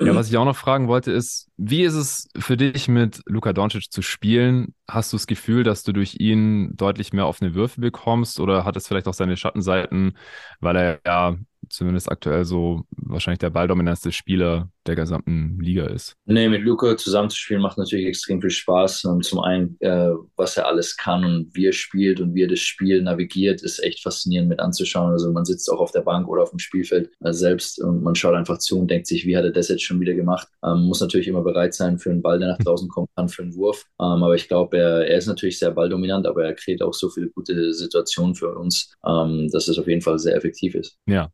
Ja, was ich auch noch fragen wollte, ist, wie ist es für dich mit Luka Doncic zu spielen? Hast du das Gefühl, dass du durch ihn deutlich mehr offene Würfe bekommst oder hat es vielleicht auch seine Schattenseiten, weil er ja zumindest aktuell so wahrscheinlich der balldominantste Spieler der gesamten Liga ist. Nee, mit Luca zusammenzuspielen macht natürlich extrem viel Spaß. Und zum einen, äh, was er alles kann und wie er spielt und wie er das Spiel navigiert, ist echt faszinierend mit anzuschauen. Also man sitzt auch auf der Bank oder auf dem Spielfeld äh, selbst und man schaut einfach zu und denkt sich, wie hat er das jetzt schon wieder gemacht? Ähm, muss natürlich immer bereit sein für einen Ball, der nach draußen kommen kann, für einen Wurf. Ähm, aber ich glaube, er, er ist natürlich sehr balldominant, aber er kreiert auch so viele gute Situationen für uns, ähm, dass es auf jeden Fall sehr effektiv ist. Ja.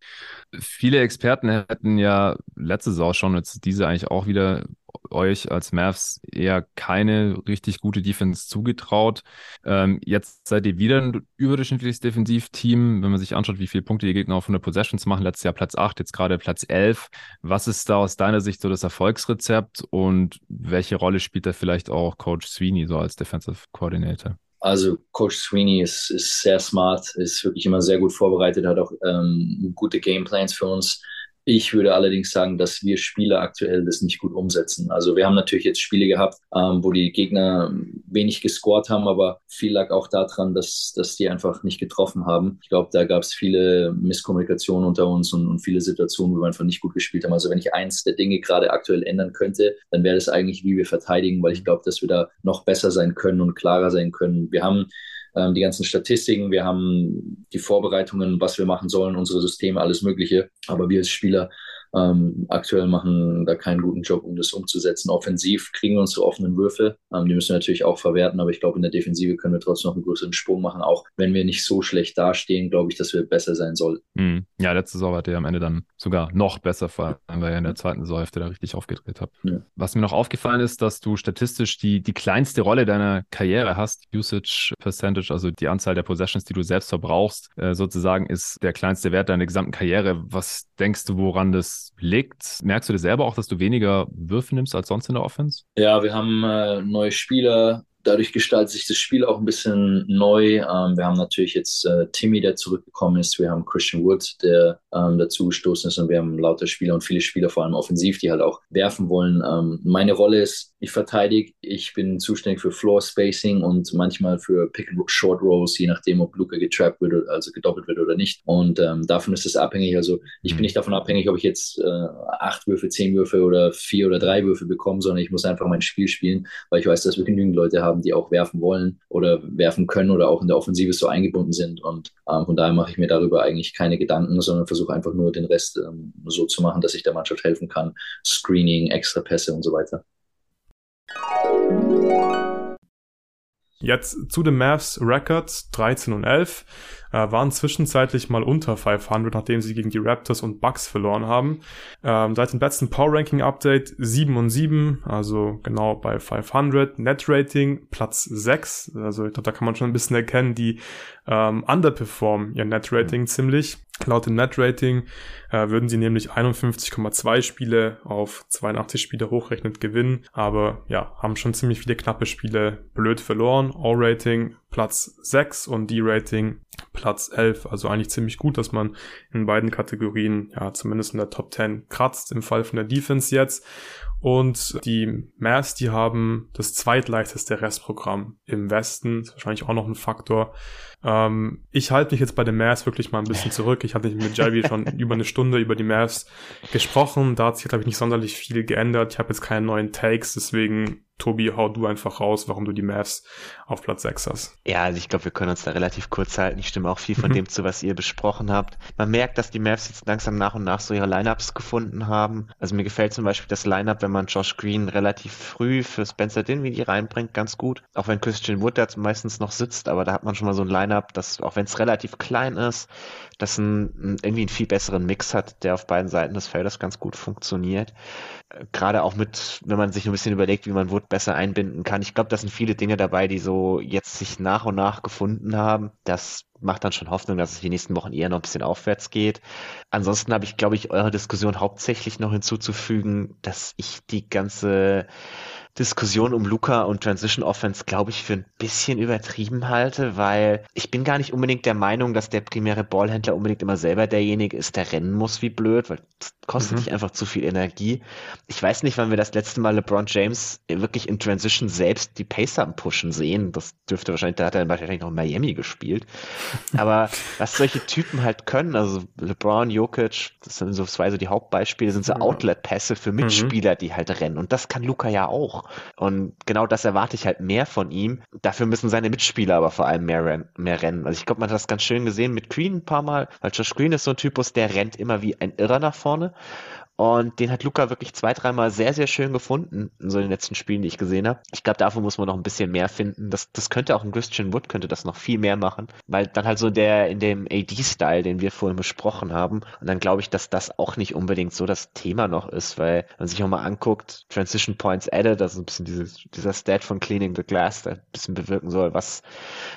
Viele Experten hätten ja letzte Saison schon, jetzt diese eigentlich auch wieder euch als Mavs eher keine richtig gute Defense zugetraut. Ähm, jetzt seid ihr wieder ein überdurchschnittliches Defensivteam. Wenn man sich anschaut, wie viele Punkte die Gegner auf 100 Possessions machen, letztes Jahr Platz 8, jetzt gerade Platz 11. Was ist da aus deiner Sicht so das Erfolgsrezept und welche Rolle spielt da vielleicht auch Coach Sweeney so als Defensive Coordinator? Also Coach Sweeney ist, ist sehr smart, ist wirklich immer sehr gut vorbereitet, hat auch ähm, gute Gameplans für uns. Ich würde allerdings sagen, dass wir Spieler aktuell das nicht gut umsetzen. Also wir haben natürlich jetzt Spiele gehabt, ähm, wo die Gegner wenig gescored haben, aber viel lag auch daran, dass, dass die einfach nicht getroffen haben. Ich glaube, da gab es viele Misskommunikationen unter uns und, und, viele Situationen, wo wir einfach nicht gut gespielt haben. Also wenn ich eins der Dinge gerade aktuell ändern könnte, dann wäre das eigentlich, wie wir verteidigen, weil ich glaube, dass wir da noch besser sein können und klarer sein können. Wir haben ähm, die ganzen Statistiken, wir haben die Vorbereitungen, was wir machen sollen, unsere Systeme, alles Mögliche. Aber wir als Spieler ähm, aktuell machen da keinen guten Job, um das umzusetzen. Offensiv kriegen wir unsere offenen Würfe. Ähm, die müssen wir natürlich auch verwerten, aber ich glaube, in der Defensive können wir trotzdem noch einen größeren Sprung machen. Auch wenn wir nicht so schlecht dastehen, glaube ich, dass wir besser sein sollten. Mhm. Ja, letzte Saison hat ihr am Ende dann sogar noch besser vor allem, weil ihr in der zweiten Saisonhälfte da richtig aufgedreht habt. Ja. Was mir noch aufgefallen ist, dass du statistisch die, die kleinste Rolle deiner Karriere hast. Usage Percentage, also die Anzahl der Possessions, die du selbst verbrauchst, äh, sozusagen ist der kleinste Wert deiner gesamten Karriere. Was denkst du, woran das liegt? Merkst du dir selber auch, dass du weniger Würfe nimmst als sonst in der Offense? Ja, wir haben äh, neue Spieler. Dadurch gestaltet sich das Spiel auch ein bisschen neu. Ähm, wir haben natürlich jetzt äh, Timmy, der zurückgekommen ist. Wir haben Christian Wood, der ähm, dazu gestoßen ist. Und wir haben lauter Spieler und viele Spieler, vor allem offensiv, die halt auch werfen wollen. Ähm, meine Rolle ist ich verteidige, ich bin zuständig für Floor Spacing und manchmal für Pick and Short Rolls, je nachdem, ob Luca getrappt wird, also gedoppelt wird oder nicht. Und ähm, davon ist es abhängig. Also ich bin mhm. nicht davon abhängig, ob ich jetzt äh, acht Würfe, zehn Würfe oder vier oder drei Würfe bekomme, sondern ich muss einfach mein Spiel spielen, weil ich weiß, dass wir genügend Leute haben, die auch werfen wollen oder werfen können oder auch in der Offensive so eingebunden sind. Und ähm, von daher mache ich mir darüber eigentlich keine Gedanken, sondern versuche einfach nur den Rest ähm, so zu machen, dass ich der Mannschaft helfen kann. Screening, extra Pässe und so weiter. Jetzt zu den Mavs Records 13 und 11 äh, waren zwischenzeitlich mal unter 500, nachdem sie gegen die Raptors und Bucks verloren haben. Ähm, seit dem letzten Power Ranking Update 7 und 7, also genau bei 500. Net Rating Platz 6, also ich glaube, da kann man schon ein bisschen erkennen, die ähm, underperformen ihr Net Rating mhm. ziemlich. Laut dem Net Rating äh, würden sie nämlich 51,2 Spiele auf 82 Spiele hochrechnet gewinnen, aber ja, haben schon ziemlich viele knappe Spiele blöd verloren. All Rating Platz 6 und D-Rating Platz 11. Also eigentlich ziemlich gut, dass man in beiden Kategorien ja zumindest in der Top 10 kratzt, im Fall von der Defense jetzt. Und die Mavs, die haben das zweitleichteste Restprogramm im Westen. Das ist wahrscheinlich auch noch ein Faktor. Ähm, ich halte mich jetzt bei den Mavs wirklich mal ein bisschen zurück. Ich hatte mit Javi schon über eine Stunde über die Mavs gesprochen. Da hat sich, glaube ich, nicht sonderlich viel geändert. Ich habe jetzt keine neuen Takes, deswegen Tobi, hau du einfach raus, warum du die Mavs auf Platz 6 hast. Ja, also ich glaube, wir können uns da relativ kurz halten. Ich stimme auch viel von mhm. dem zu, was ihr besprochen habt. Man merkt, dass die Mavs jetzt langsam nach und nach so ihre Lineups gefunden haben. Also mir gefällt zum Beispiel das Lineup, wenn man Josh Green relativ früh für Spencer Dinwiddie reinbringt, ganz gut. Auch wenn Christian Wood da meistens noch sitzt, aber da hat man schon mal so ein Lineup, das, auch wenn es relativ klein ist, das ein, irgendwie einen viel besseren Mix hat, der auf beiden Seiten des Feldes ganz gut funktioniert. Gerade auch mit, wenn man sich ein bisschen überlegt, wie man Wood besser einbinden kann. Ich glaube, da sind viele Dinge dabei, die so jetzt sich nach und nach gefunden haben. Das macht dann schon Hoffnung, dass es die nächsten Wochen eher noch ein bisschen aufwärts geht. Ansonsten habe ich, glaube ich, eure Diskussion hauptsächlich noch hinzuzufügen, dass ich die ganze Diskussion um Luca und Transition Offense, glaube ich, für ein bisschen übertrieben halte, weil ich bin gar nicht unbedingt der Meinung, dass der primäre Ballhändler unbedingt immer selber derjenige ist, der rennen muss wie blöd, weil das kostet mhm. dich einfach zu viel Energie. Ich weiß nicht, wann wir das letzte Mal LeBron James wirklich in Transition selbst die Pacer pushen sehen. Das dürfte wahrscheinlich, da hat er wahrscheinlich noch in Miami gespielt. Aber was solche Typen halt können, also LeBron, Jokic, das sind so zwei so die Hauptbeispiele, sind so Outlet-Pässe für mhm. Mitspieler, mhm. die halt rennen. Und das kann Luca ja auch. Und genau das erwarte ich halt mehr von ihm. Dafür müssen seine Mitspieler aber vor allem mehr, ren mehr rennen. Also ich glaube, man hat das ganz schön gesehen mit Green ein paar Mal, weil Josh Green ist so ein Typus, der rennt immer wie ein Irrer nach vorne. Und den hat Luca wirklich zwei, dreimal sehr, sehr schön gefunden in so den letzten Spielen, die ich gesehen habe. Ich glaube, dafür muss man noch ein bisschen mehr finden. Das, das könnte auch ein Christian Wood könnte das noch viel mehr machen, weil dann halt so der in dem AD-Style, den wir vorhin besprochen haben. Und dann glaube ich, dass das auch nicht unbedingt so das Thema noch ist, weil wenn man sich auch mal anguckt, Transition Points added, ist ein bisschen dieses, dieser Stat von Cleaning the Glass, der ein bisschen bewirken soll, was,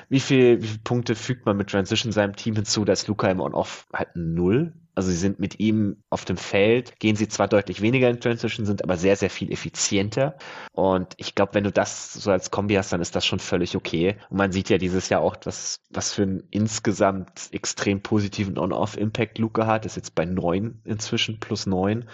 wie viel, wie viele Punkte fügt man mit Transition seinem Team hinzu, dass Luca im On-Off halt null also sie sind mit ihm auf dem Feld, gehen sie zwar deutlich weniger in Transition, sind aber sehr, sehr viel effizienter. Und ich glaube, wenn du das so als Kombi hast, dann ist das schon völlig okay. Und man sieht ja dieses Jahr auch, was, was für einen insgesamt extrem positiven On-Off-Impact Luca hat. Ist jetzt bei neun inzwischen, plus neun.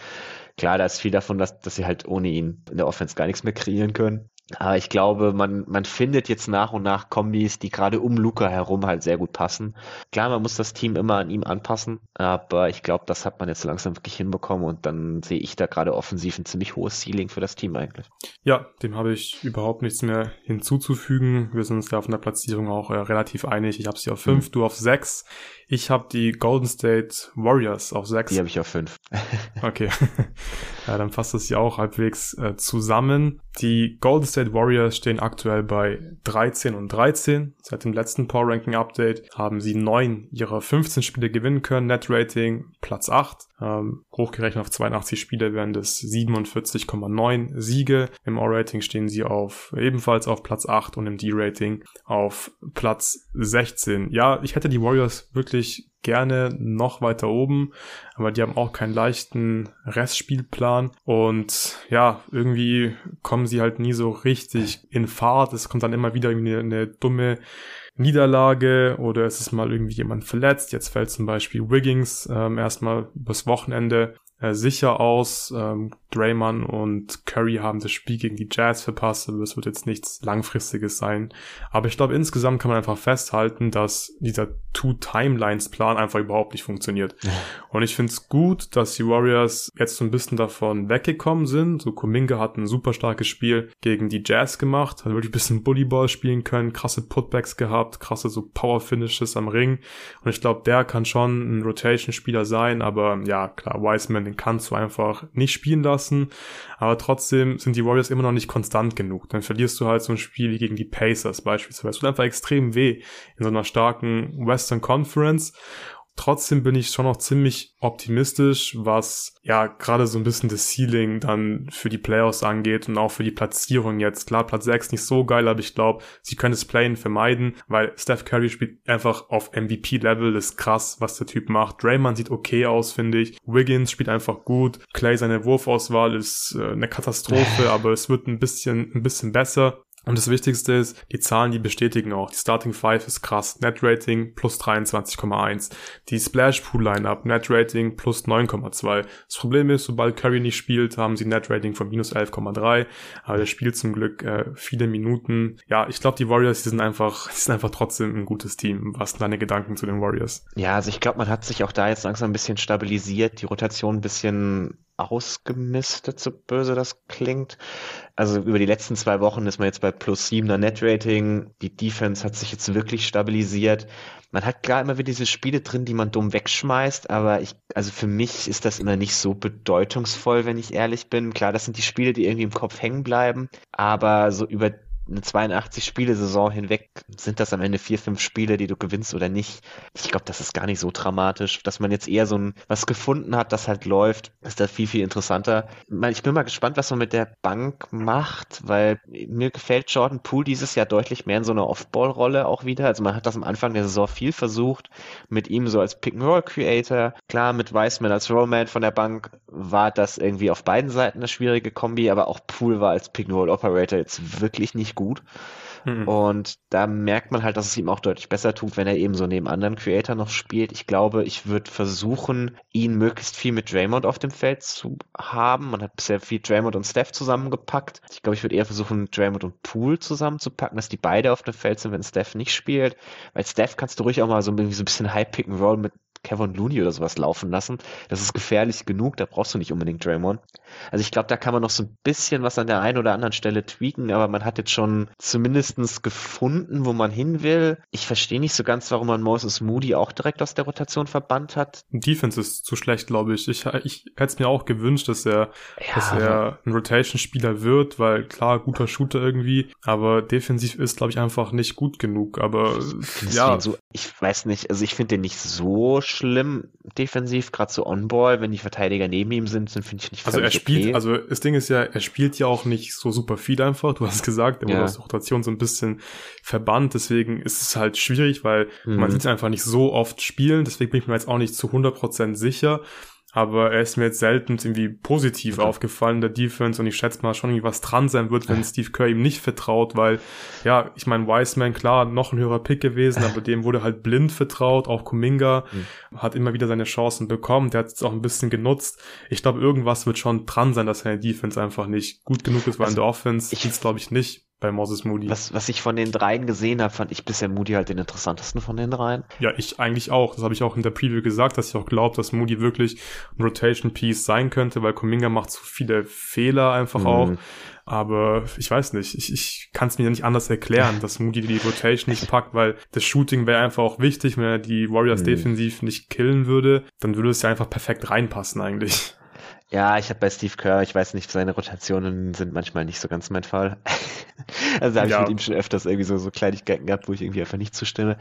Klar, da ist viel davon, dass, dass sie halt ohne ihn in der Offense gar nichts mehr kreieren können. Aber ich glaube, man, man findet jetzt nach und nach Kombis, die gerade um Luca herum halt sehr gut passen. Klar, man muss das Team immer an ihm anpassen, aber ich glaube, das hat man jetzt langsam wirklich hinbekommen und dann sehe ich da gerade offensiv ein ziemlich hohes Ceiling für das Team eigentlich. Ja, dem habe ich überhaupt nichts mehr hinzuzufügen. Wir sind uns da von der Platzierung auch äh, relativ einig. Ich habe sie auf fünf, mhm. du auf sechs. Ich habe die Golden State Warriors auf sechs. Die habe ich auf fünf. okay. ja, dann fasst das ja auch halbwegs äh, zusammen. Die Golden State Warriors stehen aktuell bei 13 und 13. Seit dem letzten Power Ranking Update haben sie neun ihrer 15 Spiele gewinnen können. Net Rating Platz 8. Ähm, hochgerechnet auf 82 Spiele wären das 47,9 Siege. Im O-Rating stehen sie auf ebenfalls auf Platz 8 und im D-Rating auf Platz 16. Ja, ich hätte die Warriors wirklich gerne noch weiter oben, aber die haben auch keinen leichten Restspielplan und ja, irgendwie kommen sie halt nie so richtig in Fahrt. Es kommt dann immer wieder eine, eine dumme Niederlage oder es ist mal irgendwie jemand verletzt. Jetzt fällt zum Beispiel Wiggins ähm, erstmal übers Wochenende äh, sicher aus. Ähm, Draymond und Curry haben das Spiel gegen die Jazz verpasst, aber es wird jetzt nichts Langfristiges sein. Aber ich glaube, insgesamt kann man einfach festhalten, dass dieser Two-Timelines-Plan einfach überhaupt nicht funktioniert. Ja. Und ich finde es gut, dass die Warriors jetzt so ein bisschen davon weggekommen sind. So Kuminga hat ein super starkes Spiel gegen die Jazz gemacht, hat wirklich ein bisschen Bullyball spielen können, krasse Putbacks gehabt, krasse so Power-Finishes am Ring. Und ich glaube, der kann schon ein Rotation-Spieler sein, aber ja, klar, Wiseman, den kannst du einfach nicht spielen lassen aber trotzdem sind die Warriors immer noch nicht konstant genug. Dann verlierst du halt so ein Spiel wie gegen die Pacers beispielsweise. Es tut einfach extrem weh in so einer starken Western Conference Trotzdem bin ich schon noch ziemlich optimistisch, was ja gerade so ein bisschen das Ceiling dann für die Playoffs angeht und auch für die Platzierung jetzt. Klar, Platz 6 nicht so geil, aber ich glaube, sie können das Playen vermeiden, weil Steph Curry spielt einfach auf MVP-Level. Das ist krass, was der Typ macht. Draymond sieht okay aus, finde ich. Wiggins spielt einfach gut. Clay, seine Wurfauswahl ist äh, eine Katastrophe, aber es wird ein bisschen, ein bisschen besser. Und das Wichtigste ist, die Zahlen, die bestätigen auch. Die Starting Five ist krass. Net Rating plus 23,1. Die Splash Pool Lineup, Net Rating plus 9,2. Das Problem ist, sobald Curry nicht spielt, haben sie Net Rating von minus 11,3. Aber der spielt zum Glück äh, viele Minuten. Ja, ich glaube, die Warriors, die sind einfach, die sind einfach trotzdem ein gutes Team. Was sind deine Gedanken zu den Warriors? Ja, also ich glaube, man hat sich auch da jetzt langsam ein bisschen stabilisiert, die Rotation ein bisschen ausgemistet, so böse das klingt. Also über die letzten zwei Wochen ist man jetzt bei plus siebener Net-Rating. Die Defense hat sich jetzt wirklich stabilisiert. Man hat klar immer wieder diese Spiele drin, die man dumm wegschmeißt, aber ich, also für mich ist das immer nicht so bedeutungsvoll, wenn ich ehrlich bin. Klar, das sind die Spiele, die irgendwie im Kopf hängen bleiben, aber so über eine 82-Spiele-Saison hinweg sind das am Ende vier, fünf Spiele, die du gewinnst oder nicht. Ich glaube, das ist gar nicht so dramatisch. Dass man jetzt eher so ein, was gefunden hat, das halt läuft, ist da viel, viel interessanter. Ich bin mal gespannt, was man mit der Bank macht, weil mir gefällt Jordan Poole dieses Jahr deutlich mehr in so einer Off-Ball-Rolle auch wieder. Also man hat das am Anfang der Saison viel versucht, mit ihm so als Pick-and-Roll-Creator. Klar, mit Wiseman als Rollman von der Bank war das irgendwie auf beiden Seiten eine schwierige Kombi, aber auch Poole war als Pick-and-Roll-Operator jetzt wirklich nicht gut. Mhm. Und da merkt man halt, dass es ihm auch deutlich besser tut, wenn er eben so neben anderen Creator noch spielt. Ich glaube, ich würde versuchen, ihn möglichst viel mit Draymond auf dem Feld zu haben. Man hat bisher viel Draymond und Steph zusammengepackt. Ich glaube, ich würde eher versuchen, Draymond und Poole zusammenzupacken, dass die beide auf dem Feld sind, wenn Steph nicht spielt. Weil Steph kannst du ruhig auch mal so, irgendwie so ein bisschen High Pick and Roll mit Kevin Looney oder sowas laufen lassen. Das ist gefährlich genug, da brauchst du nicht unbedingt Draymond. Also ich glaube, da kann man noch so ein bisschen was an der einen oder anderen Stelle tweaken, aber man hat jetzt schon zumindestens gefunden, wo man hin will. Ich verstehe nicht so ganz, warum man Moses Moody auch direkt aus der Rotation verbannt hat. Defense ist zu schlecht, glaube ich. Ich, ich hätte es mir auch gewünscht, dass er, ja, dass er ein Rotation-Spieler wird, weil klar, guter Shooter irgendwie, aber defensiv ist, glaube ich, einfach nicht gut genug. Aber ja. So, ich weiß nicht, also ich finde den nicht so schlimm defensiv, gerade so On-Ball, wenn die Verteidiger neben ihm sind, sind finde ich nicht Also er spielt, okay. also das Ding ist ja, er spielt ja auch nicht so super viel einfach, du hast gesagt, er wurde aus der Rotation so ein bisschen verbannt, deswegen ist es halt schwierig, weil mhm. man sieht es einfach nicht so oft spielen, deswegen bin ich mir jetzt auch nicht zu 100% sicher aber er ist mir jetzt selten irgendwie positiv okay. aufgefallen in der Defense und ich schätze mal schon irgendwie was dran sein wird, wenn Steve Kerr ihm nicht vertraut, weil ja, ich meine, Wiseman, klar, noch ein höherer Pick gewesen, aber dem wurde halt blind vertraut, auch Kuminga mhm. hat immer wieder seine Chancen bekommen, der hat es auch ein bisschen genutzt. Ich glaube, irgendwas wird schon dran sein, dass seine Defense einfach nicht gut genug ist, weil also, in der Offense ich, glaube ich nicht bei Moses Moody. Was, was ich von den dreien gesehen habe, fand ich bisher Moody halt den interessantesten von den dreien. Ja, ich eigentlich auch. Das habe ich auch in der Preview gesagt, dass ich auch glaube, dass Moody wirklich ein Rotation Piece sein könnte, weil Kuminga macht zu viele Fehler einfach mhm. auch. Aber ich weiß nicht, ich, ich kann es mir nicht anders erklären, dass Moody die Rotation nicht packt, weil das Shooting wäre einfach auch wichtig, wenn er die Warriors mhm. defensiv nicht killen würde, dann würde es ja einfach perfekt reinpassen eigentlich. Ja, ich habe bei Steve Kerr, ich weiß nicht, seine Rotationen sind manchmal nicht so ganz mein Fall. also da habe ich mit ihm schon öfters irgendwie so, so Kleinigkeiten gehabt, wo ich irgendwie einfach nicht zustimme.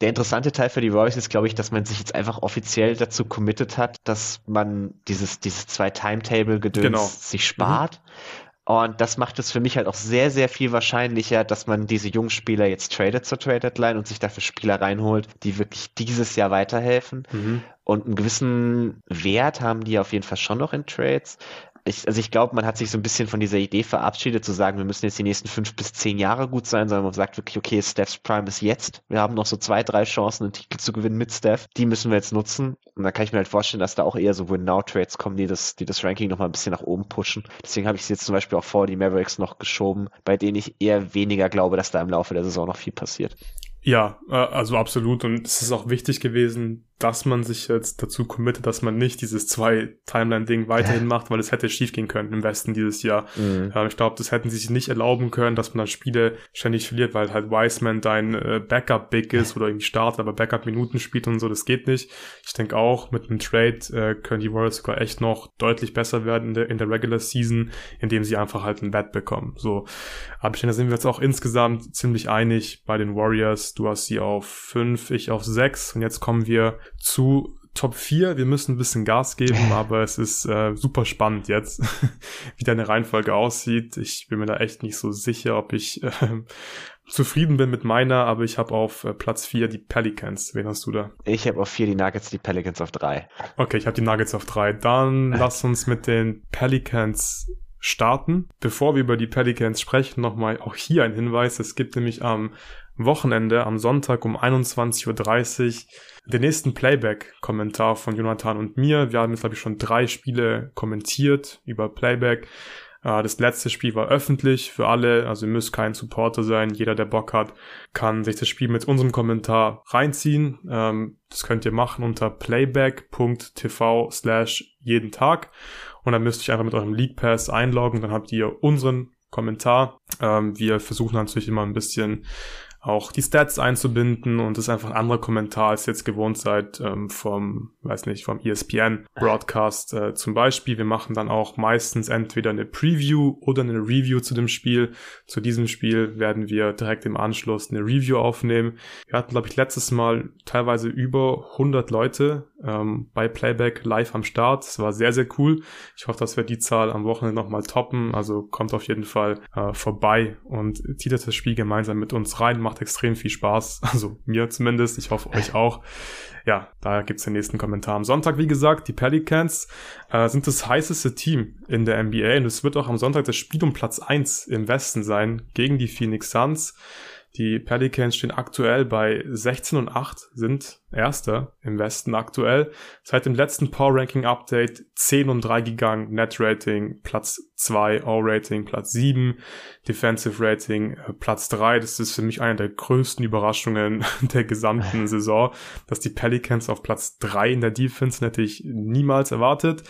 Der interessante Teil für die Royals ist, glaube ich, dass man sich jetzt einfach offiziell dazu committed hat, dass man dieses, dieses zwei Timetable-Gedöns genau. sich spart. Mhm. Und das macht es für mich halt auch sehr, sehr viel wahrscheinlicher, dass man diese jungen Spieler jetzt tradet zur Trade Deadline und sich dafür Spieler reinholt, die wirklich dieses Jahr weiterhelfen. Mhm. Und einen gewissen Wert haben die auf jeden Fall schon noch in Trades ich, also ich glaube, man hat sich so ein bisschen von dieser Idee verabschiedet, zu sagen, wir müssen jetzt die nächsten fünf bis zehn Jahre gut sein, sondern man sagt wirklich, okay, Steph's Prime ist jetzt. Wir haben noch so zwei, drei Chancen, einen Titel zu gewinnen mit Steph. Die müssen wir jetzt nutzen. Und da kann ich mir halt vorstellen, dass da auch eher so Win-Now-Trades kommen, die das, die das Ranking noch mal ein bisschen nach oben pushen. Deswegen habe ich es jetzt zum Beispiel auch vor die Mavericks noch geschoben, bei denen ich eher weniger glaube, dass da im Laufe der Saison noch viel passiert. Ja, äh, also absolut. Und es ist auch wichtig gewesen, dass man sich jetzt dazu committet, dass man nicht dieses zwei Timeline-Ding weiterhin macht, weil es hätte schief gehen können im Westen dieses Jahr. Mhm. ich glaube, das hätten sie sich nicht erlauben können, dass man dann Spiele ständig verliert, weil halt Wiseman dein äh, Backup-Big ist oder irgendwie startet, aber Backup-Minuten spielt und so, das geht nicht. Ich denke auch, mit einem Trade äh, können die Warriors sogar echt noch deutlich besser werden in der, in der Regular Season, indem sie einfach halt ein Bad bekommen. So, aber ich denke, da sind wir jetzt auch insgesamt ziemlich einig bei den Warriors. Du hast sie auf fünf, ich auf sechs und jetzt kommen wir zu Top 4. Wir müssen ein bisschen Gas geben, aber es ist äh, super spannend jetzt, wie deine Reihenfolge aussieht. Ich bin mir da echt nicht so sicher, ob ich äh, zufrieden bin mit meiner, aber ich habe auf äh, Platz 4 die Pelicans. Wen hast du da? Ich habe auf 4 die Nuggets, die Pelicans auf 3. Okay, ich habe die Nuggets auf 3. Dann lass uns mit den Pelicans starten. Bevor wir über die Pelicans sprechen, nochmal auch hier ein Hinweis. Es gibt nämlich am Wochenende, am Sonntag um 21.30 Uhr den nächsten Playback-Kommentar von Jonathan und mir. Wir haben jetzt, glaube ich, schon drei Spiele kommentiert über Playback. Äh, das letzte Spiel war öffentlich für alle, also ihr müsst kein Supporter sein. Jeder, der Bock hat, kann sich das Spiel mit unserem Kommentar reinziehen. Ähm, das könnt ihr machen unter playback.tv slash jeden Tag. Und dann müsst ihr einfach mit eurem League Pass einloggen. Dann habt ihr unseren Kommentar. Ähm, wir versuchen natürlich immer ein bisschen auch die Stats einzubinden und das ist einfach ein anderer Kommentar, als ihr jetzt gewohnt seid ähm, vom, weiß nicht, vom ESPN Broadcast äh, zum Beispiel. Wir machen dann auch meistens entweder eine Preview oder eine Review zu dem Spiel. Zu diesem Spiel werden wir direkt im Anschluss eine Review aufnehmen. Wir hatten, glaube ich, letztes Mal teilweise über 100 Leute ähm, bei Playback live am Start. Das war sehr, sehr cool. Ich hoffe, dass wir die Zahl am Wochenende nochmal toppen. Also kommt auf jeden Fall äh, vorbei und zieht das Spiel gemeinsam mit uns rein. Macht extrem viel Spaß. Also mir zumindest. Ich hoffe euch auch. Ja, da gibt's den nächsten Kommentar. Am Sonntag, wie gesagt, die Pelicans äh, sind das heißeste Team in der NBA und es wird auch am Sonntag das Spiel um Platz eins im Westen sein gegen die Phoenix Suns. Die Pelicans stehen aktuell bei 16 und 8, sind Erster im Westen aktuell. Seit dem letzten Power Ranking Update 10 und 3 gegangen. Net Rating Platz 2, All Rating Platz 7, Defensive Rating äh, Platz 3. Das ist für mich eine der größten Überraschungen der gesamten Saison, dass die Pelicans auf Platz 3 in der Defense hätte ich niemals erwartet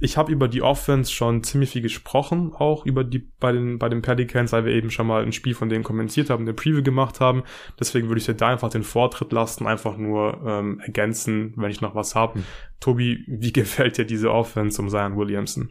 ich habe über die Offense schon ziemlich viel gesprochen, auch über die bei den bei den Pelicans, weil wir eben schon mal ein Spiel von denen kommentiert haben, eine Preview gemacht haben. Deswegen würde ich dir da einfach den Vortritt lassen, einfach nur ähm, ergänzen, wenn ich noch was habe. Mhm. Tobi, wie gefällt dir diese Offense um Zion Williamson?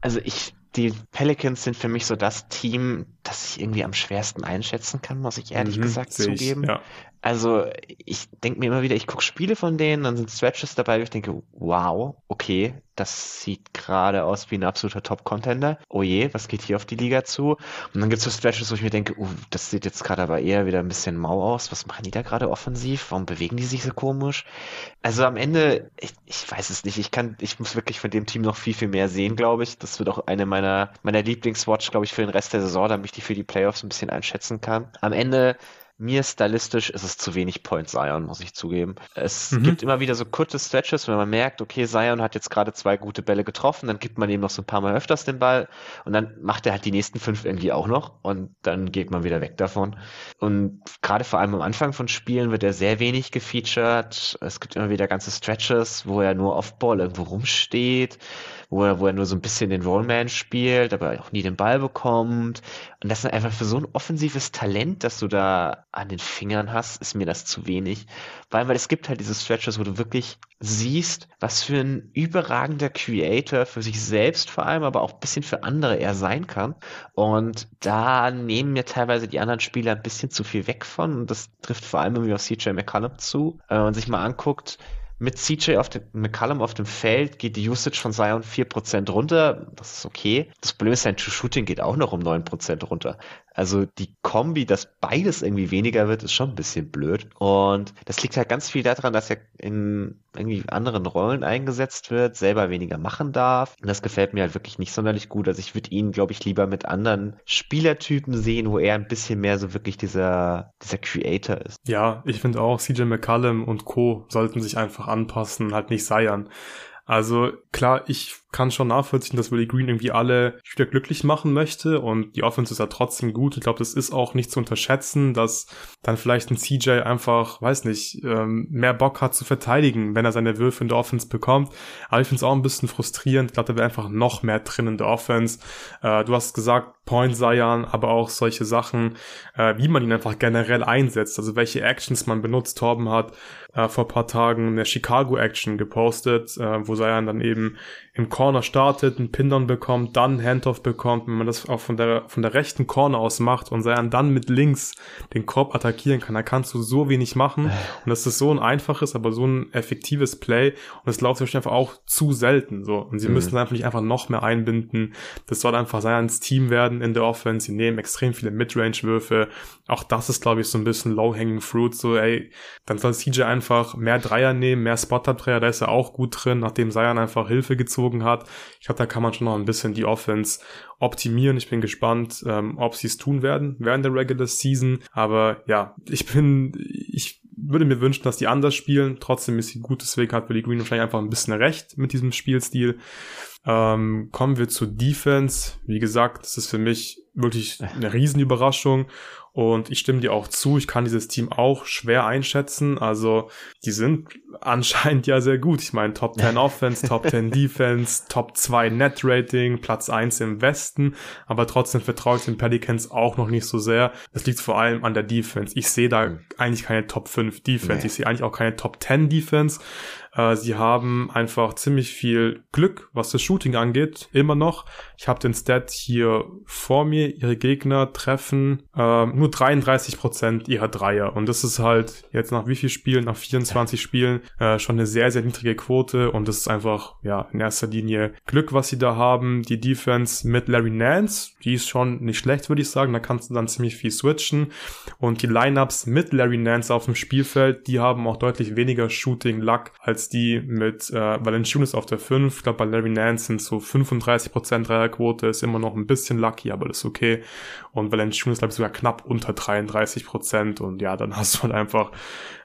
Also ich die Pelicans sind für mich so das Team, das ich irgendwie am schwersten einschätzen kann, muss ich ehrlich mhm, gesagt zugeben. Ich, ja. Also ich denke mir immer wieder, ich gucke Spiele von denen, dann sind Stretches dabei, wo ich denke, wow, okay, das sieht gerade aus wie ein absoluter Top-Contender. Oh je, was geht hier auf die Liga zu? Und dann gibt es so Stretches, wo ich mir denke, uh, das sieht jetzt gerade aber eher wieder ein bisschen mau aus. Was machen die da gerade offensiv? Warum bewegen die sich so komisch? Also am Ende, ich, ich weiß es nicht. Ich kann, ich muss wirklich von dem Team noch viel, viel mehr sehen, glaube ich. Das wird auch eine meiner, meiner Lieblingswatch, glaube ich, für den Rest der Saison, damit ich die für die Playoffs ein bisschen einschätzen kann. Am Ende mir stylistisch ist es zu wenig Point Zion, muss ich zugeben. Es mhm. gibt immer wieder so kurze Stretches, wenn man merkt, okay, Zion hat jetzt gerade zwei gute Bälle getroffen, dann gibt man ihm noch so ein paar Mal öfters den Ball und dann macht er halt die nächsten fünf irgendwie auch noch und dann geht man wieder weg davon. Und gerade vor allem am Anfang von Spielen wird er sehr wenig gefeatured. Es gibt immer wieder ganze Stretches, wo er nur Off-Ball irgendwo rumsteht wo er, wo er nur so ein bisschen den Rollman spielt, aber auch nie den Ball bekommt. Und das ist einfach für so ein offensives Talent, das du da an den Fingern hast, ist mir das zu wenig. Weil, weil es gibt halt diese Stretches, wo du wirklich siehst, was für ein überragender Creator für sich selbst vor allem, aber auch ein bisschen für andere er sein kann. Und da nehmen mir teilweise die anderen Spieler ein bisschen zu viel weg von. Und das trifft vor allem irgendwie auf CJ McCollum zu. Wenn man sich mal anguckt, mit CJ auf dem, McCallum auf dem Feld geht die Usage von Zion 4% runter. Das ist okay. Das Problem ist, sein True Shooting geht auch noch um 9% runter. Also die Kombi, dass beides irgendwie weniger wird, ist schon ein bisschen blöd. Und das liegt halt ganz viel daran, dass er in irgendwie anderen Rollen eingesetzt wird, selber weniger machen darf. Und das gefällt mir halt wirklich nicht sonderlich gut. Also ich würde ihn, glaube ich, lieber mit anderen Spielertypen sehen, wo er ein bisschen mehr so wirklich dieser, dieser Creator ist. Ja, ich finde auch, CJ McCallum und Co. sollten sich einfach anpassen, halt nicht seiern. Also klar, ich kann schon nachvollziehen, dass Willie Green irgendwie alle Spieler glücklich machen möchte und die Offense ist ja trotzdem gut. Ich glaube, das ist auch nicht zu unterschätzen, dass dann vielleicht ein CJ einfach, weiß nicht, ähm, mehr Bock hat zu verteidigen, wenn er seine Würfe in der Offense bekommt. Aber ich finde es auch ein bisschen frustrierend. Ich glaube, da wäre einfach noch mehr drin in der Offense. Äh, du hast gesagt, Point Zion, aber auch solche Sachen, äh, wie man ihn einfach generell einsetzt, also welche Actions man benutzt. Torben hat äh, vor paar Tagen eine Chicago Action gepostet, wo Zion dann eben im Corner startet, einen Pin dann bekommt, dann Handoff bekommt, wenn man das auch von der, von der rechten Corner aus macht und dann mit links den Korb attackieren kann, da kannst du so wenig machen und das ist so ein einfaches, aber so ein effektives Play und es läuft einfach auch zu selten, so. Und sie mhm. müssen einfach nicht einfach noch mehr einbinden. Das soll einfach Sayans Team werden in der Offense. Sie nehmen extrem viele Midrange-Würfe. Auch das ist, glaube ich, so ein bisschen low-hanging fruit, so, ey, dann soll CJ einfach mehr Dreier nehmen, mehr Spot-Up-Dreier, da ist er auch gut drin, nachdem Sayan einfach Hilfe gezogen gezogen hat. Ich glaube, da kann man schon noch ein bisschen die Offense optimieren. Ich bin gespannt, ähm, ob sie es tun werden während der Regular Season. Aber ja, ich bin, ich würde mir wünschen, dass die anders spielen. Trotzdem ist sie gut, deswegen hat Willie Green wahrscheinlich einfach ein bisschen recht mit diesem Spielstil. Ähm, kommen wir zur Defense. Wie gesagt, das ist für mich wirklich eine Riesenüberraschung. Und ich stimme dir auch zu, ich kann dieses Team auch schwer einschätzen. Also, die sind anscheinend ja sehr gut. Ich meine, Top 10 Offense, Top 10 Defense, Top 2 Net Rating, Platz 1 im Westen. Aber trotzdem vertraue ich den Pelicans auch noch nicht so sehr. Das liegt vor allem an der Defense. Ich sehe da mhm. eigentlich keine Top 5 Defense. Nee. Ich sehe eigentlich auch keine Top 10 Defense. Äh, sie haben einfach ziemlich viel Glück, was das Shooting angeht, immer noch. Ich habe den Stat hier vor mir. Ihre Gegner treffen äh, nur 33 Prozent ihrer Dreier. Und das ist halt jetzt nach wie viel Spielen, nach 24 Spielen, äh, schon eine sehr, sehr niedrige Quote. Und das ist einfach, ja, in erster Linie Glück, was sie da haben. Die Defense mit Larry Nance, die ist schon nicht schlecht, würde ich sagen. Da kannst du dann ziemlich viel switchen. Und die Lineups mit Larry Nance auf dem Spielfeld, die haben auch deutlich weniger Shooting-Luck als die mit äh, Valanciunas auf der 5. Ich glaube, bei Larry Nance sind so 35% Dreierquote, ist immer noch ein bisschen lucky, aber das ist okay. Und Valanciunas, glaube ich, sogar knapp unter 33%. Und ja, dann hast du halt einfach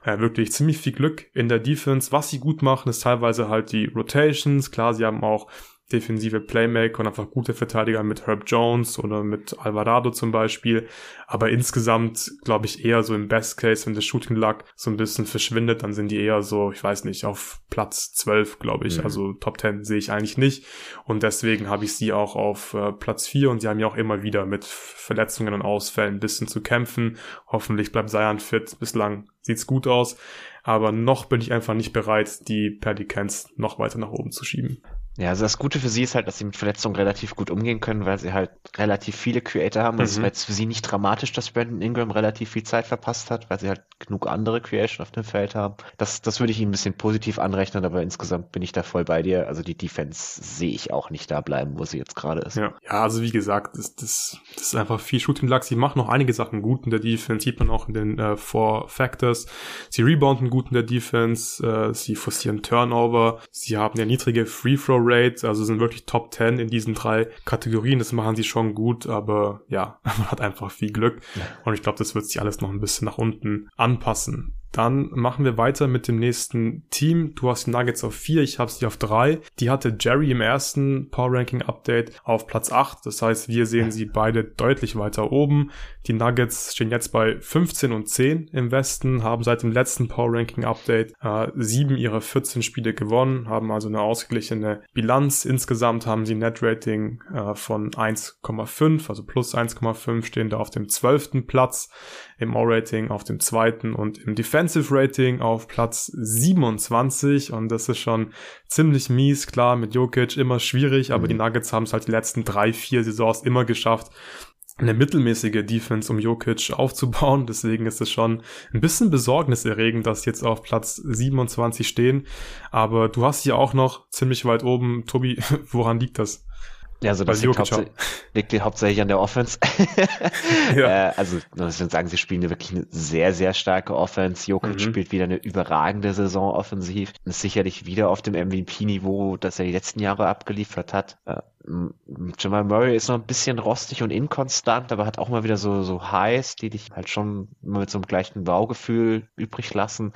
äh, wirklich ziemlich viel Glück in der Defense. Was sie gut machen, ist teilweise halt die Rotations. Klar, sie haben auch defensive Playmaker und einfach gute Verteidiger mit Herb Jones oder mit Alvarado zum Beispiel. Aber insgesamt glaube ich eher so im Best Case, wenn der Shooting Luck so ein bisschen verschwindet, dann sind die eher so, ich weiß nicht, auf Platz 12, glaube ich. Mhm. Also Top 10 sehe ich eigentlich nicht. Und deswegen habe ich sie auch auf äh, Platz 4 und sie haben ja auch immer wieder mit Verletzungen und Ausfällen ein bisschen zu kämpfen. Hoffentlich bleibt Zion fit. Bislang sieht's gut aus. Aber noch bin ich einfach nicht bereit, die Pelicans noch weiter nach oben zu schieben. Ja, also das Gute für sie ist halt, dass sie mit Verletzungen relativ gut umgehen können, weil sie halt relativ viele Creator haben. Mhm. Es war jetzt für sie nicht dramatisch, dass Brandon Ingram relativ viel Zeit verpasst hat, weil sie halt genug andere Creation auf dem Feld haben. Das, das würde ich ihnen ein bisschen positiv anrechnen, aber insgesamt bin ich da voll bei dir. Also die Defense sehe ich auch nicht da bleiben, wo sie jetzt gerade ist. Ja. ja, also wie gesagt, das, das, das ist einfach viel Shooting Luck. Sie machen noch einige Sachen gut in der Defense, sieht man auch in den äh, Four Factors. Sie rebounden gut in der Defense, äh, sie forcieren Turnover, sie haben ja niedrige Free Throw Rate, also sind wirklich Top 10 in diesen drei Kategorien. Das machen sie schon gut, aber ja, man hat einfach viel Glück. Und ich glaube, das wird sich alles noch ein bisschen nach unten anpassen. Dann machen wir weiter mit dem nächsten Team. Du hast die Nuggets auf vier, ich habe sie auf drei. Die hatte Jerry im ersten Power Ranking Update auf Platz acht. Das heißt, wir sehen sie beide deutlich weiter oben. Die Nuggets stehen jetzt bei 15 und 10 im Westen, haben seit dem letzten Power Ranking Update äh, sieben ihrer 14 Spiele gewonnen, haben also eine ausgeglichene Bilanz. Insgesamt haben sie Net Rating äh, von 1,5, also plus 1,5 stehen da auf dem zwölften Platz im O-Rating auf dem zweiten und im Defensive Rating auf Platz 27 und das ist schon ziemlich mies, klar, mit Jokic immer schwierig, aber mhm. die Nuggets haben es halt die letzten drei, vier Saisons immer geschafft, eine mittelmäßige Defense um Jokic aufzubauen. Deswegen ist es schon ein bisschen besorgniserregend, dass jetzt auf Platz 27 stehen. Aber du hast hier auch noch ziemlich weit oben. Tobi, woran liegt das? Ja, also das liegt, hauptsächlich, liegt hauptsächlich an der Offense. ja. äh, also, ich würde sagen, sie spielen wirklich eine sehr, sehr starke Offense. Jokic mhm. spielt wieder eine überragende Saison offensiv. Ist sicherlich wieder auf dem MVP-Niveau, das er die letzten Jahre abgeliefert hat. Äh, Jamal Murray ist noch ein bisschen rostig und inkonstant, aber hat auch mal wieder so, so Highs, die dich halt schon mit so einem gleichen Baugefühl übrig lassen.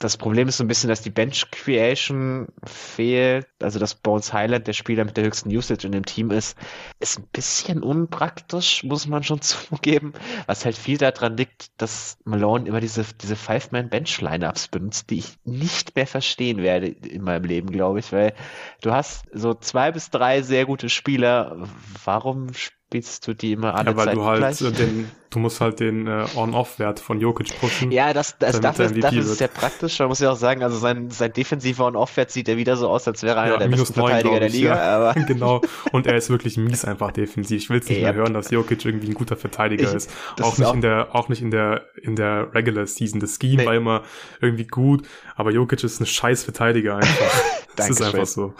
Das Problem ist so ein bisschen, dass die Bench Creation fehlt. Also, dass Bones Highland der Spieler mit der höchsten Usage in dem Team ist, ist ein bisschen unpraktisch, muss man schon zugeben. Was halt viel daran liegt, dass Malone immer diese, diese Five-Man-Bench-Lineups benutzt, die ich nicht mehr verstehen werde in meinem Leben, glaube ich, weil du hast so zwei bis drei sehr gute Spieler. Warum spielst du die immer alle ja, weil Zeit du halt gleich? den Du musst halt den äh, On-Off-Wert von Jokic pushen. Ja, das, das dafür, dafür ist es sehr praktisch. Man muss ja auch sagen, also sein, sein defensiver On-Off-Wert sieht ja wieder so aus, als wäre er einer ja, der besten 9, Verteidiger der Liga. Ja. Aber genau. Und er ist wirklich mies einfach defensiv. Ich will es nicht mehr hören, dass Jokic irgendwie ein guter Verteidiger ich, ist. Auch ist nicht auch in der, auch nicht in der, in der Regular Season. Das Scheme nee. war immer irgendwie gut, aber Jokic ist ein scheiß Verteidiger einfach. das ist einfach so.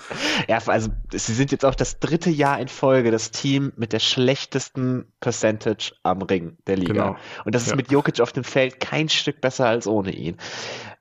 Ja, also sie sind jetzt auch das dritte Jahr in Folge das Team mit der schlechtesten Percentage am Ring der Liga. Genau. Und das ist ja. mit Jokic auf dem Feld kein Stück besser als ohne ihn.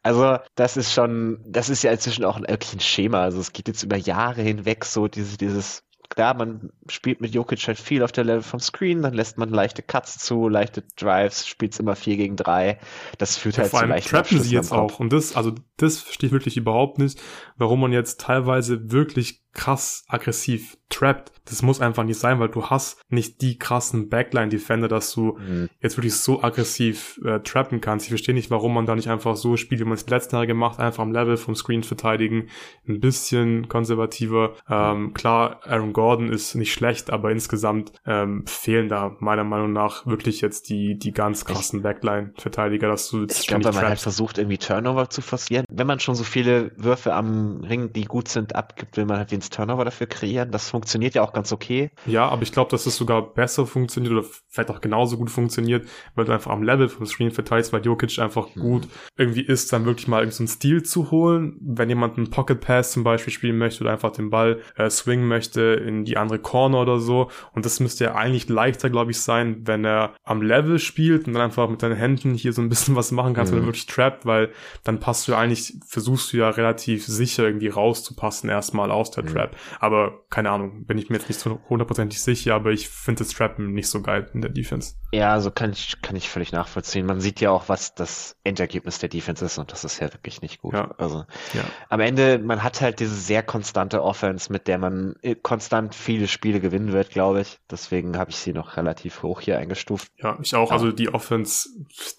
Also das ist schon, das ist ja inzwischen auch wirklich ein Schema. Also es geht jetzt über Jahre hinweg so dieses, dieses klar, man spielt mit Jokic halt viel auf der Level vom Screen, dann lässt man leichte Cuts zu, leichte Drives, spielt es immer 4 gegen 3. Das führt ja, halt vor zu leichten trappen sie jetzt auch. Und das, also das verstehe ich wirklich überhaupt nicht, warum man jetzt teilweise wirklich krass aggressiv trappt. Das muss einfach nicht sein, weil du hast nicht die krassen Backline-Defender, dass du mhm. jetzt wirklich so aggressiv äh, trappen kannst. Ich verstehe nicht, warum man da nicht einfach so spielt, wie man es letzten Jahre gemacht, einfach am Level vom Screen verteidigen, ein bisschen konservativer. Ähm, klar, Aaron Gordon ist nicht schlecht, aber insgesamt ähm, fehlen da meiner Meinung nach wirklich jetzt die, die ganz krassen Backline-Verteidiger, dass du jetzt Ich glaube, man halt versucht, irgendwie Turnover zu forcieren. Wenn man schon so viele Würfe am Ring, die gut sind, abgibt, will man halt wenigstens Turnover dafür kreieren. Das funktioniert ja auch ganz okay. Ja, aber ich glaube, dass es sogar besser funktioniert oder vielleicht auch genauso gut funktioniert, weil du einfach am Level vom Screen verteilst, weil Jokic einfach mhm. gut irgendwie ist, dann wirklich mal so einen Stil zu holen. Wenn jemand einen Pocket Pass zum Beispiel spielen möchte oder einfach den Ball äh, swingen möchte in die andere Corner oder so. Und das müsste ja eigentlich leichter, glaube ich, sein, wenn er am Level spielt und dann einfach mit deinen Händen hier so ein bisschen was machen kannst, mhm. wenn er wirklich trappt, weil dann passt du ja eigentlich, versuchst du ja relativ sicher irgendwie rauszupassen erstmal aus der mhm. Trap. Aber keine Ahnung, bin ich mir jetzt nicht so hundertprozentig sicher, aber ich finde das Trappen nicht so geil in der Defense. Ja, so kann ich, kann ich völlig nachvollziehen. Man sieht ja auch, was das Endergebnis der Defense ist und das ist ja wirklich nicht gut. Ja. Also ja. am Ende, man hat halt diese sehr konstante Offense, mit der man äh, konstant viele Spiele gewinnen wird, glaube ich. Deswegen habe ich sie noch relativ hoch hier eingestuft. Ja, ich auch. Ja. Also die Offense,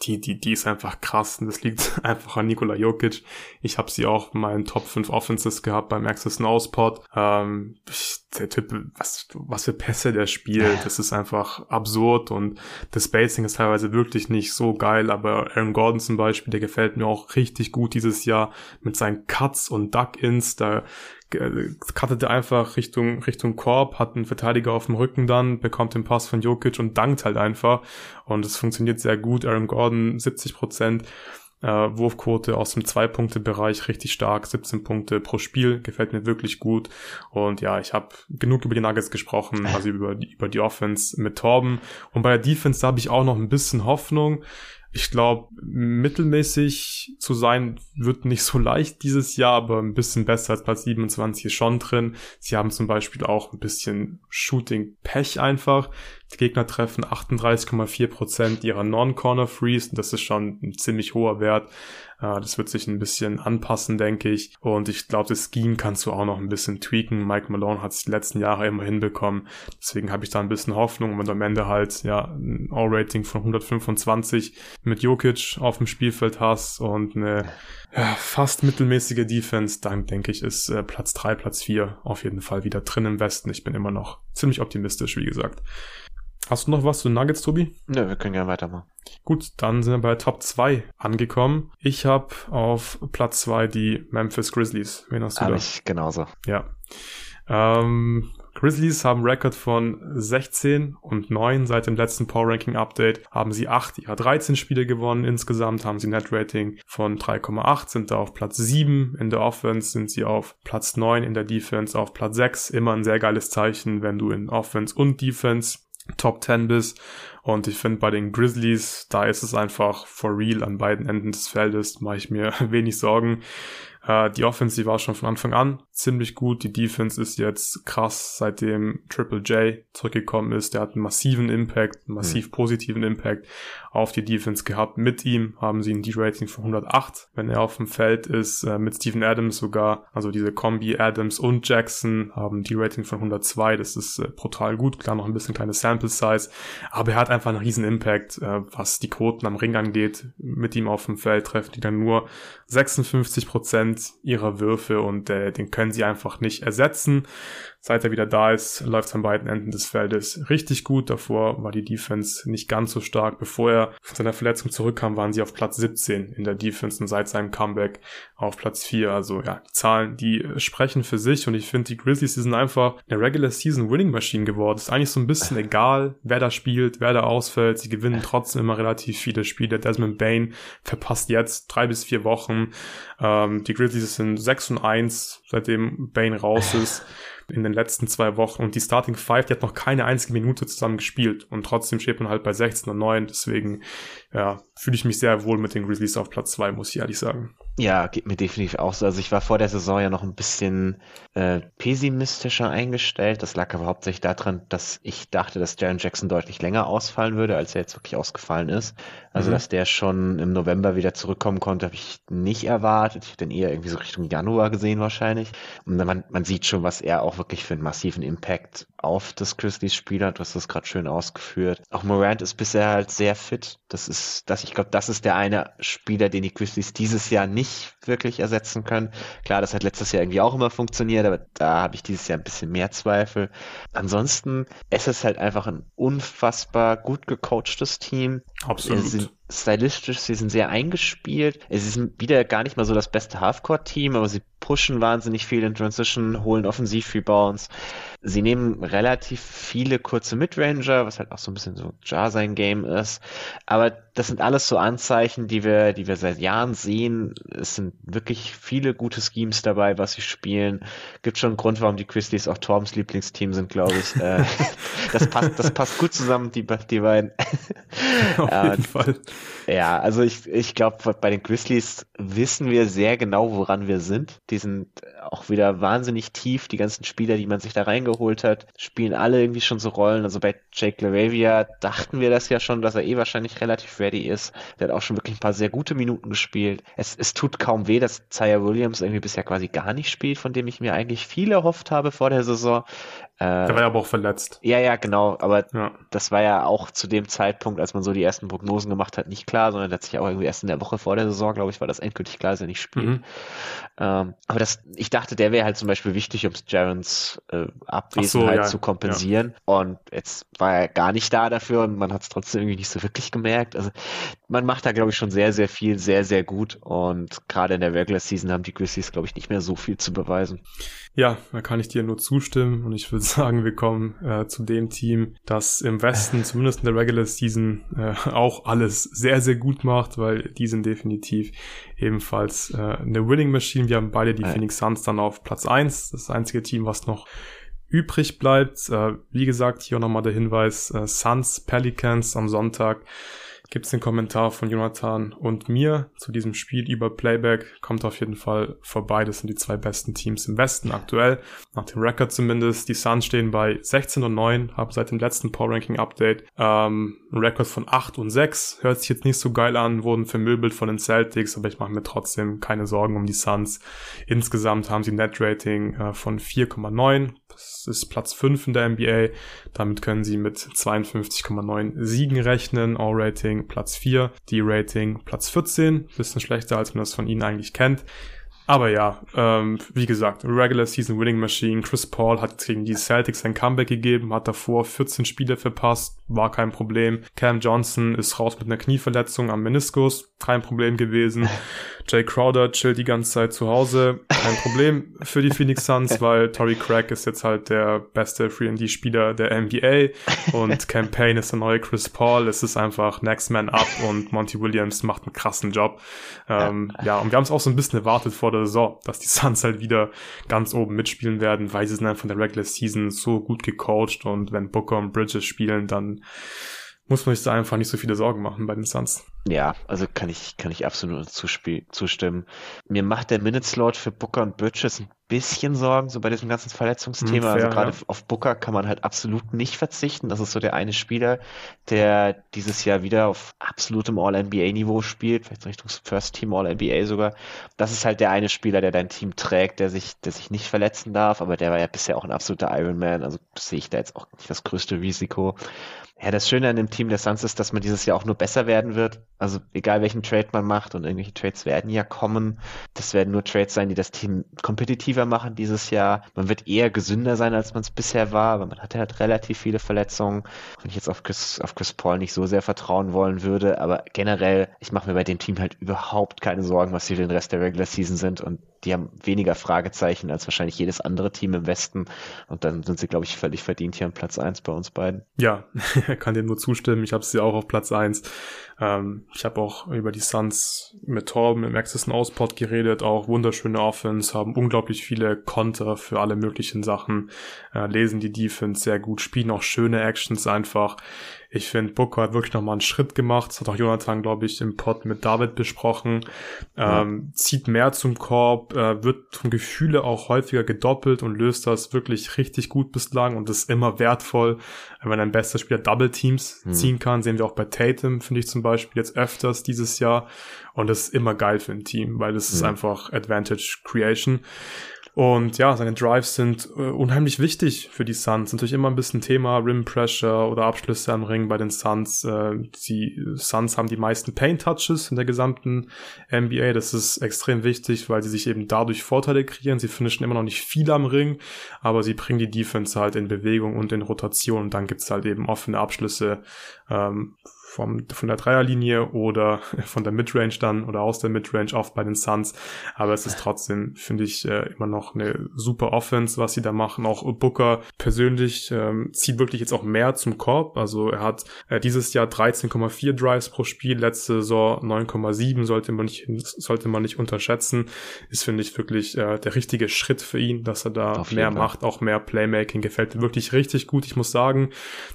die, die, die ist einfach krass und das liegt einfach an Nikola Jokic. Ich habe sie auch in meinen Top 5 Offenses gehabt beim Access Now Spot. Ähm, der Typ, was, was für Pässe der spielt, das ist einfach absurd und das Spacing ist teilweise wirklich nicht so geil, aber Aaron Gordon zum Beispiel, der gefällt mir auch richtig gut dieses Jahr mit seinen Cuts und Duck-Ins, da cuttet er einfach Richtung, Richtung Korb, hat einen Verteidiger auf dem Rücken dann, bekommt den Pass von Jokic und dankt halt einfach und es funktioniert sehr gut, Aaron Gordon 70 Prozent, äh, Wurfquote aus dem Zwei-Punkte-Bereich richtig stark, 17 Punkte pro Spiel, gefällt mir wirklich gut. Und ja, ich habe genug über die Nuggets gesprochen, also über die, über die Offense mit Torben. Und bei der Defense, da habe ich auch noch ein bisschen Hoffnung. Ich glaube, mittelmäßig zu sein wird nicht so leicht dieses Jahr, aber ein bisschen besser als Platz 27 ist schon drin. Sie haben zum Beispiel auch ein bisschen Shooting-Pech einfach. Die Gegner treffen 38,4 Prozent ihrer Non-Corner-Frees. Das ist schon ein ziemlich hoher Wert. Äh, das wird sich ein bisschen anpassen, denke ich. Und ich glaube, das Scheme kannst du auch noch ein bisschen tweaken. Mike Malone hat es die letzten Jahre immer hinbekommen. Deswegen habe ich da ein bisschen Hoffnung. wenn du am Ende halt ja ein All-Rating von 125 mit Jokic auf dem Spielfeld hast und eine ja, fast mittelmäßige Defense, dann denke ich, ist äh, Platz 3, Platz 4 auf jeden Fall wieder drin im Westen. Ich bin immer noch ziemlich optimistisch, wie gesagt. Hast du noch was zu Nuggets, Tobi? Nö, wir können gerne weitermachen. Gut, dann sind wir bei Top 2 angekommen. Ich habe auf Platz 2 die Memphis Grizzlies. Wen hast du hab da? ich genauso. Ja. Ähm, Grizzlies haben Rekord von 16 und 9 seit dem letzten Power Ranking Update. Haben sie 8 ihrer 13 Spiele gewonnen. Insgesamt haben sie Net Rating von 3,8, sind da auf Platz 7. In der Offense sind sie auf Platz 9, in der Defense auf Platz 6. Immer ein sehr geiles Zeichen, wenn du in Offense und Defense Top 10 bist. Und ich finde bei den Grizzlies, da ist es einfach for real an beiden Enden des Feldes, mache ich mir wenig Sorgen. Äh, die Offense, die war schon von Anfang an ziemlich gut. Die Defense ist jetzt krass, seitdem Triple J zurückgekommen ist. Der hat einen massiven Impact, einen massiv mhm. positiven Impact auf die Defense gehabt. Mit ihm haben sie ein D-Rating von 108, wenn er auf dem Feld ist. Äh, mit Steven Adams sogar, also diese Kombi Adams und Jackson haben D-Rating von 102. Das ist äh, brutal gut. Klar, noch ein bisschen kleine Sample Size. Aber er hat einfach einen riesen Impact, äh, was die Quoten am Ring angeht. Mit ihm auf dem Feld treffen die dann nur 56 Prozent ihrer Würfe und den können sie einfach nicht ersetzen. Seit er wieder da ist, läuft es an beiden Enden des Feldes richtig gut. Davor war die Defense nicht ganz so stark. Bevor er von seiner Verletzung zurückkam, waren sie auf Platz 17 in der Defense und seit seinem Comeback auf Platz 4. Also ja, die Zahlen, die sprechen für sich und ich finde, die Grizzlies, die sind einfach eine Regular Season Winning Machine geworden. ist eigentlich so ein bisschen egal, wer da spielt, wer da ausfällt. Sie gewinnen trotzdem immer relativ viele Spiele. Desmond Bain verpasst jetzt drei bis vier Wochen. Ähm, die Grizzlies sind 6 und 1, seitdem Bain raus ist in den letzten zwei Wochen. Und die Starting Five, die hat noch keine einzige Minute zusammen gespielt. Und trotzdem steht man halt bei 16 und 9. Deswegen ja, fühle ich mich sehr wohl mit den Grizzlies auf Platz zwei, muss ich ehrlich sagen. Ja, geht mir definitiv auch so. Also ich war vor der Saison ja noch ein bisschen äh, pessimistischer eingestellt. Das lag aber hauptsächlich daran, dass ich dachte, dass Jaron Jackson deutlich länger ausfallen würde, als er jetzt wirklich ausgefallen ist. Also mhm. dass der schon im November wieder zurückkommen konnte, habe ich nicht erwartet. Ich hätte ihn eher irgendwie so Richtung Januar gesehen wahrscheinlich. Und man, man sieht schon, was er auch wirklich für einen massiven Impact auf das Grizzlies-Spiel hat. Du hast das gerade schön ausgeführt. Auch Morant ist bisher halt sehr fit. Das ist, das, ich glaube, das ist der eine Spieler, den die Grizzlies dieses Jahr nicht nicht wirklich ersetzen können. Klar, das hat letztes Jahr irgendwie auch immer funktioniert, aber da habe ich dieses Jahr ein bisschen mehr Zweifel. Ansonsten, es ist halt einfach ein unfassbar gut gecoachtes Team. Absolut. Stylistisch, sie sind sehr eingespielt. Es ist wieder gar nicht mal so das beste Halfcourt-Team, aber sie pushen wahnsinnig viel in Transition, holen offensiv Rebounds. Sie nehmen relativ viele kurze Midranger, was halt auch so ein bisschen so Jar sein Game ist. Aber das sind alles so Anzeichen, die wir, die wir seit Jahren sehen. Es sind wirklich viele gute Schemes dabei, was sie spielen. Gibt schon einen Grund, warum die Grizzlies auch Torbens Lieblingsteam sind, glaube ich. Äh, das passt, das passt gut zusammen, die, die beiden. Auf jeden Fall. Ja, also ich, ich glaube, bei den Grizzlies wissen wir sehr genau, woran wir sind. Die sind auch wieder wahnsinnig tief. Die ganzen Spieler, die man sich da reingeholt hat, spielen alle irgendwie schon so Rollen. Also bei Jake LaRavia dachten wir das ja schon, dass er eh wahrscheinlich relativ ready ist. Der hat auch schon wirklich ein paar sehr gute Minuten gespielt. Es, es tut kaum weh, dass Zaya Williams irgendwie bisher quasi gar nicht spielt, von dem ich mir eigentlich viel erhofft habe vor der Saison. Äh, der war ja aber auch verletzt. Ja, ja, genau. Aber ja. das war ja auch zu dem Zeitpunkt, als man so die ersten Prognosen gemacht hat, nicht klar, sondern letztlich auch irgendwie erst in der Woche vor der Saison, glaube ich, war das endgültig klar, dass er nicht spielt. Mhm. Ähm, aber das, ich dachte, der wäre halt zum Beispiel wichtig, um Jarons äh, Abwesenheit so, ja. zu kompensieren. Ja. Und jetzt war er gar nicht da dafür und man hat es trotzdem irgendwie nicht so wirklich gemerkt. Also man macht da, glaube ich, schon sehr, sehr viel, sehr, sehr gut. Und gerade in der Regular Season haben die Grizzlies, glaube ich, nicht mehr so viel zu beweisen. Ja, da kann ich dir nur zustimmen und ich würde sagen, wir kommen äh, zu dem Team, das im Westen, zumindest in der Regular Season, äh, auch alles sehr, sehr gut macht, weil die sind definitiv ebenfalls äh, eine Winning Machine. Wir haben beide die ja. Phoenix Suns dann auf Platz eins, das einzige Team, was noch übrig bleibt. Äh, wie gesagt, hier nochmal der Hinweis, äh, Suns Pelicans am Sonntag gibt es den Kommentar von Jonathan und mir zu diesem Spiel über Playback. Kommt auf jeden Fall vorbei. Das sind die zwei besten Teams im Westen aktuell. Nach dem Record zumindest. Die Suns stehen bei 16 und 9, haben seit dem letzten Power Ranking Update ähm, ein Record von 8 und 6. Hört sich jetzt nicht so geil an, wurden vermöbelt von den Celtics, aber ich mache mir trotzdem keine Sorgen um die Suns. Insgesamt haben sie ein Net Rating äh, von 4,9. Das ist Platz 5 in der NBA. Damit können sie mit 52,9 Siegen rechnen. All-Rating Platz 4. D-Rating Platz 14. Bisschen schlechter, als man das von ihnen eigentlich kennt. Aber ja, ähm, wie gesagt, Regular Season Winning Machine. Chris Paul hat gegen die Celtics ein Comeback gegeben, hat davor 14 Spiele verpasst, war kein Problem. Cam Johnson ist raus mit einer Knieverletzung am Meniskus, kein Problem gewesen. Jay Crowder chillt die ganze Zeit zu Hause, kein Problem für die Phoenix Suns, weil Tory Craig ist jetzt halt der beste 3D-Spieler der NBA und Campaign ist der neue Chris Paul. Es ist einfach Next Man Up und Monty Williams macht einen krassen Job. Ähm, ja, und wir haben es auch so ein bisschen erwartet vor der Saison, dass die Suns halt wieder ganz oben mitspielen werden, weil sie sind einfach in der Regular Season so gut gecoacht und wenn Booker und Bridges spielen, dann muss man sich da einfach nicht so viele Sorgen machen bei den Suns. Ja, also kann ich, kann ich absolut zustimmen. Mir macht der Minute-Slot für Booker und Bridges ein bisschen Sorgen, so bei diesem ganzen Verletzungsthema. Hm, fair, also gerade ja. auf Booker kann man halt absolut nicht verzichten. Das ist so der eine Spieler, der dieses Jahr wieder auf absolutem All-NBA-Niveau spielt, vielleicht Richtung First Team All-NBA sogar. Das ist halt der eine Spieler, der dein Team trägt, der sich, der sich nicht verletzen darf, aber der war ja bisher auch ein absoluter Ironman, also sehe ich da jetzt auch nicht das größte Risiko. Ja, das Schöne an dem Team der Suns ist, dass man dieses Jahr auch nur besser werden wird. Also egal welchen Trade man macht und irgendwelche Trades werden ja kommen. Das werden nur Trades sein, die das Team kompetitiver machen dieses Jahr. Man wird eher gesünder sein, als man es bisher war, aber man hatte halt relativ viele Verletzungen. Wenn ich jetzt auf Chris, auf Chris Paul nicht so sehr vertrauen wollen würde, aber generell, ich mache mir bei dem Team halt überhaupt keine Sorgen, was sie für den Rest der Regular Season sind und die haben weniger Fragezeichen als wahrscheinlich jedes andere Team im Westen. Und dann sind sie, glaube ich, völlig verdient hier an Platz eins bei uns beiden. Ja, kann dem nur zustimmen. Ich habe sie auch auf Platz eins. Ähm, ich habe auch über die Suns mit Torben im Access Ausport geredet, auch wunderschöne Offense, haben unglaublich viele Konter für alle möglichen Sachen, äh, lesen die Defense sehr gut, spielen auch schöne Actions einfach Ich finde, Booker hat wirklich nochmal einen Schritt gemacht. Das hat auch Jonathan, glaube ich, im Pod mit David besprochen. Ähm, zieht mehr zum Korb, äh, wird vom Gefühle auch häufiger gedoppelt und löst das wirklich richtig gut bislang und ist immer wertvoll, wenn ein bester Spieler Double Teams mhm. ziehen kann. Sehen wir auch bei Tatum, finde ich zum Beispiel jetzt öfters dieses Jahr. Und das ist immer geil für ein Team, weil das mhm. ist einfach Advantage Creation. Und ja, seine Drives sind äh, unheimlich wichtig für die Suns. Natürlich immer ein bisschen Thema Rim Pressure oder Abschlüsse am Ring bei den Suns. Äh, die Suns haben die meisten Paint Touches in der gesamten NBA. Das ist extrem wichtig, weil sie sich eben dadurch Vorteile kreieren. Sie finishen immer noch nicht viel am Ring, aber sie bringen die Defense halt in Bewegung und in Rotation. Und dann gibt's halt eben offene Abschlüsse ähm, vom, von der Dreierlinie oder von der Midrange dann oder aus der Midrange oft bei den Suns. Aber es ist trotzdem, finde ich, äh, immer noch eine super Offense, was sie da machen. Auch Booker persönlich ähm, zieht wirklich jetzt auch mehr zum Korb. Also er hat äh, dieses Jahr 13,4 Drives pro Spiel, letzte Saison 9,7 sollte man nicht, sollte man nicht unterschätzen. Ist, finde ich, wirklich äh, der richtige Schritt für ihn, dass er da mehr Fall. macht, auch mehr Playmaking. Gefällt mir wirklich richtig gut. Ich muss sagen,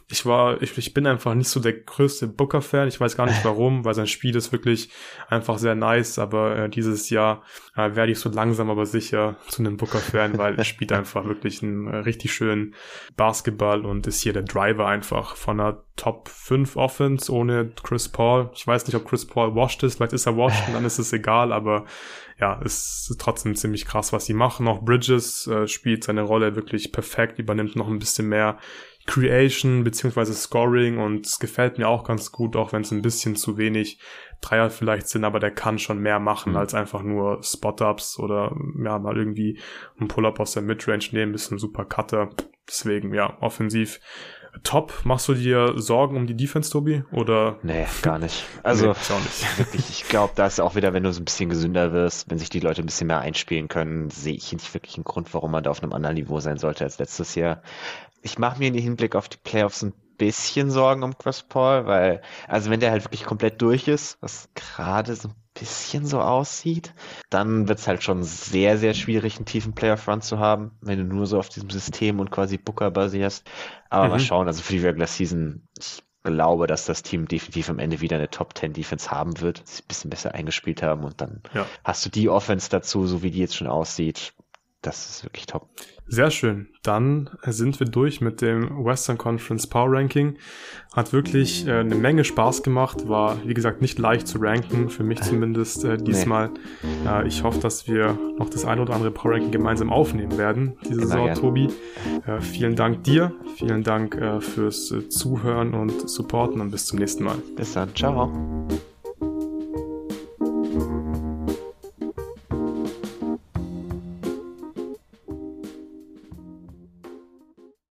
ich war, ich, ich bin einfach nicht so der größte Booker Booker-Fan. Ich weiß gar nicht warum, weil sein Spiel ist wirklich einfach sehr nice. Aber äh, dieses Jahr äh, werde ich so langsam aber sicher zu einem Booker-Fan, weil er spielt einfach wirklich einen äh, richtig schönen Basketball und ist hier der Driver einfach von einer Top 5 Offense ohne Chris Paul. Ich weiß nicht, ob Chris Paul washed ist. Vielleicht ist er washed und dann ist es egal, aber ja, es ist trotzdem ziemlich krass, was sie machen. Auch Bridges äh, spielt seine Rolle wirklich perfekt, übernimmt noch ein bisschen mehr Creation beziehungsweise Scoring und es gefällt mir auch ganz gut, auch wenn es ein bisschen zu wenig Dreier vielleicht sind, aber der kann schon mehr machen mhm. als einfach nur Spot-Ups oder ja, mal irgendwie ein Pull-Up aus der Midrange nehmen, ist ein super Cutter. Deswegen, ja, offensiv top. Machst du dir Sorgen um die Defense, Tobi? Oder? Nee, gar nicht. Also, nee, nicht. wirklich, ich glaube, da ist auch wieder, wenn du so ein bisschen gesünder wirst, wenn sich die Leute ein bisschen mehr einspielen können, sehe ich nicht wirklich einen Grund, warum man da auf einem anderen Niveau sein sollte als letztes Jahr ich mache mir in Hinblick auf die Playoffs ein bisschen Sorgen um Chris Paul, weil, also wenn der halt wirklich komplett durch ist, was gerade so ein bisschen so aussieht, dann wird es halt schon sehr, sehr schwierig, einen tiefen Playoff-Run zu haben, wenn du nur so auf diesem System und quasi Booker basierst. Aber mhm. mal schauen, also für die Regular Season, ich glaube, dass das Team definitiv am Ende wieder eine Top 10 Defense haben wird, sich ein bisschen besser eingespielt haben und dann ja. hast du die Offense dazu, so wie die jetzt schon aussieht. Das ist wirklich top. Sehr schön. Dann sind wir durch mit dem Western Conference Power Ranking. Hat wirklich äh, eine Menge Spaß gemacht. War, wie gesagt, nicht leicht zu ranken, für mich zumindest äh, diesmal. Nee. Äh, ich hoffe, dass wir noch das eine oder andere Power Ranking gemeinsam aufnehmen werden, diese Saison, gern. Tobi. Äh, vielen Dank dir. Vielen Dank äh, fürs äh, Zuhören und Supporten und bis zum nächsten Mal. Bis dann. Ciao.